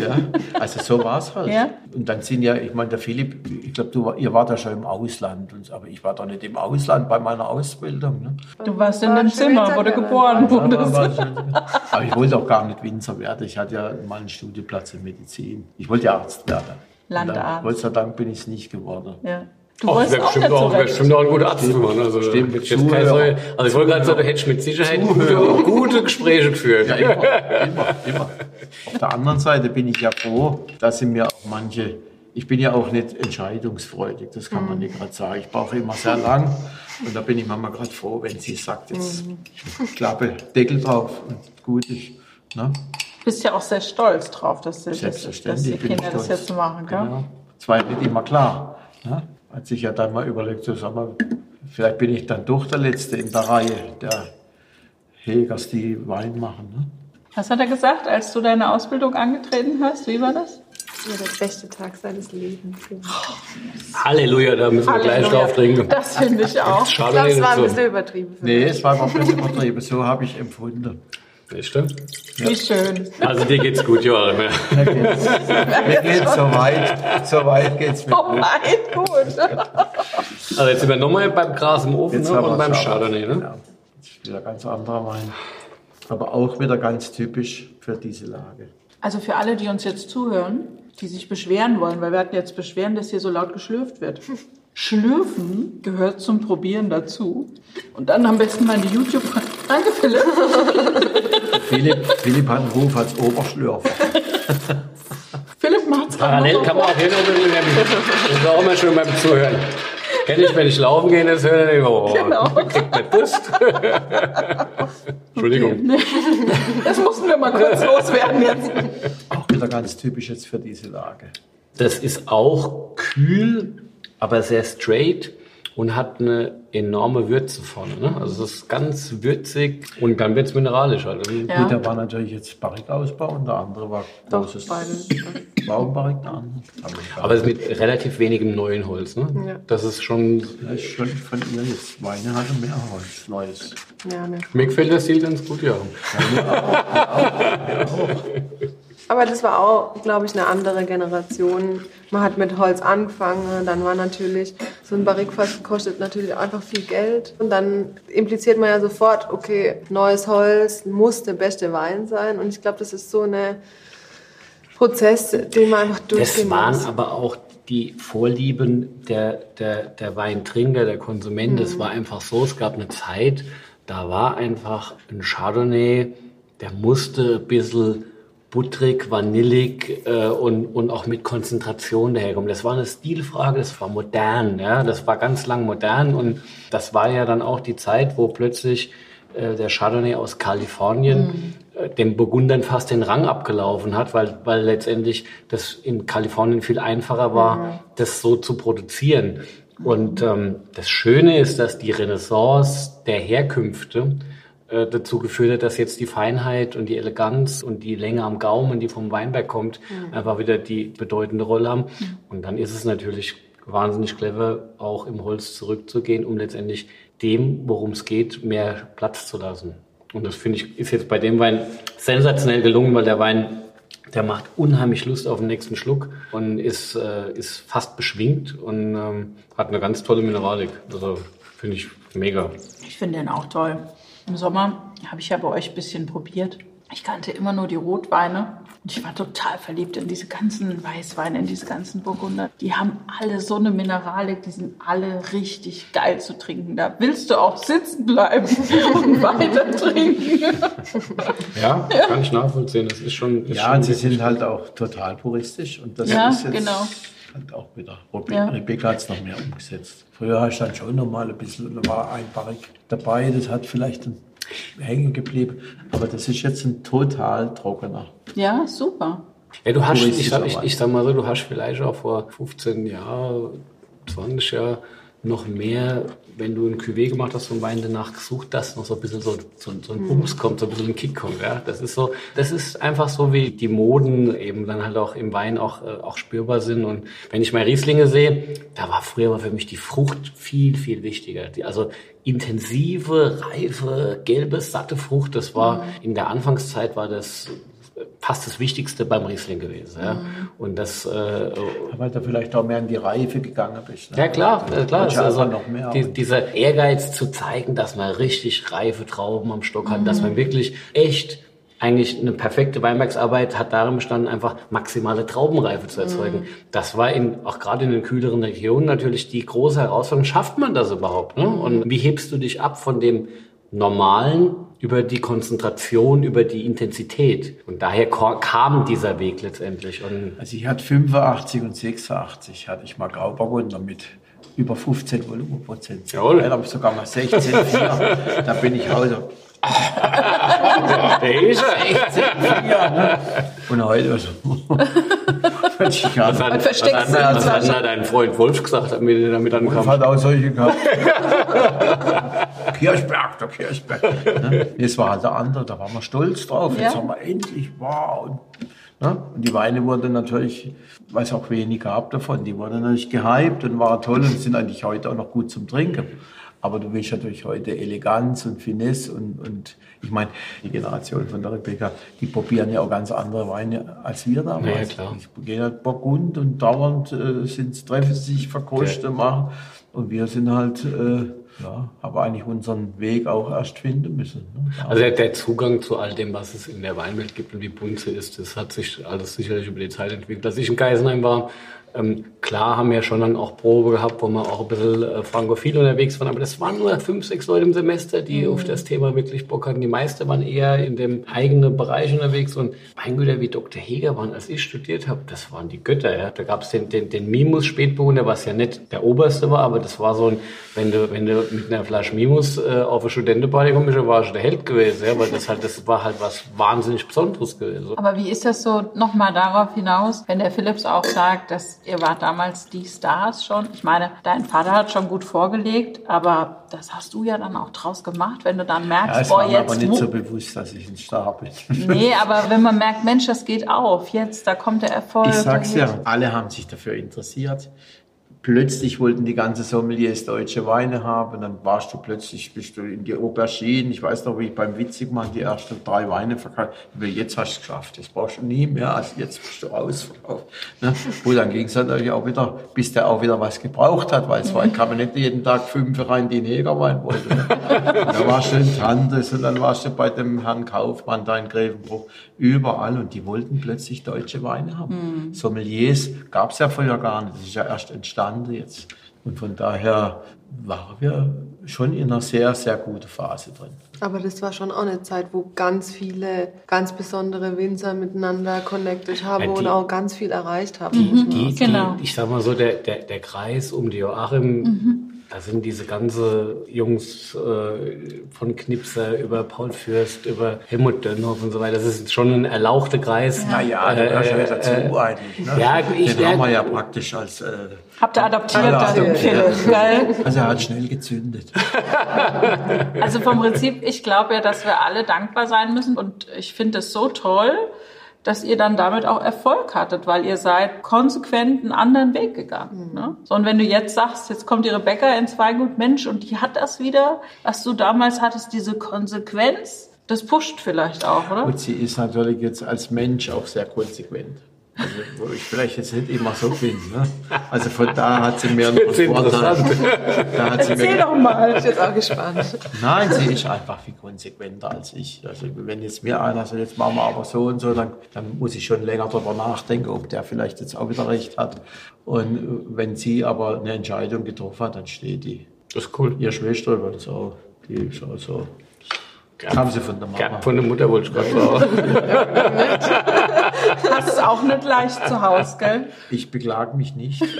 Ja, also so war es halt. Ja. Und dann sind ja, ich meine, der Philipp, ich glaube, du, ihr wart ja schon im Ausland, und, aber ich war doch nicht im Ausland bei meiner Ausbildung. Ne? Du warst in dem Zimmer, wo du geboren wurdest. Ja, aber ich wollte auch gar nicht Winzer werden. Ich hatte ja mal einen Studienplatz in Medizin. Ich wollte ja Arzt werden. Landarzt. Gott sei Dank bin ich es nicht geworden. Ja. Du Ach, wäre bestimmt, auch, wär bestimmt auch ein guter Arzt geworden. Also, Stimmt. Jetzt Zuhörer. also ich wollte gerade sagen, du hättest mit Sicherheit gute, gute, Gespräche geführt. Ja, immer, immer, immer. Auf der anderen Seite bin ich ja froh, dass sie mir auch manche, ich bin ja auch nicht entscheidungsfreudig, das kann man nicht gerade sagen. Ich brauche immer sehr lang und da bin ich manchmal gerade froh, wenn sie sagt, jetzt mhm. Klappe, Deckel drauf und gut ist. Ne? Du bist ja auch sehr stolz drauf, dass, du, dass, dass die Kinder das jetzt machen, gell? Genau. Das war nicht immer klar. Ne? Hat sich ja dann mal überlegt, so, sag mal, vielleicht bin ich dann doch der Letzte in der Reihe der Hegers, die Wein machen. Ne? Was hat er gesagt, als du deine Ausbildung angetreten hast? Wie war das? Ja, der beste Tag seines Lebens. Oh, Halleluja, da müssen wir Halleluja. gleich drauf trinken. Das finde ich auch. Schade, ich glaube, es war ein bisschen übertrieben. Nee, es war überhaupt nicht übertrieben. So habe ich empfunden. Das stimmt. Ja. Wie schön. Also dir geht's gut, Joachim. Ja. Mir geht's so weit, so weit geht's mir so weit gut. Also jetzt sind wir nochmal beim Gras im Ofen ne? und beim Chardonnay, ne? Ja, ist wieder ganz anderer Wein. Aber auch wieder ganz typisch für diese Lage. Also für alle, die uns jetzt zuhören, die sich beschweren wollen, weil wir hatten jetzt Beschweren, dass hier so laut geschlürft wird. Schlürfen gehört zum Probieren dazu. Und dann am besten mal in die YouTube. Danke, Philipp. Philipp, Philipp hat einen Ruf als Oberschlürfer. Philipp macht's Parallel kann man auch hin und her. Das ist auch immer schön beim Zuhören. Kenne ich, wenn ich laufen gehe, das höre ich, oh, genau. kriegt man Durst. Entschuldigung. Okay. Das mussten wir mal kurz loswerden jetzt. Auch wieder ganz typisch jetzt für diese Lage. Das ist auch kühl, aber sehr straight und hat eine enorme Würze vorne. Ne? Also es ist ganz würzig und dann wird es mineralisch. Halt. Ja. Gut, da war natürlich jetzt Barrikausbau und der andere war großes Baumbarrik. Aber es ist mit relativ wenigem neuen Holz. Ne? Ja. Das ist schon... Das ist schon von ihr jetzt. Weine hatte mehr Holz, neues. Ja, Mir gefällt der Stil ganz gut, ja. ja auch, auch, auch. Aber das war auch, glaube ich, eine andere Generation. Man hat mit Holz angefangen, dann war natürlich, so ein Barrikfass kostet natürlich einfach viel Geld. Und dann impliziert man ja sofort, okay, neues Holz muss der beste Wein sein. Und ich glaube, das ist so ein Prozess, den man einfach durchgehen Das waren muss. aber auch die Vorlieben der, der, der Weintrinker, der Konsument. Es mhm. war einfach so, es gab eine Zeit, da war einfach ein Chardonnay, der musste ein bisschen butterig, vanillig äh, und, und auch mit Konzentration daherkommen. Das war eine Stilfrage, das war modern, ja, das war ganz lang modern und das war ja dann auch die Zeit, wo plötzlich äh, der Chardonnay aus Kalifornien äh, den Burgundern fast den Rang abgelaufen hat, weil, weil letztendlich das in Kalifornien viel einfacher war, das so zu produzieren. Und ähm, das Schöne ist, dass die Renaissance der Herkünfte äh, dazu geführt hat, dass jetzt die Feinheit und die Eleganz und die Länge am Gaumen, die vom Weinberg kommt, einfach wieder die bedeutende Rolle haben. Und dann ist es natürlich wahnsinnig clever, auch im Holz zurückzugehen, um letztendlich dem, worum es geht, mehr Platz zu lassen. Und das finde ich, ist jetzt bei dem Wein sensationell gelungen, weil der Wein, der macht unheimlich Lust auf den nächsten Schluck und ist, äh, ist fast beschwingt und ähm, hat eine ganz tolle Mineralik. Also finde ich mega. Ich finde den auch toll. Im Sommer habe ich ja bei euch ein bisschen probiert. Ich kannte immer nur die Rotweine. Und ich war total verliebt in diese ganzen Weißweine, in diese ganzen Burgunder. Die haben alle so eine Mineralik, die sind alle richtig geil zu trinken. Da willst du auch sitzen bleiben und weiter trinken. Ja, kann ich nachvollziehen. Das ist schon. Ist Ja, schon und sie sind halt auch total puristisch. Und das Ja, ist jetzt genau. Halt auch wieder. Rebe Ja. Rebecca hat es noch mehr umgesetzt. Früher hast du dann schon noch mal ein bisschen, war ein Barrik dabei, das hat vielleicht ein, hängen geblieben. Aber das ist jetzt ein total trockener. Ja, super. Ja, du hast, ich, ich, ich sag mal so, du hast vielleicht auch vor 15 Jahren, 20 Jahren noch mehr, wenn du ein Cuvée gemacht hast vom Wein danach gesucht, dass noch so ein bisschen so, so, so ein Bums kommt, so ein bisschen ein Kick kommt. Ja? Das ist so, das ist einfach so, wie die Moden eben dann halt auch im Wein auch, äh, auch spürbar sind. Und wenn ich mal Rieslinge sehe, da war früher mal für mich die Frucht viel, viel wichtiger. Die, also intensive, reife, gelbe, satte Frucht, das war in der Anfangszeit war das fast das Wichtigste beim Riesling gewesen. Ja. Und das, äh, Weil du vielleicht auch mehr in die Reife gegangen bist. Ne? ja klar, äh, klar. Also noch mehr. die, dieser Ehrgeiz zu zeigen, dass man richtig reife Trauben am Stock hat, dass man wirklich echt eigentlich eine perfekte Weinbergsarbeit hat darin bestanden, einfach maximale Traubenreife zu erzeugen. Das war in, auch gerade in den kühleren Regionen natürlich die große Herausforderung. Schafft man das überhaupt? Ne? Und wie hebst du dich ab von dem Normalen über die Konzentration, über die Intensität? Und daher kam dieser Weg letztendlich. Und Also ich hatte 85 und 86 hatte ich mal Grauburgunder mit über 15 Volumenprozent. Jawohl. Ich habe sogar mal 16,4. da bin ich also der ist er. ja, ne? Und heute also, gar Was hat, versteckst was hat, was hat denn dein Freund Wolf gesagt, damit er damit Wolf ankam? hat auch solche gehabt. Kirchberg, der Kirchberg. Ne? Das war halt der andere, da waren wir stolz drauf. Jetzt Ja. haben wir endlich, wow. Und, ne? und die Weine wurden natürlich, weil es auch wenig gab davon, die wurden natürlich gehypt und waren toll und sind eigentlich heute auch noch gut zum Trinken. Aber du willst natürlich heute Eleganz und Finesse und, und ich meine, die Generation von der Rebecca, die probieren ja auch ganz andere Weine als wir damals. Ja, klar. Die gehen halt Burgund und dauernd äh, sind, treffen sie sich, verkosten, machen. Und wir sind halt, äh, ja, aber eigentlich unseren Weg auch erst finden müssen. Ne? Also der, der Zugang zu all dem, was es in der Weinwelt gibt und wie bunt sie ist, das hat sich alles sicherlich über die Zeit entwickelt. Als ich in Geisenheim war, ähm, klar haben wir schon dann auch Probe gehabt, wo wir auch ein bisschen äh, frankophil unterwegs waren, aber das waren nur fünf, sechs Leute im Semester, die auf das Thema wirklich Bock hatten. Die meisten waren eher in dem eigenen Bereich unterwegs und mein Güter, wie Dr. Heger waren, als ich studiert habe, das waren die Götter. Ja. Da gab es den, den, den Mimus Spätburgunder, was ja nicht der oberste war, aber das war so ein, wenn du, wenn du mit einer Flasche Mimus äh, auf eine Studentenparty kommst, dann war schon der Held gewesen, ja, weil das halt, das war halt was wahnsinnig Besonderes gewesen. Aber wie ist das so nochmal darauf hinaus, wenn der Philips auch sagt, dass ihr wart damals die Stars schon? Ich meine, dein Vater hat schon gut vorgelegt, aber das hast du ja dann auch draus gemacht, wenn du dann merkst, Ja, es boah, war mir aber jetzt. nicht mu- so bewusst, dass ich ein Star bin. nee, aber wenn man merkt, Mensch, das geht auf, jetzt, da kommt der Erfolg. Ich sag's ja, alle haben sich dafür interessiert. Plötzlich wollten die ganze Sommeliers deutsche Weine haben. Dann warst du plötzlich, bist du in die Aubergine. Ich weiß noch, wie ich beim Witzigmann die ersten drei Weine verkauft habe. Jetzt hast du es geschafft. Das brauchst du nie mehr. Also jetzt bist du ausverkauft. Ne? Gut, dann ging es natürlich auch wieder, bis der auch wieder was gebraucht hat, weil es war, man nicht jeden Tag fünf rein, die einen Jägerwein wollte. Ne? Da warst du in Tandes und dann warst du bei dem Herrn Kaufmann da in Grevenbruch. Überall. Und die wollten plötzlich deutsche Weine haben. Sommeliers gab es ja früher gar nicht. Das ist ja erst entstanden jetzt Und von daher waren wir schon in einer sehr, sehr guten Phase drin. Aber das war schon auch eine Zeit, wo ganz viele ganz besondere Winzer miteinander connected haben Ja, die- und auch ganz viel erreicht haben. muss man Die, Genau. die, ich sag mal so, der, der, der Kreis um die Joachim, da sind diese ganze Jungs äh, von Knipser über Paul Fürst, über Helmut Dönhoff und so weiter. Das ist schon ein erlauchter Kreis. Naja, du hörst ja Äh, dazu äh, eigentlich. Ne? ja, ich- Den ja, haben wir ja praktisch als... Äh, Habt ihr adoptiert Ja, dann, ja. Gell? also er hat schnell gezündet. Also vom Prinzip, ich glaube ja, dass wir alle dankbar sein müssen und ich finde es so toll, dass ihr dann damit auch Erfolg hattet, weil ihr seid konsequent einen anderen Weg gegangen. Ne? So, und wenn du jetzt sagst, jetzt kommt die Rebecca ins Weingut, Mensch, und die hat das wieder, was du damals hattest, diese Konsequenz, das pusht vielleicht auch, oder? Und sie ist natürlich jetzt als Mensch auch sehr konsequent. Also, wo ich vielleicht jetzt nicht immer so bin. Ne? Also von da hat sie mir einen Das Vorteil. Da hat sie Erzähl mir, doch mal. Ich bin jetzt auch gespannt. nein, sie ist einfach viel konsequenter als ich. Also wenn jetzt mir einer sagt, jetzt machen wir aber so und so, dann, dann muss ich schon länger darüber nachdenken, ob der vielleicht jetzt auch wieder recht hat. Und wenn sie aber eine Entscheidung getroffen hat, dann steht die. Das ist cool. Ihr Schwester übrigens auch. Die ist auch so. Haben sie von der Mama. Von der Mutter wollte ich gerade sagen. Hast es auch nicht leicht zu Hause, gell? Ich beklag mich nicht.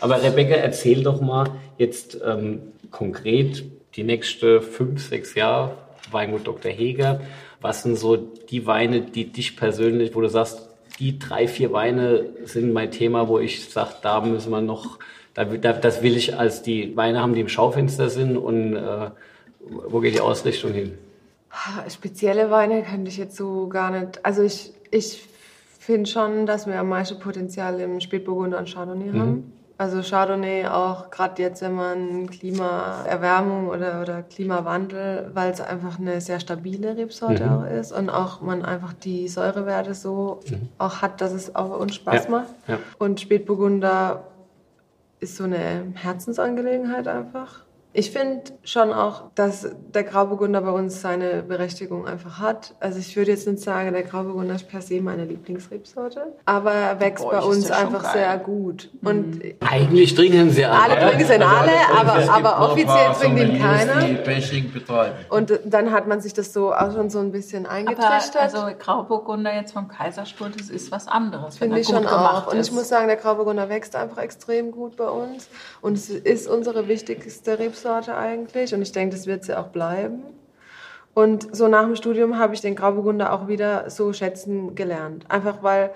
Aber Rebecca, erzähl doch mal jetzt ähm, konkret die nächste fünf, sechs Jahre Weingut Dr. Heger. Was sind so die Weine, die dich persönlich, wo du sagst, die drei, vier Weine sind mein Thema, wo ich sage, da müssen wir noch, da, da, das will ich als die Weine haben, die im Schaufenster sind und äh, wo geht die Ausrichtung hin? Spezielle Weine könnte ich jetzt so gar nicht. Also ich, ich finde schon, dass wir am meisten Potenzial im Spätburgunder und Chardonnay haben. Also Chardonnay auch gerade jetzt, wenn man Klimaerwärmung oder, oder Klimawandel, weil es einfach eine sehr stabile Rebsorte auch ist und auch man einfach die Säurewerte so auch hat, dass es auch uns Spaß Ja, macht. ja. Und Spätburgunder ist so eine Herzensangelegenheit einfach. Ich finde schon auch, dass der Grauburgunder bei uns seine Berechtigung einfach hat. Also ich würde jetzt nicht sagen, der Grauburgunder ist per se meine Lieblingsrebsorte, aber er wächst Bei uns einfach geil. sehr gut. Und Eigentlich trinken sie alle. alle trinken sind alle, aber, aber ein offiziell trinkt ihn keiner. Und dann hat man sich das so auch schon so ein bisschen Aber eingetrichtert. also Grauburgunder jetzt vom Kaiserstuhl, das ist was anderes. Finde ich schon auch. Und ich muss sagen, der Grauburgunder wächst einfach extrem gut bei uns. Und es ist unsere wichtigste Rebsorte eigentlich. Und ich denke, das wird sie auch bleiben. Und so nach dem Studium habe ich den Grauburgunder auch wieder so schätzen gelernt. Einfach weil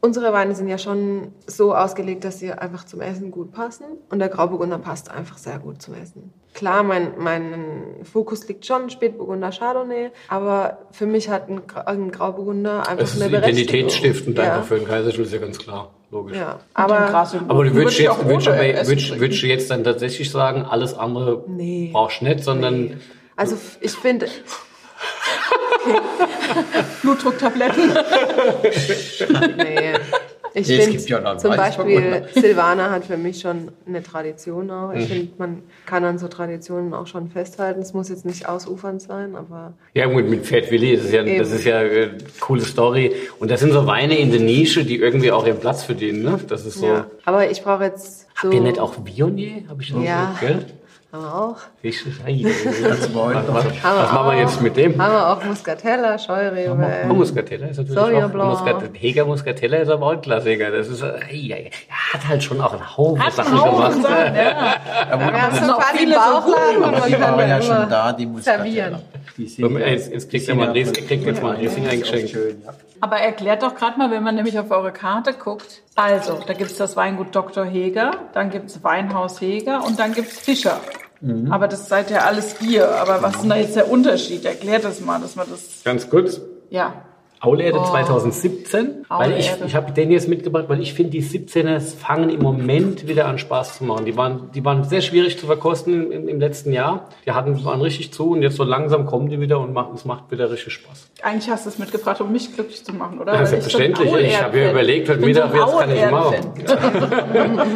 unsere Weine sind ja schon so ausgelegt, dass sie einfach zum Essen gut passen. Und der Grauburgunder passt einfach sehr gut zum Essen. Klar, mein, mein Fokus liegt schon Spätburgunder Chardonnay, aber für mich hat ein, Gra- ein Grauburgunder einfach Es ist eine Berechtigung. identitätsstiftend Ja. einfach für den Kaiserstuhl, ist ja ganz klar. Logisch. Ja, aber. Aber du würdest jetzt, würdest, würdest, würdest du jetzt dann tatsächlich sagen, alles andere Nee. brauchst du nicht, sondern also f- ich finde, Blutdrucktabletten. nee. Ich Nee, finde ja zum. Beispiel Silvaner hat für mich schon eine Tradition auch. Mhm. Ich finde, man kann an so Traditionen auch schon festhalten. Es muss jetzt nicht ausufernd sein, aber ja gut, mit Pferd Willi, das ist ja, das ist ja eine coole Story. Und das sind so Weine in der Nische, die irgendwie auch ihren Platz verdienen. Ne? Das ist so. ja. Aber ich brauche jetzt so. Habt ihr nicht auch Vionier? Hab ich das Ja. so, gell? Haben wir auch. Ei, Wein. Was, was machen wir jetzt mit dem? Haben wir auch Muscatella, Scheurebe. Oh, Muscatella ist natürlich Sauvignon auch, Blanc. Muscat, Heger Muscatella ist aber auch ein Klassiker. Das ist, äh, ei, ei, er hat halt schon auch einen Haufen Hat Sachen einen Haufen gemacht. Sachen, ja. Wir haben so noch quasi Bauchladen Aber die waren ja schon immer da, die Muscatella. servieren. Die sind ja- Jetzt, jetzt kriegt er mal ja- kriegt jetzt mal ein Riesling Ja, eingeschenkt. ja. Aber erklärt doch gerade mal, wenn man nämlich auf eure Karte guckt. Also, da gibt's das Weingut Dr. Heger, dann gibt's Weinhaus Heger und dann gibt's Fischer. Mhm. Aber das seid ja alles ihr. Aber was ist denn da jetzt der Unterschied? Erklärt das mal, dass man das, Ganz kurz. ja. Auleerde Oh. 2017, weil ich, ich habe den jetzt mitgebracht, weil ich finde, die 17er fangen im Moment wieder an Spaß zu machen. Die waren, die waren sehr schwierig zu verkosten im, im letzten Jahr. Die hatten, waren richtig zu und jetzt so langsam kommen die wieder und machen, es macht wieder richtig Spaß. Eigentlich hast du es mitgebracht, um mich glücklich zu machen, oder? Ja, Weil ich selbstverständlich. Ich habe mir überlegt, heute Mittag, jetzt kann ich machen.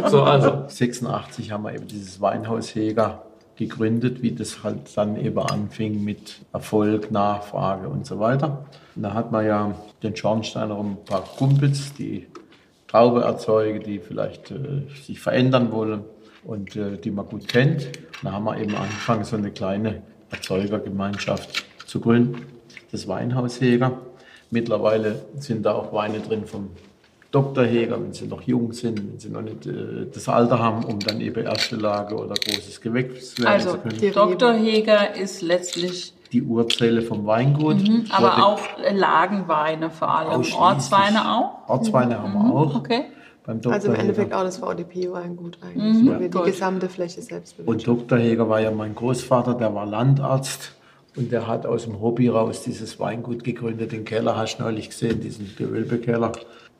So, also. 86 haben wir eben dieses Weinhaus Heger gegründet, wie das halt dann eben anfing mit Erfolg, Nachfrage und so weiter. Und da hat man ja den Schornsteiner und ein paar Kumpels, die Traube erzeugen, die vielleicht äh, sich verändern wollen und äh, die man gut kennt. Da haben wir eben angefangen, so eine kleine Erzeugergemeinschaft zu gründen, das Weinhaus Heger. Mittlerweile sind da auch Weine drin vom Dr. Heger, wenn sie noch jung sind, wenn sie noch nicht äh, das Alter haben, um dann eben erste Lage oder großes Gewächs werden Also zu können. Dr. Heger ist letztlich, Die Urzelle vom Weingut. Mhm, aber auch Lagenweine vor allem. Ortsweine auch? Ortsweine haben wir auch. Okay. Beim Dr. Also im Endeffekt auch das VDP-Weingut eigentlich, wo wir die gut. gesamte Fläche selbst Und bewirtschaften. Dr. Heger war ja mein Großvater, der war Landarzt. Und der hat aus dem Hobby raus dieses Weingut gegründet. Den Keller hast du neulich gesehen, diesen Gewölbekeller.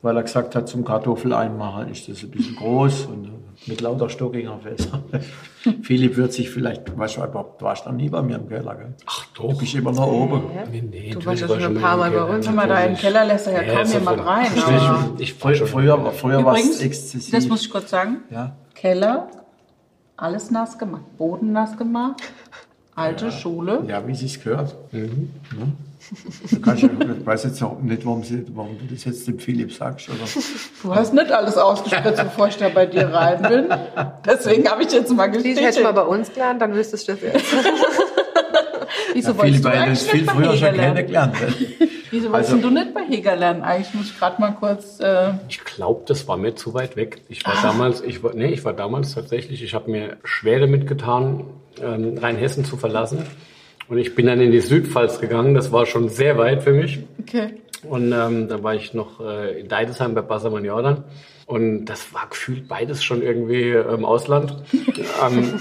Weil er gesagt hat, zum Kartoffel einmachen ist das ein bisschen groß und mit lauter Stockinger Fässer. Philipp wird sich vielleicht, weißt du überhaupt, du warst noch nie bei mir im Keller, gell? Ach Du doch. bist immer noch oben. Nee, nee, Du warst ja schon ein paar Mal bei im uns. Wenn man da in den Keller lässt, ja, Ja, komm hier mal rein. Ich, Früher, früher, früher war es exzessiv. das muss ich kurz sagen, ja. Keller, alles nass gemacht, Boden nass gemacht, alte Schule. ja, wie sich's gehört. Mhm. Du kannst ja, ich weiß jetzt auch nicht, warum, sie, warum du das jetzt dem Philipp sagst. Oder? Du hast nicht alles ausgespritzt, bevor ich da bei dir rein bin. Deswegen habe ich jetzt mal Dies hättest du mal bei uns gelernt, dann wüsstest du das jetzt. Wieso Ja, wolltest Philipp du eigentlich das viel nicht bei früher Heger schon lernen? kennengelernt. Wieso wolltest Also- du nicht bei Heger lernen? Eigentlich muss ich gerade mal kurz... Äh, Ich glaube, das war mir zu weit weg. Ich war damals, ich war, nee, ich war damals tatsächlich, ich habe mir schwer damit getan, ähm, Rheinhessen zu verlassen. Und ich bin dann in die Südpfalz gegangen. Das war schon sehr weit für mich. okay. Und ähm, da war ich noch äh, in Deidesheim bei Bassermann Jordan. Und das war gefühlt beides schon irgendwie im Ausland. ähm,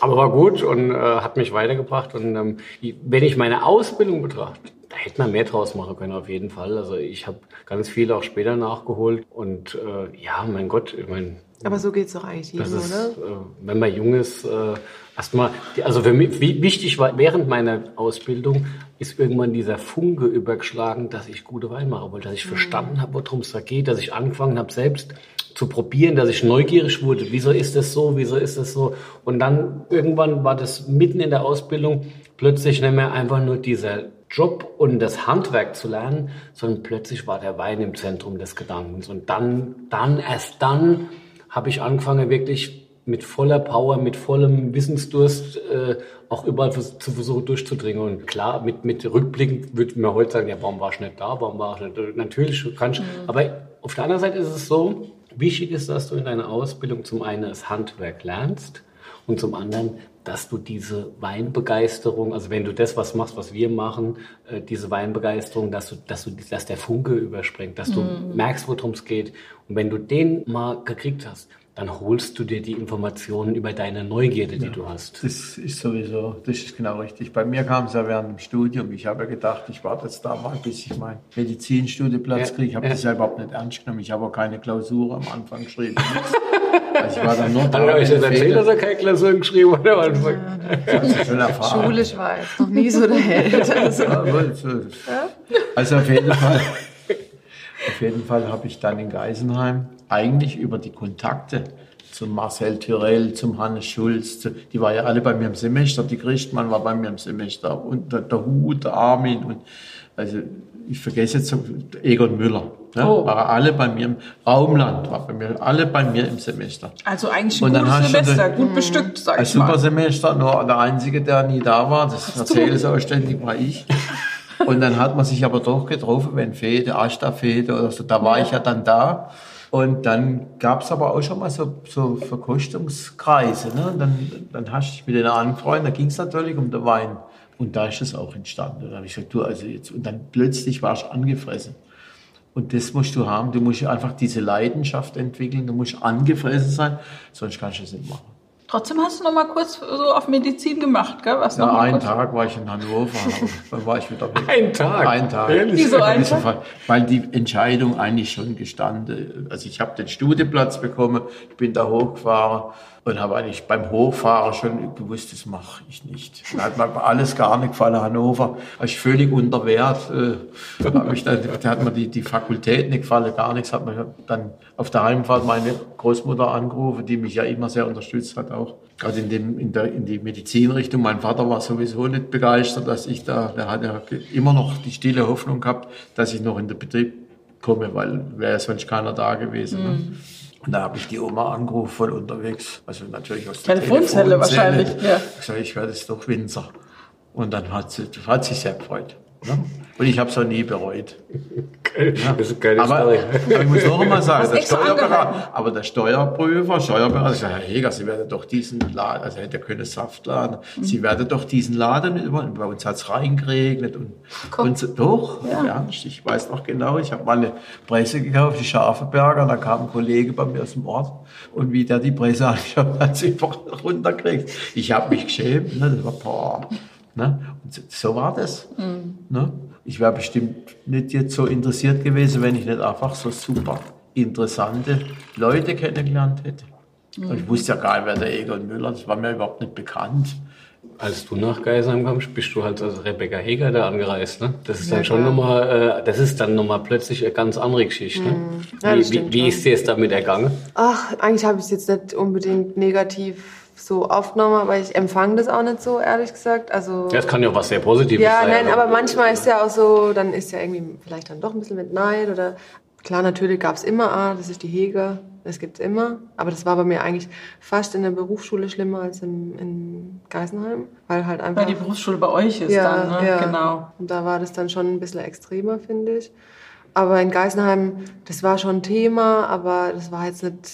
aber war gut und äh, hat mich weitergebracht. Und ähm, wenn ich meine Ausbildung betrachte, da hätte man mehr draus machen können auf jeden Fall. Also ich habe ganz viel auch später nachgeholt. Und äh, ja, mein Gott, ich meine, Aber so geht's doch eigentlich jedem, ist, oder? äh, wenn man jung ist, äh, erstmal, also für mich, wichtig war während meiner Ausbildung, ist irgendwann dieser Funke übergeschlagen, dass ich gute Wein machen wollte, dass ich verstanden habe, worum es da geht, dass ich angefangen habe, selbst zu probieren, dass ich neugierig wurde. Wieso ist das so? Wieso ist das so? Und dann irgendwann war das mitten in der Ausbildung plötzlich nicht mehr einfach nur dieser Job und das Handwerk zu lernen, sondern plötzlich war der Wein im Zentrum des Gedankens. Und dann, dann, erst dann habe ich angefangen, wirklich mit voller Power, mit vollem Wissensdurst äh, auch überall zu versuchen durchzudringen. Und klar, mit, mit Rückblicken würde man heute sagen, ja, warum war ich nicht da, warum war ich nicht da? Natürlich kannst du, aber auf der anderen Seite ist es so, wichtig ist, dass du in deiner Ausbildung zum einen das Handwerk lernst und zum anderen, dass du diese Weinbegeisterung, also wenn du das was machst, was wir machen, äh, diese Weinbegeisterung, dass du, dass du, dass der Funke überspringt, dass du merkst, worum es geht. Und wenn du den mal gekriegt hast, dann holst du dir die Informationen über deine Neugierde, die du hast. Das ist sowieso, das ist genau richtig. Bei mir kam es ja während dem Studium. Ich habe ja gedacht, ich warte jetzt da mal, bis ich meinen Medizinstudienplatz Ja, kriege. Ich habe ja. das ja überhaupt nicht ernst genommen. Ich habe auch keine Klausur am Anfang geschrieben. also ich war dann nur da. Hat er euch erzählt, dass er keine Klausur geschrieben hat am Anfang? Erfahren. Schulisch war jetzt noch nie so der Held. Also, Ja, gut, so. Also auf jeden Fall, auf jeden Fall habe ich dann in Geisenheim eigentlich über die Kontakte zum Marcel Tyrell, zum Hannes Schulz, zu, die waren ja alle bei mir im Semester, die Christmann war bei mir im Semester und der, der Hut, der Armin und also ich vergesse jetzt Egon Müller. Ne? Oh. Waren alle bei mir im Raumland, war bei mir, alle bei mir im Semester. Also eigentlich ein gutes Semester, den- gut bestückt, sag Ein ich mal. super Semester, nur der Einzige, der nie da war, das erzähle ich auch ständig, war ich. Und dann hat man sich aber doch getroffen, wenn Fete, Ashta-Fete oder so, da war ich ja dann da. Und dann gab es aber auch schon mal so, so Verkostungskreise. Ne? Und dann, dann hast du dich mit denen angefreundet, da ging es natürlich um den Wein. Und da ist es auch entstanden. Da habe ich gesagt, du, also jetzt, und dann plötzlich warst du angefressen. Und das musst du haben. Du musst einfach diese Leidenschaft entwickeln. Du musst angefressen sein, sonst kannst du es nicht machen. Trotzdem hast du noch mal kurz so auf Medizin gemacht, gell? Was noch Ja, mal einen? Tag war ich in Hannover, dann war ich wieder weg. Ein Tag? Ein Tag. Ehrlich? Wieso ein Tag? Fall. Weil die Entscheidung eigentlich schon gestanden. Also ich habe den Studienplatz bekommen, ich bin da hochgefahren und habe eigentlich beim Hochfahren schon gewusst, das mache ich nicht. Da hat mir alles gar nicht gefallen, Hannover. Ich völlig unter Wert. Äh, dann, da hat mir die, die Fakultät nicht gefallen, gar nichts. Hat mir dann auf der Heimfahrt meine Großmutter angerufen, die mich ja immer sehr unterstützt hat auch. Gerade in, dem, in, der, in die Medizinrichtung. Mein Vater war sowieso nicht begeistert, dass ich da, der hat ja immer noch die stille Hoffnung gehabt, dass ich noch in den Betrieb komme, weil wäre sonst keiner da gewesen. Ne? Und da habe ich die Oma angerufen unterwegs, also natürlich aus der Telefonzelle wahrscheinlich, ja. Ich sage, ich werde jetzt doch Winzer. Und dann hat sie, hat sich sehr gefreut. Ne? Und ich habe es auch nie bereut. Das ist eine geile Aber, Story. aber ich muss noch einmal sagen, der Steuerberater, aber der Steuerprüfer, Steuerberater, sagt, Herr Heger, Sie werden doch diesen Laden, also hätte er können Saftladen, Sie werden doch diesen Laden über, bei uns hat es reingeregnet und, und so, doch, ja. ernst, ich weiß noch genau, ich habe mal eine Presse gekauft, die Scharfeberger, da kam ein Kollege bei mir aus dem Ort. Und wie der die Presse angeschaut hat, hat sie überall runtergekriegt. Ich habe mich geschämt, ne, das war, boah, ne, und so, war das. Ne? Ich wäre bestimmt nicht jetzt so interessiert gewesen, wenn ich nicht einfach so super interessante Leute kennengelernt hätte. Und ich wusste ja gar nicht, wer der Egon Müller, das war mir überhaupt nicht bekannt. Als du nach Geisheim kamst, bist du halt als Rebecca Heger da angereist, ne? Das ist Ja, dann schon klar. nochmal, äh, das ist dann nochmal plötzlich eine ganz andere Geschichte. Mhm. Ja, wie wie, wie ist dir es damit ergangen? Ach, eigentlich habe ich es jetzt nicht unbedingt negativ so aufgenommen, aber ich empfange das auch nicht so, ehrlich gesagt. Also Ja, Das kann ja auch was sehr Positives Ja, sein. nein, aber manchmal ist ja auch so, dann ist ja irgendwie vielleicht dann doch ein bisschen mit Neid oder klar, natürlich gab es immer, ah, das ist die Heger, das gibt's immer. Aber das war bei mir eigentlich fast in der Berufsschule schlimmer als in, in Geisenheim, weil halt einfach. Weil die Berufsschule bei euch ist ja, dann, ne? ja. Genau. Und da war das dann schon ein bisschen extremer, finde ich. Aber in Geisenheim, das war schon Thema, aber das war jetzt nicht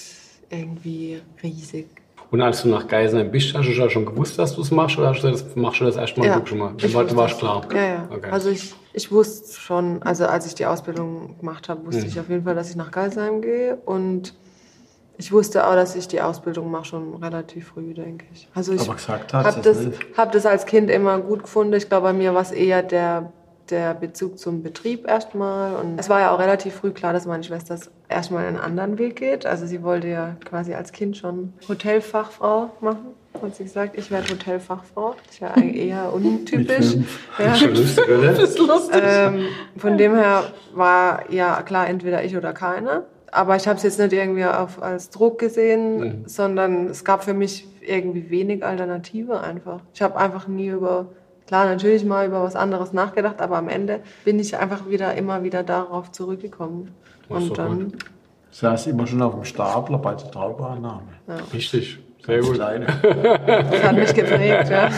irgendwie riesig. Und als du nach Geisheim bist, hast du ja schon gewusst, dass du es machst oder hast du das, machst du das erstmal Ja, schon mal? ich Du war- warst klar. Ja, ja. Okay. Also ich, ich wusste schon, also als ich die Ausbildung gemacht habe, Mhm. wusste ich auf jeden Fall, dass ich nach Geisheim gehe. Und ich wusste auch, dass ich die Ausbildung mache, schon relativ früh, denke ich. Also ich habe das, hab das als Kind immer gut gefunden. Ich glaube, bei mir war es eher der, der Bezug zum Betrieb erstmal. Und es war ja auch relativ früh klar, dass meine Schwester erstmal einen anderen Weg geht. Also sie wollte ja quasi als Kind schon Hotelfachfrau machen. Hat sie gesagt, ich werde Hotelfachfrau. Das ist ja eher untypisch. Ja. Das ist lustig. Ähm, von dem her war ja klar, entweder ich oder keiner. Aber ich habe es jetzt nicht irgendwie auf, als Druck gesehen, sondern es gab für mich irgendwie wenig Alternative einfach. Ich habe einfach nie über, klar, natürlich mal über was anderes nachgedacht, aber am Ende bin ich einfach wieder immer wieder darauf zurückgekommen. So, Und dann, gut. Saß immer schon auf dem Stapler bei der Traubeannahme. Richtig. Sehr Das gut. Das hat mich geprägt, ja.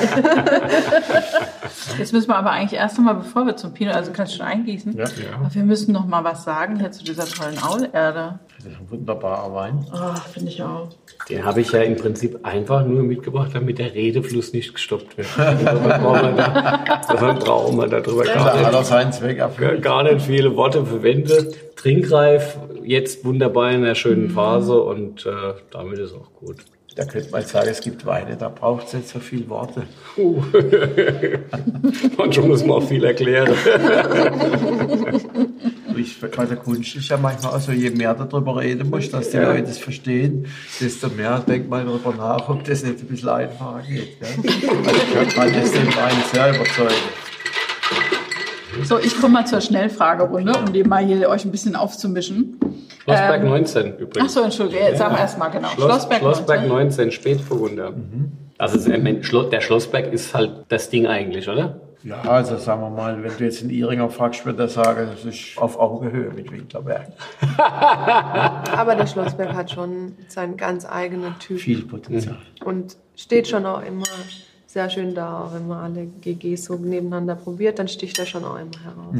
Jetzt müssen wir aber eigentlich erst einmal, bevor wir zum Pinot, also kannst du schon eingießen, Ja. aber wir müssen noch mal was sagen hier zu dieser tollen Aulerde. Das ist ein wunderbarer Wein. Oh, finde ich auch. Den habe ich ja im Prinzip einfach nur mitgebracht, damit der Redefluss nicht gestoppt wird. Dann brauchen wir darüber Da gar nicht. gar nicht viele Worte verwende. Trinkreif, jetzt wunderbar in einer schönen Phase und äh, damit ist auch gut. Da könnte man sagen, es gibt Weine, da braucht es nicht so viel Worte. Manchmal muss man auch viel erklären. Ich, bei der Kunst ist ja manchmal auch so, je mehr darüber reden musst, dass die Leute es verstehen, desto mehr denkt man darüber nach, ob das nicht ein bisschen einfacher geht. Ja? Also ich kann das den Wein sehr überzeugen. So, ich komme mal zur Schnellfragerunde, um die mal hier euch ein bisschen aufzumischen. Schlossberg 19 übrigens. Ach so, Entschuldigung, jetzt sagen wir erst mal genau. Schloss, Schlossberg, Schlossberg 19. 19, Spätburgunder. Also mein, Schlo- der Schlossberg ist halt das Ding eigentlich, oder? Ja, also sagen wir mal, wenn du jetzt einen Iringer fragst, würde er sagen, das ist auf Augenhöhe mit Winklerberg. Aber der Schlossberg hat schon seinen ganz eigenen Typ. Viel Potenzial. Und steht schon auch immer sehr schön da, auch wenn man alle GGs so nebeneinander probiert, dann sticht er schon auch immer heraus.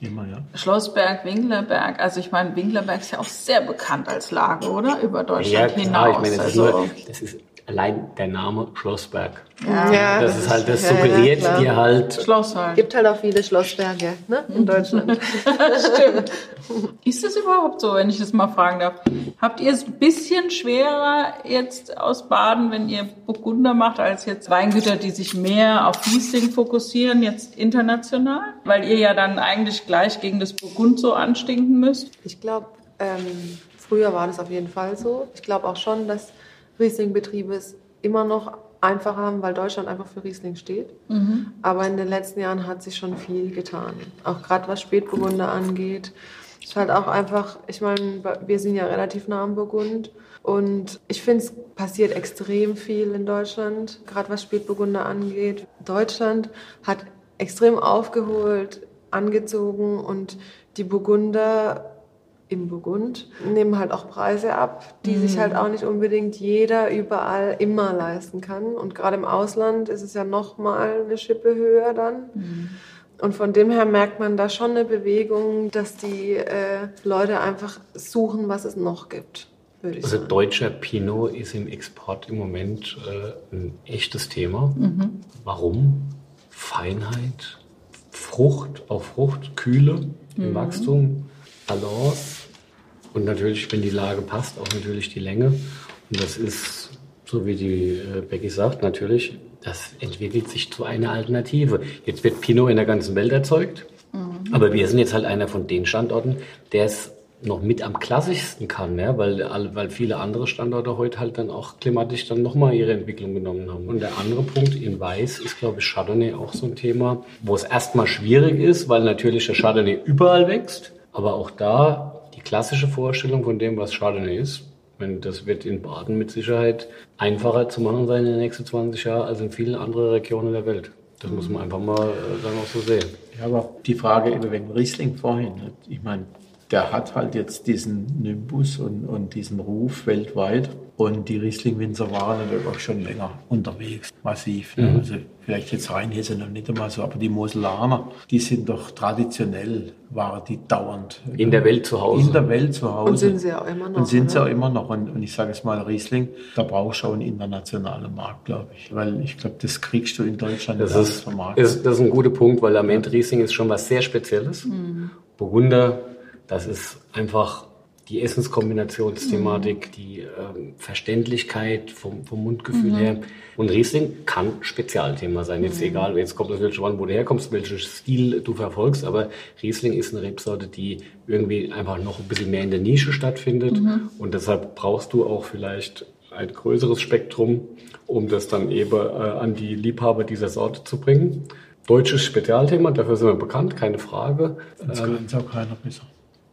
Immer, ja. Schlossberg, Winklerberg. Also ich meine, Winklerberg ist ja auch sehr bekannt als Lage, oder? Über Deutschland klar, hinaus. ich meine, das, also, ist nur, das ist allein der Name Schlossberg. Ja, Das ist halt, das ja, ja, suggeriert klar. dir halt, Schloss halt. gibt halt auch viele Schlossberge ne, in Deutschland. Ist das überhaupt so, wenn ich das mal fragen darf? Habt ihr es ein bisschen schwerer jetzt aus Baden, wenn ihr Burgunder macht, als jetzt Weingüter, die sich mehr auf Riesling fokussieren, jetzt international? Weil ihr ja dann eigentlich gleich gegen das Burgund so anstinken müsst? Ich glaube, ähm, früher war das auf jeden Fall so. Ich glaube auch schon, dass Riesling-Betriebe es immer noch einfacher haben, weil Deutschland einfach für Riesling steht. Aber in den letzten Jahren hat sich schon viel getan. Auch gerade was Spätburgunder angeht. Es ist halt auch einfach, ich meine, wir sind ja relativ nah am Burgund. Und ich finde, es passiert extrem viel in Deutschland, gerade was Spätburgunder angeht. Deutschland hat extrem aufgeholt, angezogen und die Burgunder Burgund, nehmen halt auch Preise ab, die Mhm. sich halt auch nicht unbedingt jeder überall immer leisten kann. Und gerade im Ausland ist es ja noch mal eine Schippe höher dann. Mhm. Und von dem her merkt man da schon eine Bewegung, dass die äh, Leute einfach suchen, was es noch gibt, würde ich Also sagen. deutscher Pinot ist im Export im Moment äh, ein echtes Thema. Warum? Feinheit, Frucht auf Frucht, Kühle im Wachstum, Balance und natürlich, wenn die Lage passt, auch natürlich die Länge. Und das ist, so wie die äh, Becky sagt, natürlich, das entwickelt sich zu einer Alternative. Jetzt wird Pinot in der ganzen Welt erzeugt. Aber wir sind jetzt halt einer von den Standorten, der es noch mit am klassischsten kann, ja, weil, weil viele andere Standorte heute halt dann auch klimatisch dann nochmal ihre Entwicklung genommen haben. Und der andere Punkt in Weiß ist, glaube ich, Chardonnay auch so ein Thema, wo es erstmal schwierig ist, weil natürlich der Chardonnay überall wächst, aber auch da klassische Vorstellung von dem, was Chardonnay ist, das wird in Baden mit Sicherheit einfacher zu machen sein in den nächsten 20 Jahren als in vielen anderen Regionen der Welt. Das muss man einfach mal äh, dann auch so sehen. Ja, aber die Frage eben wegen Riesling vorhin. ne? Ich meine, der hat halt jetzt diesen Nimbus und, und diesen Ruf weltweit. Und die Riesling-Winzer waren natürlich auch schon länger unterwegs, massiv. Ne? Also vielleicht jetzt Rheinhessen noch nicht einmal so, aber die Moselaner, die sind doch traditionell, waren die dauernd. In der Welt zu Hause. In der Welt zu Hause. Und sind sie auch immer noch, Und sind sie auch immer noch. Und, und ich sage es mal, Riesling, da brauchst du auch einen internationalen Markt, glaube ich. Weil ich glaube, das kriegst du in Deutschland Das ist, vermarktet. ist, das ist ein guter Punkt, weil am Ende Riesling ist schon was sehr Spezielles. Burgunder, das ist einfach die Essenskombinationsthematik, die ähm, Verständlichkeit vom, vom Mundgefühl her. Und Riesling kann Spezialthema sein. Jetzt egal, jetzt kommt natürlich schon an, wo du herkommst, welchen Stil du verfolgst, aber Riesling ist eine Rebsorte, die irgendwie einfach noch ein bisschen mehr in der Nische stattfindet. Und deshalb brauchst du auch vielleicht ein größeres Spektrum, um das dann eben äh, an die Liebhaber dieser Sorte zu bringen. Deutsches Spezialthema, dafür sind wir bekannt, keine Frage. Das kann es auch keiner besser.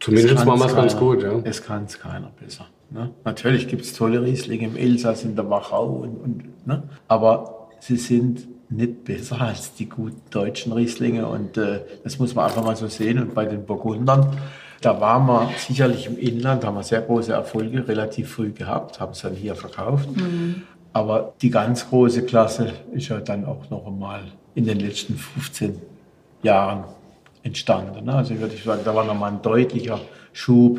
Zumindest machen wir es ganz gut, ja. Es kann es keiner besser. Ne? Natürlich gibt es tolle Rieslinge im Elsass, in der Wachau, und, und, ne? aber sie sind nicht besser als die guten deutschen Rieslinge und äh, das muss man einfach mal so sehen. Und bei den Burgundern, da waren wir sicherlich im Inland, haben wir sehr große Erfolge relativ früh gehabt, haben es dann hier verkauft. Aber die ganz große Klasse ist ja dann auch noch einmal in den letzten 15 Jahren entstanden. ne? Also würde ich sagen, da war nochmal ein deutlicher Schub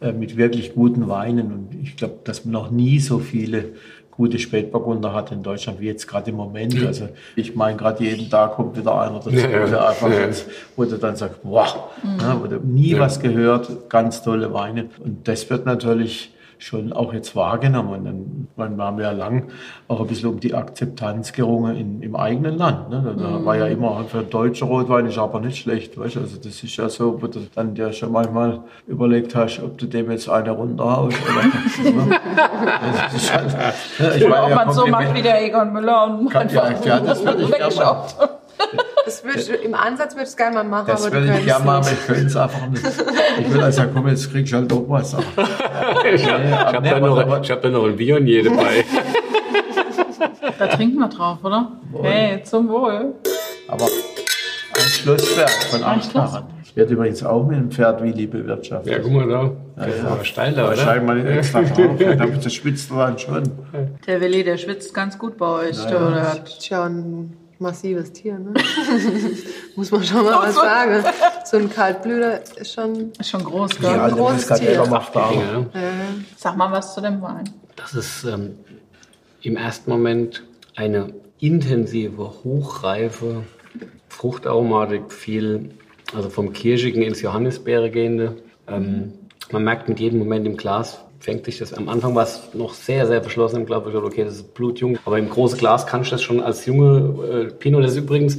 äh, mit wirklich guten Weinen. Und ich glaube, dass man noch nie so viele gute Spätburgunder hat in Deutschland wie jetzt gerade im Moment. Also ich meine, gerade jeden Tag kommt wieder einer dazu, Ja, ja. der einfach Ja. jetzt, wo du dann sagst, wow, ne, wo du nie was gehört, ganz tolle Weine. Und das wird natürlich schon auch jetzt wahrgenommen. Und dann, man haben ja lang auch ein bisschen um die Akzeptanz gerungen in, im eigenen Land. Ne? Da war ja immer für deutsche Rotwein ist aber nicht schlecht. Weißt? du? Also das ist ja so, wo du dann dir schon manchmal überlegt hast, ob du dem jetzt eine runterhaust oder ne? das ist halt, ich meine, ob ja, man so macht wie der Egon Müller und Kann- ja, ja, das würde ich. Das würd ich, Im Ansatz würde ich es gerne mal machen, Das würde ich gerne mal, aber ich könnte es einfach nicht. Ich will also, komm, jetzt kriegst du halt doch was. Aber, Ich habe aber- hab nee, da, noch- ich hab da noch ein Vionier dabei. Da trinken wir drauf, oder? Hey, zum Wohl. aber ein Schlosswerk von Schloss. Aschmachen. Wird übrigens auch mit dem Pferd Willi bewirtschaftet. Ja, guck mal da. Das ist aber steiler, oder? Wahrscheinlich mal extra drauf. Damit das schwitzt dann schon. Der Willi, der schwitzt ganz gut bei euch. Ja, der ja. hat ja ein massives Tier, ne? Muss man schon mal was sagen. So ein Kaltblüter ist schon. ist schon groß, Ja, also großes Muscatella Tier. er. Ja. Äh, Sag mal was zu dem Wein. Das ist ähm, im ersten Moment eine intensive, hochreife Fruchtaromatik, viel, also vom Kirschigen ins Johannisbeere gehende. Ähm, man merkt mit jedem Moment im Glas, fängt sich das, am Anfang war es noch sehr, sehr verschlossen im Glas, ich okay, das ist blutjung, aber im großen Glas kann ich das schon als junge äh, Pinot, das ist übrigens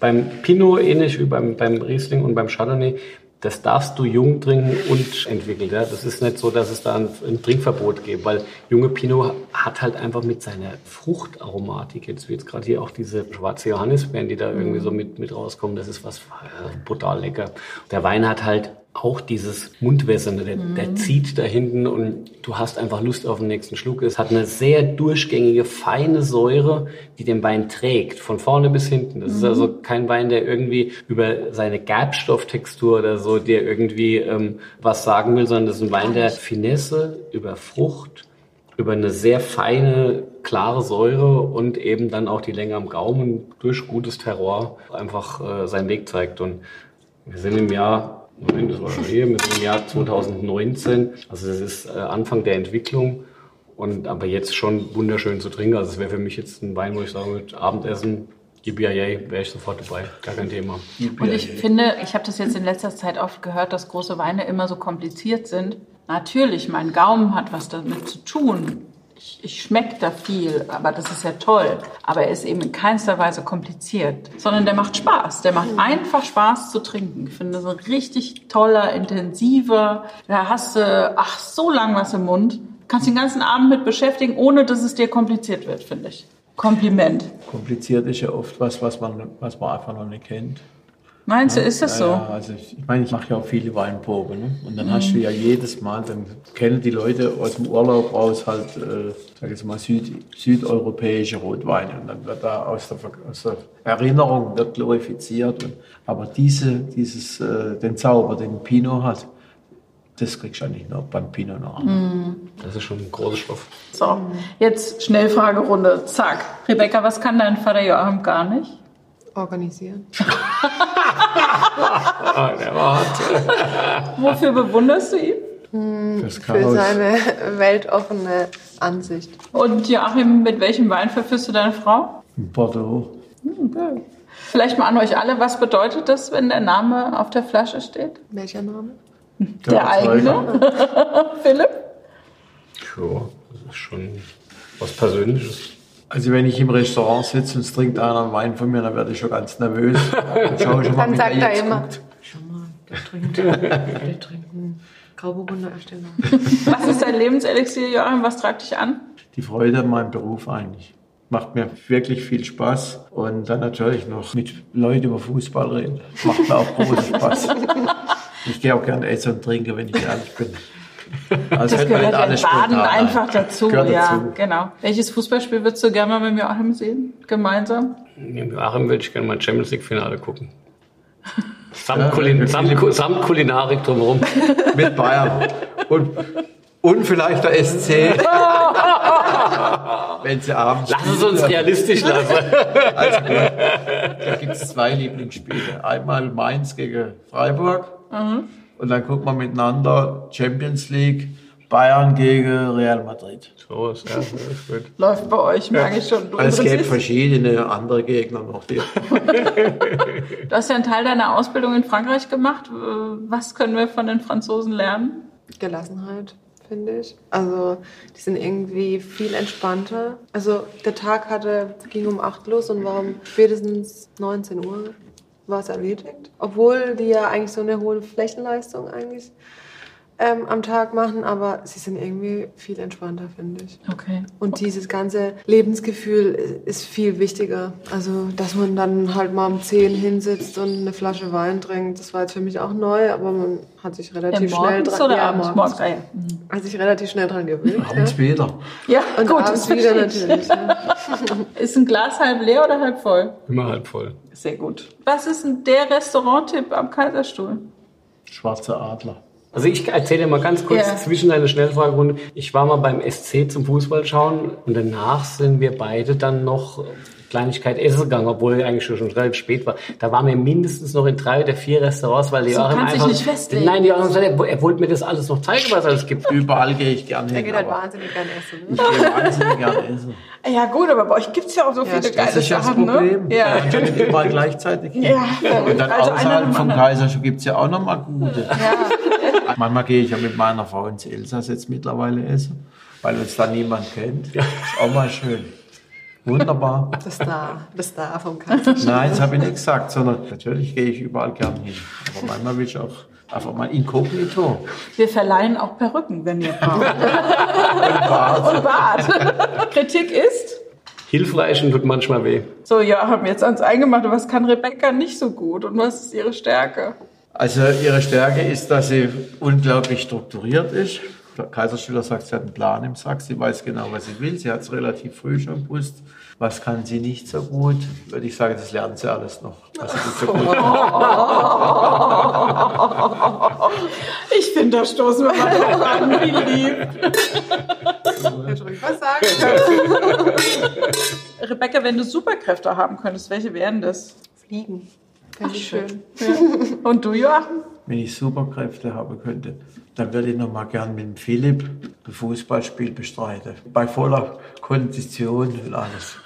beim Pinot ähnlich wie beim, beim Riesling und beim Chardonnay, das darfst du jung trinken und entwickeln. Ja? Das ist nicht so, dass es da ein, ein Trinkverbot gibt, weil junge Pinot hat halt einfach mit seiner Fruchtaromatik, jetzt wie jetzt gerade hier auch diese schwarze Johannisbeeren, die da irgendwie so mit, mit rauskommen, das ist was äh, brutal lecker. Der Wein hat halt auch dieses Mundwässernde, der, Mhm. der zieht da hinten und du hast einfach Lust auf den nächsten Schluck. Es hat eine sehr durchgängige, feine Säure, die den Wein trägt, von vorne bis hinten. Das ist Mhm. also kein Wein, der irgendwie über seine Gerbstofftextur oder so dir irgendwie ähm, was sagen will, sondern das ist ein Wein der Finesse, über Frucht, über eine sehr feine, klare Säure und eben dann auch die Länge am Gaumen durch gutes Terroir einfach äh, seinen Weg zeigt. Und wir sind im Jahr, Moment, das war schon hier, wir sind im Jahr 2019, also das ist äh, Anfang der Entwicklung und aber jetzt schon wunderschön zu trinken. Also es wäre für mich jetzt ein Wein, wo ich sage, mit Abendessen, yippie wäre ich sofort dabei, gar kein Thema. Und ich finde, ich habe das jetzt in letzter Zeit oft gehört, dass große Weine immer so kompliziert sind. Natürlich, mein Gaumen hat was damit zu tun. Ich, ich schmecke da viel, aber das ist ja toll. Aber er ist eben in keinster Weise kompliziert, sondern der macht Spaß. Der macht einfach Spaß zu trinken. Ich finde, so ein richtig toller, intensiver. Da hast du, ach, so lang was im Mund. Kannst den ganzen Abend mit beschäftigen, ohne dass es dir kompliziert wird, finde ich. Kompliment. Kompliziert ist ja oft was, was man, was man einfach noch nicht kennt. Meinst du, ist das Ja, so? ja, also ich, ich meine, ich mache ja auch viele Weinproben. Ne? Und dann hast du ja jedes Mal, dann kennen die Leute aus dem Urlaub raus halt, äh, sag jetzt mal, Süd, südeuropäische Rotweine. Und dann wird da aus der, aus der Erinnerung wird glorifiziert. Und, aber diese, dieses, äh, den Zauber, den Pinot hat, das kriegst du eigentlich nur beim Pinot Noir. Das ist schon ein großer Stoff. So, jetzt Schnellfragerunde. Zack. Rebecca, was kann dein Vater Joachim gar nicht? Organisieren. Ah, der war hart. Wofür bewunderst du ihn? Das Für seine weltoffene Ansicht. Und Joachim, mit welchem Wein verführst du deine Frau? Bordeaux. Vielleicht mal an euch alle, was bedeutet das, wenn der Name auf der Flasche steht? Welcher Name? Der, Erzeuger. eigene? Philipp? Ja, das ist schon was Persönliches. Also wenn ich im Restaurant sitze und es trinkt einer einen Wein von mir, dann werde ich schon ganz nervös. Dann schaue ich schon mal, Dann wie sagt er immer, guckt. schau mal, der trinkt, der trinkt einen Grauburgunder Ersteller. Was ist dein Lebenselixier, Joachim? Was treibt dich an? Die Freude an meinem Beruf eigentlich. Macht mir wirklich viel Spaß. Und dann natürlich noch mit Leuten über Fußball reden. Macht mir auch großen Spaß. Ich gehe auch gerne essen und trinken, wenn ich ehrlich bin. Also Das gehört nicht ja in Baden einfach dazu. Gehört ja, dazu. genau. Welches Fußballspiel würdest du gerne mal mit Joachim sehen? Gemeinsam? Im Joachim würde ich gerne mal Champions League Finale gucken. Samt, Ja, Kulin samt, samt Kulinarik drumherum. Mit Bayern. Und, und vielleicht der SC. wenn sie abends Lass es uns realistisch lassen. Also gut. Da gibt es zwei Lieblingsspiele. Einmal Mainz gegen Freiburg. Und dann guckt man miteinander Champions League, Bayern gegen Real Madrid. So ist, ja, das ist gut. Läuft bei euch, merke ich schon. Du, Es gibt verschiedene andere Gegner noch. Die, du hast ja einen Teil deiner Ausbildung in Frankreich gemacht. Was können wir von den Franzosen lernen? Gelassenheit, finde ich. Also, die sind irgendwie viel entspannter. Also, der Tag hatte, ging um 8 los und war um spätestens 19 Uhr war es erledigt. Obwohl die ja eigentlich so eine hohe Flächenleistung eigentlich ähm, am Tag machen, aber sie sind irgendwie viel entspannter, finde ich. Okay. Und dieses ganze Lebensgefühl ist viel wichtiger. Also, dass man dann halt mal um 10 hinsitzt und eine Flasche Wein trinkt, das war jetzt für mich auch neu, aber man hat sich Ja, relativ schnell morgens dran oder ja, abends? morgens. Morgens. Ah, ja. Hat sich relativ schnell dran gewöhnt. abends wieder. ja, Und gut, abends wieder natürlich. Ja. Ist ein Glas halb leer oder halb voll? Immer halb voll. Sehr gut. Was ist denn der Restauranttipp am Kaiserstuhl? Schwarzer Adler. Also ich erzähle dir mal ganz kurz Ja. zwischen deine Schnellfragerunde. Ich war mal beim SC zum Fußball schauen und danach sind wir beide dann noch Kleinigkeit essen gegangen, obwohl eigentlich schon, schon relativ spät war. Da waren wir mindestens noch in drei oder vier Restaurants, weil die So, Joachim kannst dich einfach... nicht festlegen. Nein, die Joachim gesagt, er, er wollte mir das alles noch zeigen, was es alles gibt. Überall gehe ich gerne Er hin. geht halt wahnsinnig gerne essen. Ich Ne? gehe wahnsinnig gerne essen. Ja gut, aber bei euch gibt es ja auch so viele stimmt. geile Das ist ja das Sachen, Problem. ne? Ja. Man kann nicht überall gleichzeitig hin. Ja, Und dann also außerhalb vom. Kaiserstuhl gibt es ja auch noch mal gute. Manchmal gehe ich ja mit meiner Frau ins Elsass jetzt mittlerweile essen, weil uns da niemand kennt. Ist auch mal schön. Wunderbar. Das Star, das Star vom Kaiser. Nein, das habe ich nicht gesagt, sondern natürlich gehe ich überall gern hin. Aber manchmal will ich auch einfach mal inkognito. Wir verleihen auch Perücken, wenn ihr braucht. Bart. Und Bart. Kritik ist? Hilfreich und tut manchmal weh. So, ja, haben wir jetzt ans Eingemachte. Was kann Rebecca nicht so gut und was ist ihre Stärke? Also ihre Stärke ist, dass sie unglaublich strukturiert ist. Der Kaiserschüler sagt, sie hat einen Plan im Sack, sie weiß genau, was sie will. Sie hat es relativ früh schon gewusst. Was kann sie nicht so gut? Würde ich sagen, das lernt sie alles noch. Was sie so gut Ich finde, da stoßen wir mal drauf an, wie lieb. Hätte ruhig was sagen können. Rebecca, wenn du Superkräfte haben könntest, welche wären das? Fliegen. Finde ich schön. Und du, Joachim? Wenn ich Superkräfte haben könnte, dann würde ich noch mal gern mit dem Philipp ein Fußballspiel bestreiten. Bei voller Kondition und alles.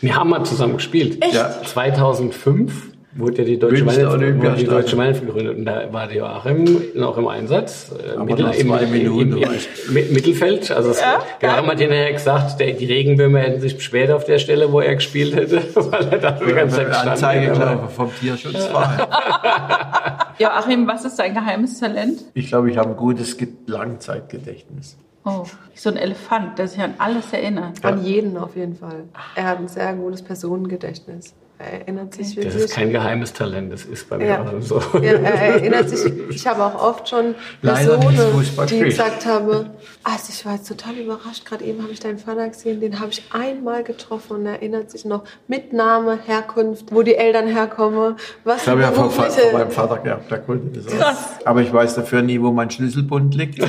Wir haben mal zusammen gespielt. Ja. 2005 wurde ja die Deutsche Welle gegründet. Und da war der Joachim noch im Einsatz. äh, nur zwei Minuten, im, im, im, im Mittelfeld. Also es, Joachim hat hinterher gesagt, der, die Regenwürmer hätten sich beschwert auf der Stelle, wo er gespielt hätte, weil er dafür die ganze Zeit gestanden Anzeige hätte. vom Tierschutzverein. Joachim, was ist dein geheimes Talent? Ich glaube, ich habe ein gutes Ge- Langzeitgedächtnis. Oh, so ein Elefant, der sich an alles erinnert. An jeden auf jeden Fall. Er hat ein sehr gutes Personengedächtnis. Er erinnert sich Das wirklich. ist kein geheimes Talent, das ist bei mir Ja. auch so. Ja, er erinnert sich. Ich habe auch oft schon Leider Personen, die gesagt haben, also ich war jetzt total überrascht, gerade eben habe ich deinen Vater gesehen, den habe ich einmal getroffen und er erinnert sich noch mit Name, Herkunft, wo die Eltern herkommen, was Das habe ich ja berufliche- von meinem Vater gehabt, der konnte das auch. Aber ich weiß dafür nie, wo mein Schlüsselbund liegt.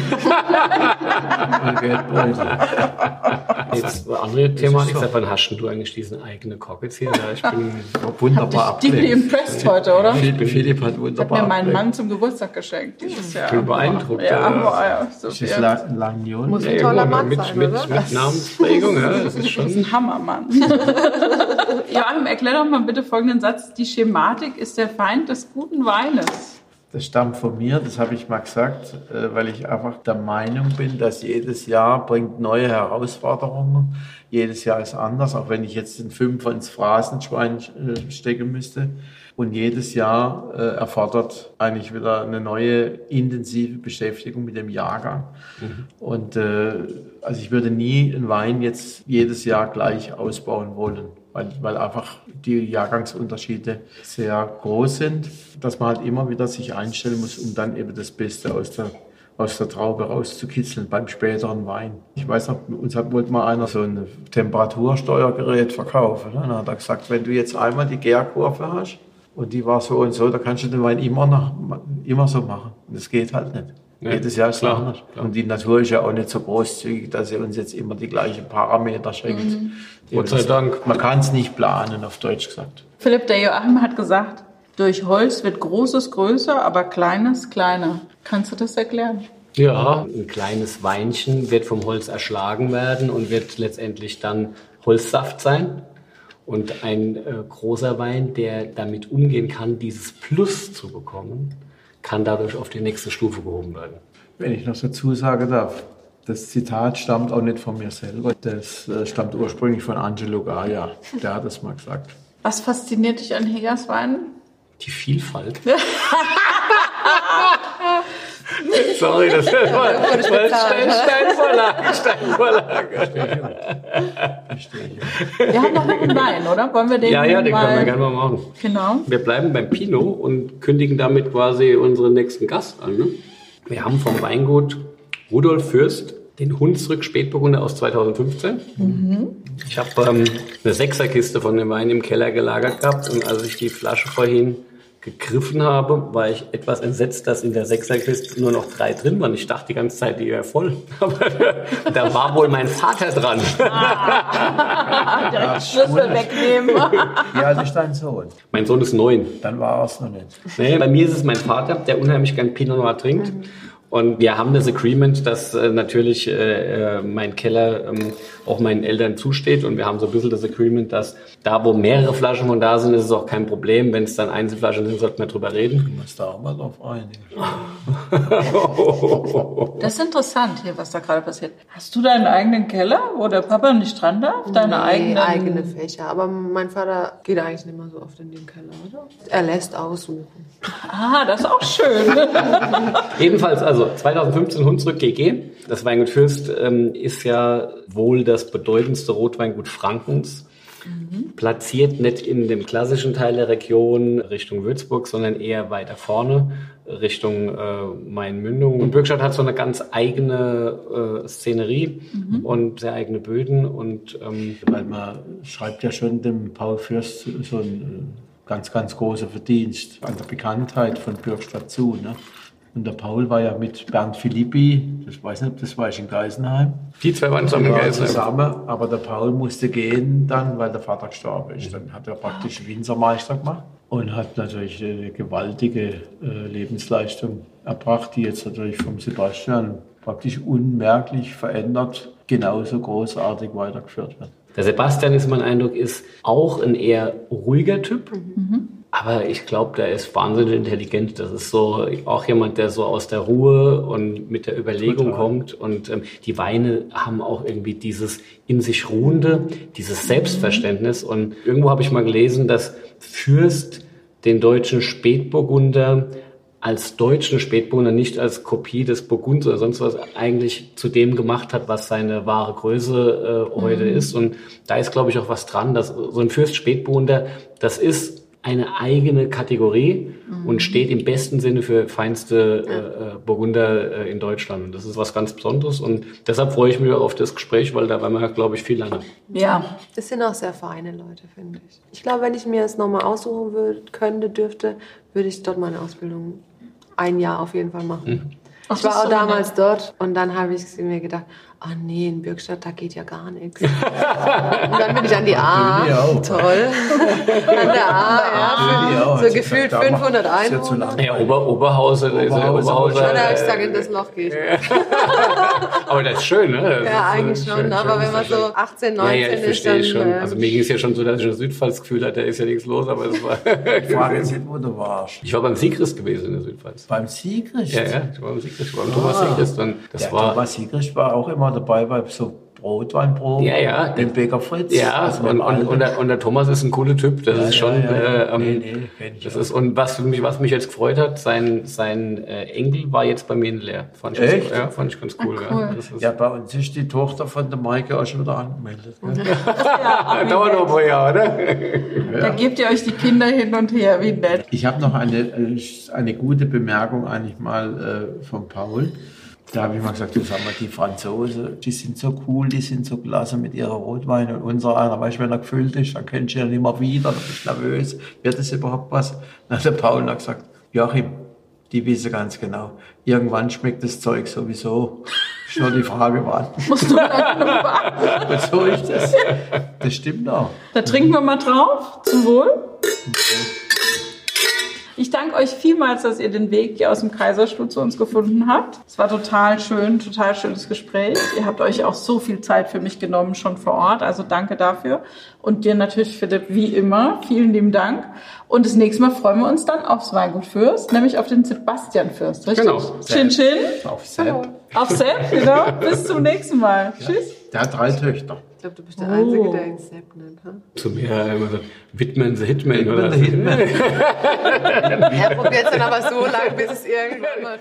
Jetzt ein anderes Thema. Ich sag, wann hast denn du eigentlich diesen eigenen Cockets hier? Ja, Ich bin Wunderbar Deeply abgelehnt. impressed heute, oder? Philipp, Philipp hat Hat wunderbar mir meinen. Mann zum Geburtstag geschenkt dieses Jahr. bin beeindruckt. Ja, ja, so Das viel. ist Langion. Muss ein toller Mann mit, sein, mit, oder? mit Namensprägung, ja, das ist Das ist schon. ein Hammermann. Joachim, erklär doch mal bitte folgenden Satz. Die Schematik ist der Feind des guten Weines. Das stammt von mir, das habe ich mal gesagt, äh, weil ich einfach der Meinung bin, dass jedes Jahr bringt neue Herausforderungen. Jedes Jahr ist anders, auch wenn ich jetzt den Fünfer ins Phrasenschwein äh, stecken müsste. Und jedes Jahr äh, erfordert eigentlich wieder eine neue intensive Beschäftigung mit dem Jahrgang. Und äh, also ich würde nie einen Wein jetzt jedes Jahr gleich ausbauen wollen, weil, weil einfach die Jahrgangsunterschiede sehr groß sind, dass man halt immer wieder sich einstellen muss, um dann eben das Beste aus der, aus der Traube rauszukitzeln beim späteren Wein. Ich weiß noch, uns hat wollte mal einer so ein Temperatursteuergerät verkaufen. Ne? Dann hat er gesagt, wenn du jetzt einmal die Gärkurve hast und die war so und so, da kannst du den Wein immer, nach, immer so machen. Und das geht halt nicht. Ja, Jedes Jahr ist es klar, anders. klar. Und die Natur ist ja auch nicht so großzügig, dass sie uns jetzt immer die gleichen Parameter schenkt. Die Gott sei Dank. Man kann es nicht planen, auf Deutsch gesagt. Philipp, der Joachim hat gesagt, durch Holz wird Großes größer, aber Kleines kleiner. Kannst du das erklären? Ja, ein kleines Weinchen wird vom Holz erschlagen werden und wird letztendlich dann Holzsaft sein. Und ein äh, großer Wein, der damit umgehen kann, dieses Plus zu bekommen, kann dadurch auf die nächste Stufe gehoben werden. Wenn ich noch dazu sagen darf, das Zitat stammt auch nicht von mir selber. Das äh, stammt ursprünglich von Angelo Gaia. Der hat das mal gesagt. Was fasziniert dich an Hegers Weinen? Die Vielfalt. Sorry, das war bezahlt. Steinvorlage, Steinvorlage. Verstehe ich. Wir haben noch einen Wein, oder? Wollen wir den Ja, ja, den mal... können wir gerne mal machen. Genau. Wir bleiben beim Pinot und kündigen damit quasi unseren nächsten Gast an. Ne? Wir haben vom Weingut Rudolf Fürst den Hunsrück Spätburgunder aus 2015. Ich habe ähm, eine Sechserkiste von dem Wein im Keller gelagert gehabt und als ich die Flasche vorhin gegriffen habe, war ich etwas entsetzt, dass in der Sechserkiste nur noch drei drin waren. Ich dachte die ganze Zeit, die wäre voll. Aber da war wohl mein Vater dran. Direkt Schlüssel wegnehmen. Wie alt ist dein Sohn? mein Sohn ist neun. Dann war es noch nicht. Nee, bei mir ist es mein Vater, der unheimlich gern Pinot Noir trinkt. Und wir haben das Agreement, dass äh, natürlich äh, äh, mein Keller ähm, auch meinen Eltern zusteht. Und wir haben so ein bisschen das Agreement, dass da, wo mehrere Flaschen von da sind, ist es auch kein Problem. Wenn es dann Einzelflaschen sind, sollten wir drüber reden. Du musst da auch mal drauf einigen. Das ist interessant hier, was da gerade passiert. Hast du deinen eigenen Keller, wo der Papa nicht dran darf? Deine Nee, eigenen... eigene Fächer. Aber mein Vater geht eigentlich nicht mehr so oft in den Keller, oder? Er lässt aussuchen. Ah, das ist auch schön. Jedenfalls, also 2015 Hunsrück GG. Das Weingut Fürst ähm, ist ja wohl das bedeutendste Rotweingut Frankens. Mhm. Platziert nicht in dem klassischen Teil der Region Richtung Würzburg, sondern eher weiter vorne Richtung äh, Main-Mündung. Und Bürgstadt hat so eine ganz eigene äh, Szenerie mhm. und sehr eigene Böden. Und, ähm, Weil man schreibt ja schon dem Paul Fürst so ein äh, ganz, ganz großer Verdienst an der Bekanntheit von Bürgstadt zu. Ne? Und der Paul war ja mit Bernd Philippi, das weiß nicht, ob das war ich in Geisenheim. Die zwei waren zusammen in Geisenheim. Zusammen, aber der Paul musste gehen dann, weil der Vater gestorben ist. Dann hat er praktisch Winzermeister gemacht und hat natürlich eine gewaltige äh, Lebensleistung erbracht, die jetzt natürlich vom Sebastian praktisch unmerklich verändert, genauso großartig weitergeführt wird. Der Sebastian ist mein Eindruck, ist auch ein eher ruhiger Typ. Mhm. Aber ich glaube, der ist wahnsinnig intelligent. Das ist so auch jemand, der so aus der Ruhe und mit der Überlegung Total. kommt. Und ähm, die Weine haben auch irgendwie dieses in sich ruhende, dieses Selbstverständnis. Und irgendwo habe ich mal gelesen, dass Fürst den deutschen Spätburgunder als deutschen Spätburgunder nicht als Kopie des Burgunds oder sonst was eigentlich zu dem gemacht hat, was seine wahre Größe äh, heute mhm. ist. Und da ist, glaube ich, auch was dran, dass so ein Fürst Spätburgunder, das ist eine eigene Kategorie mhm. und steht im besten Sinne für feinste äh, äh, Burgunder äh, in Deutschland. Und das ist was ganz Besonderes und deshalb freue ich mich auf das Gespräch, weil da werden wir, glaube ich, viel lernen. Ja, das sind auch sehr feine Leute, finde ich. Ich glaube, wenn ich mir es nochmal aussuchen würde, könnte, dürfte, würde ich dort meine Ausbildung ein Jahr auf jeden Fall machen. Mhm. Ach, ich war auch so damals nett. dort und dann habe ich mir gedacht, ah oh nee, in Bürgstadt, da geht ja gar nichts. und dann bin ich an die A. Toll. an der A, ja. So gefühlt 500 Einwohner. Ja, Ober, Oberhausen. Oberhausen. Oberhausen. Da ich gesagt, in das Loch gehe ich. aber das ist schön, ne? Ja, eigentlich schon. Schön, aber wenn man so 18, 19 ja, ja, ich ist, dann... Schon. Also mir ging es ja schon so, dass ich ein Südpfalz Gefühl hatte, da ist ja nichts los, aber es war... ich war jetzt nicht, wo du warst. Ich war beim Sigrist gewesen in der Südpfalz. Beim Sigrist? Ja, ja, ich war beim Sigrist. Ich war beim ah. Thomas Sigrist. Und das der war, Thomas Sigrist war auch immer dabei bei so Brotweinprobe. Ja, ja. Den Bäcker Fritz. Ja, also und, und, und, der, und, der, Thomas ist ein cooler Typ. Das ja, ist schon. Ja, ja. Äh, nee, nee, ich das auch. ist, und was mich, was mich jetzt gefreut hat, sein, sein äh, Enkel war jetzt bei mir in Leer. Fand ich Echt? Ganz, ja, fand ich ganz cool. Ach, cool. Ja. ja, bei uns ist die Tochter von der Maike auch schon wieder angemeldet. ja, dauert noch ein paar Jahre, oder? Da gebt ihr euch die Kinder hin und her, wie nett. Ich habe noch eine, äh, eine gute Bemerkung eigentlich mal äh, von Paul. Da habe ich mal gesagt, du sag mal, die Franzosen, die sind so cool, die sind so klasse mit ihrer Rotwein und unser einer, weißt du, wenn er gefüllt ist, dann kennst du ihn nicht mehr wieder, dann bist du nervös, wird das überhaupt was? Dann hat der Paul noch gesagt, Joachim, die wissen ganz genau, irgendwann schmeckt das Zeug sowieso. Ist nur die Frage, wann. Musst du warten. so ist das. Das stimmt auch. Da trinken wir mal drauf. Zum Wohl. Okay. Ich danke euch vielmals, dass ihr den Weg hier aus dem Kaiserstuhl zu uns gefunden habt. Es war total schön, total schönes Gespräch. Ihr habt euch auch so viel Zeit für mich genommen schon vor Ort. Also danke dafür. Und dir natürlich, Philipp, wie immer. Vielen lieben Dank. Und das nächste Mal freuen wir uns dann aufs Weingut Fürst, nämlich auf den Sebastian Fürst, richtig? Genau. Chin Chin. Auf Sepp. Auf Sepp, genau. Bis zum nächsten Mal. Ja. Tschüss. Der hat drei Töchter glaube, du bist der oh. Einzige, der ihn Sepp nennt. Huh? Zu mir immer so, Whitman the Hitman Whitman oder the Hitman. er probiert es dann aber so lange, bis es irgendwann mal...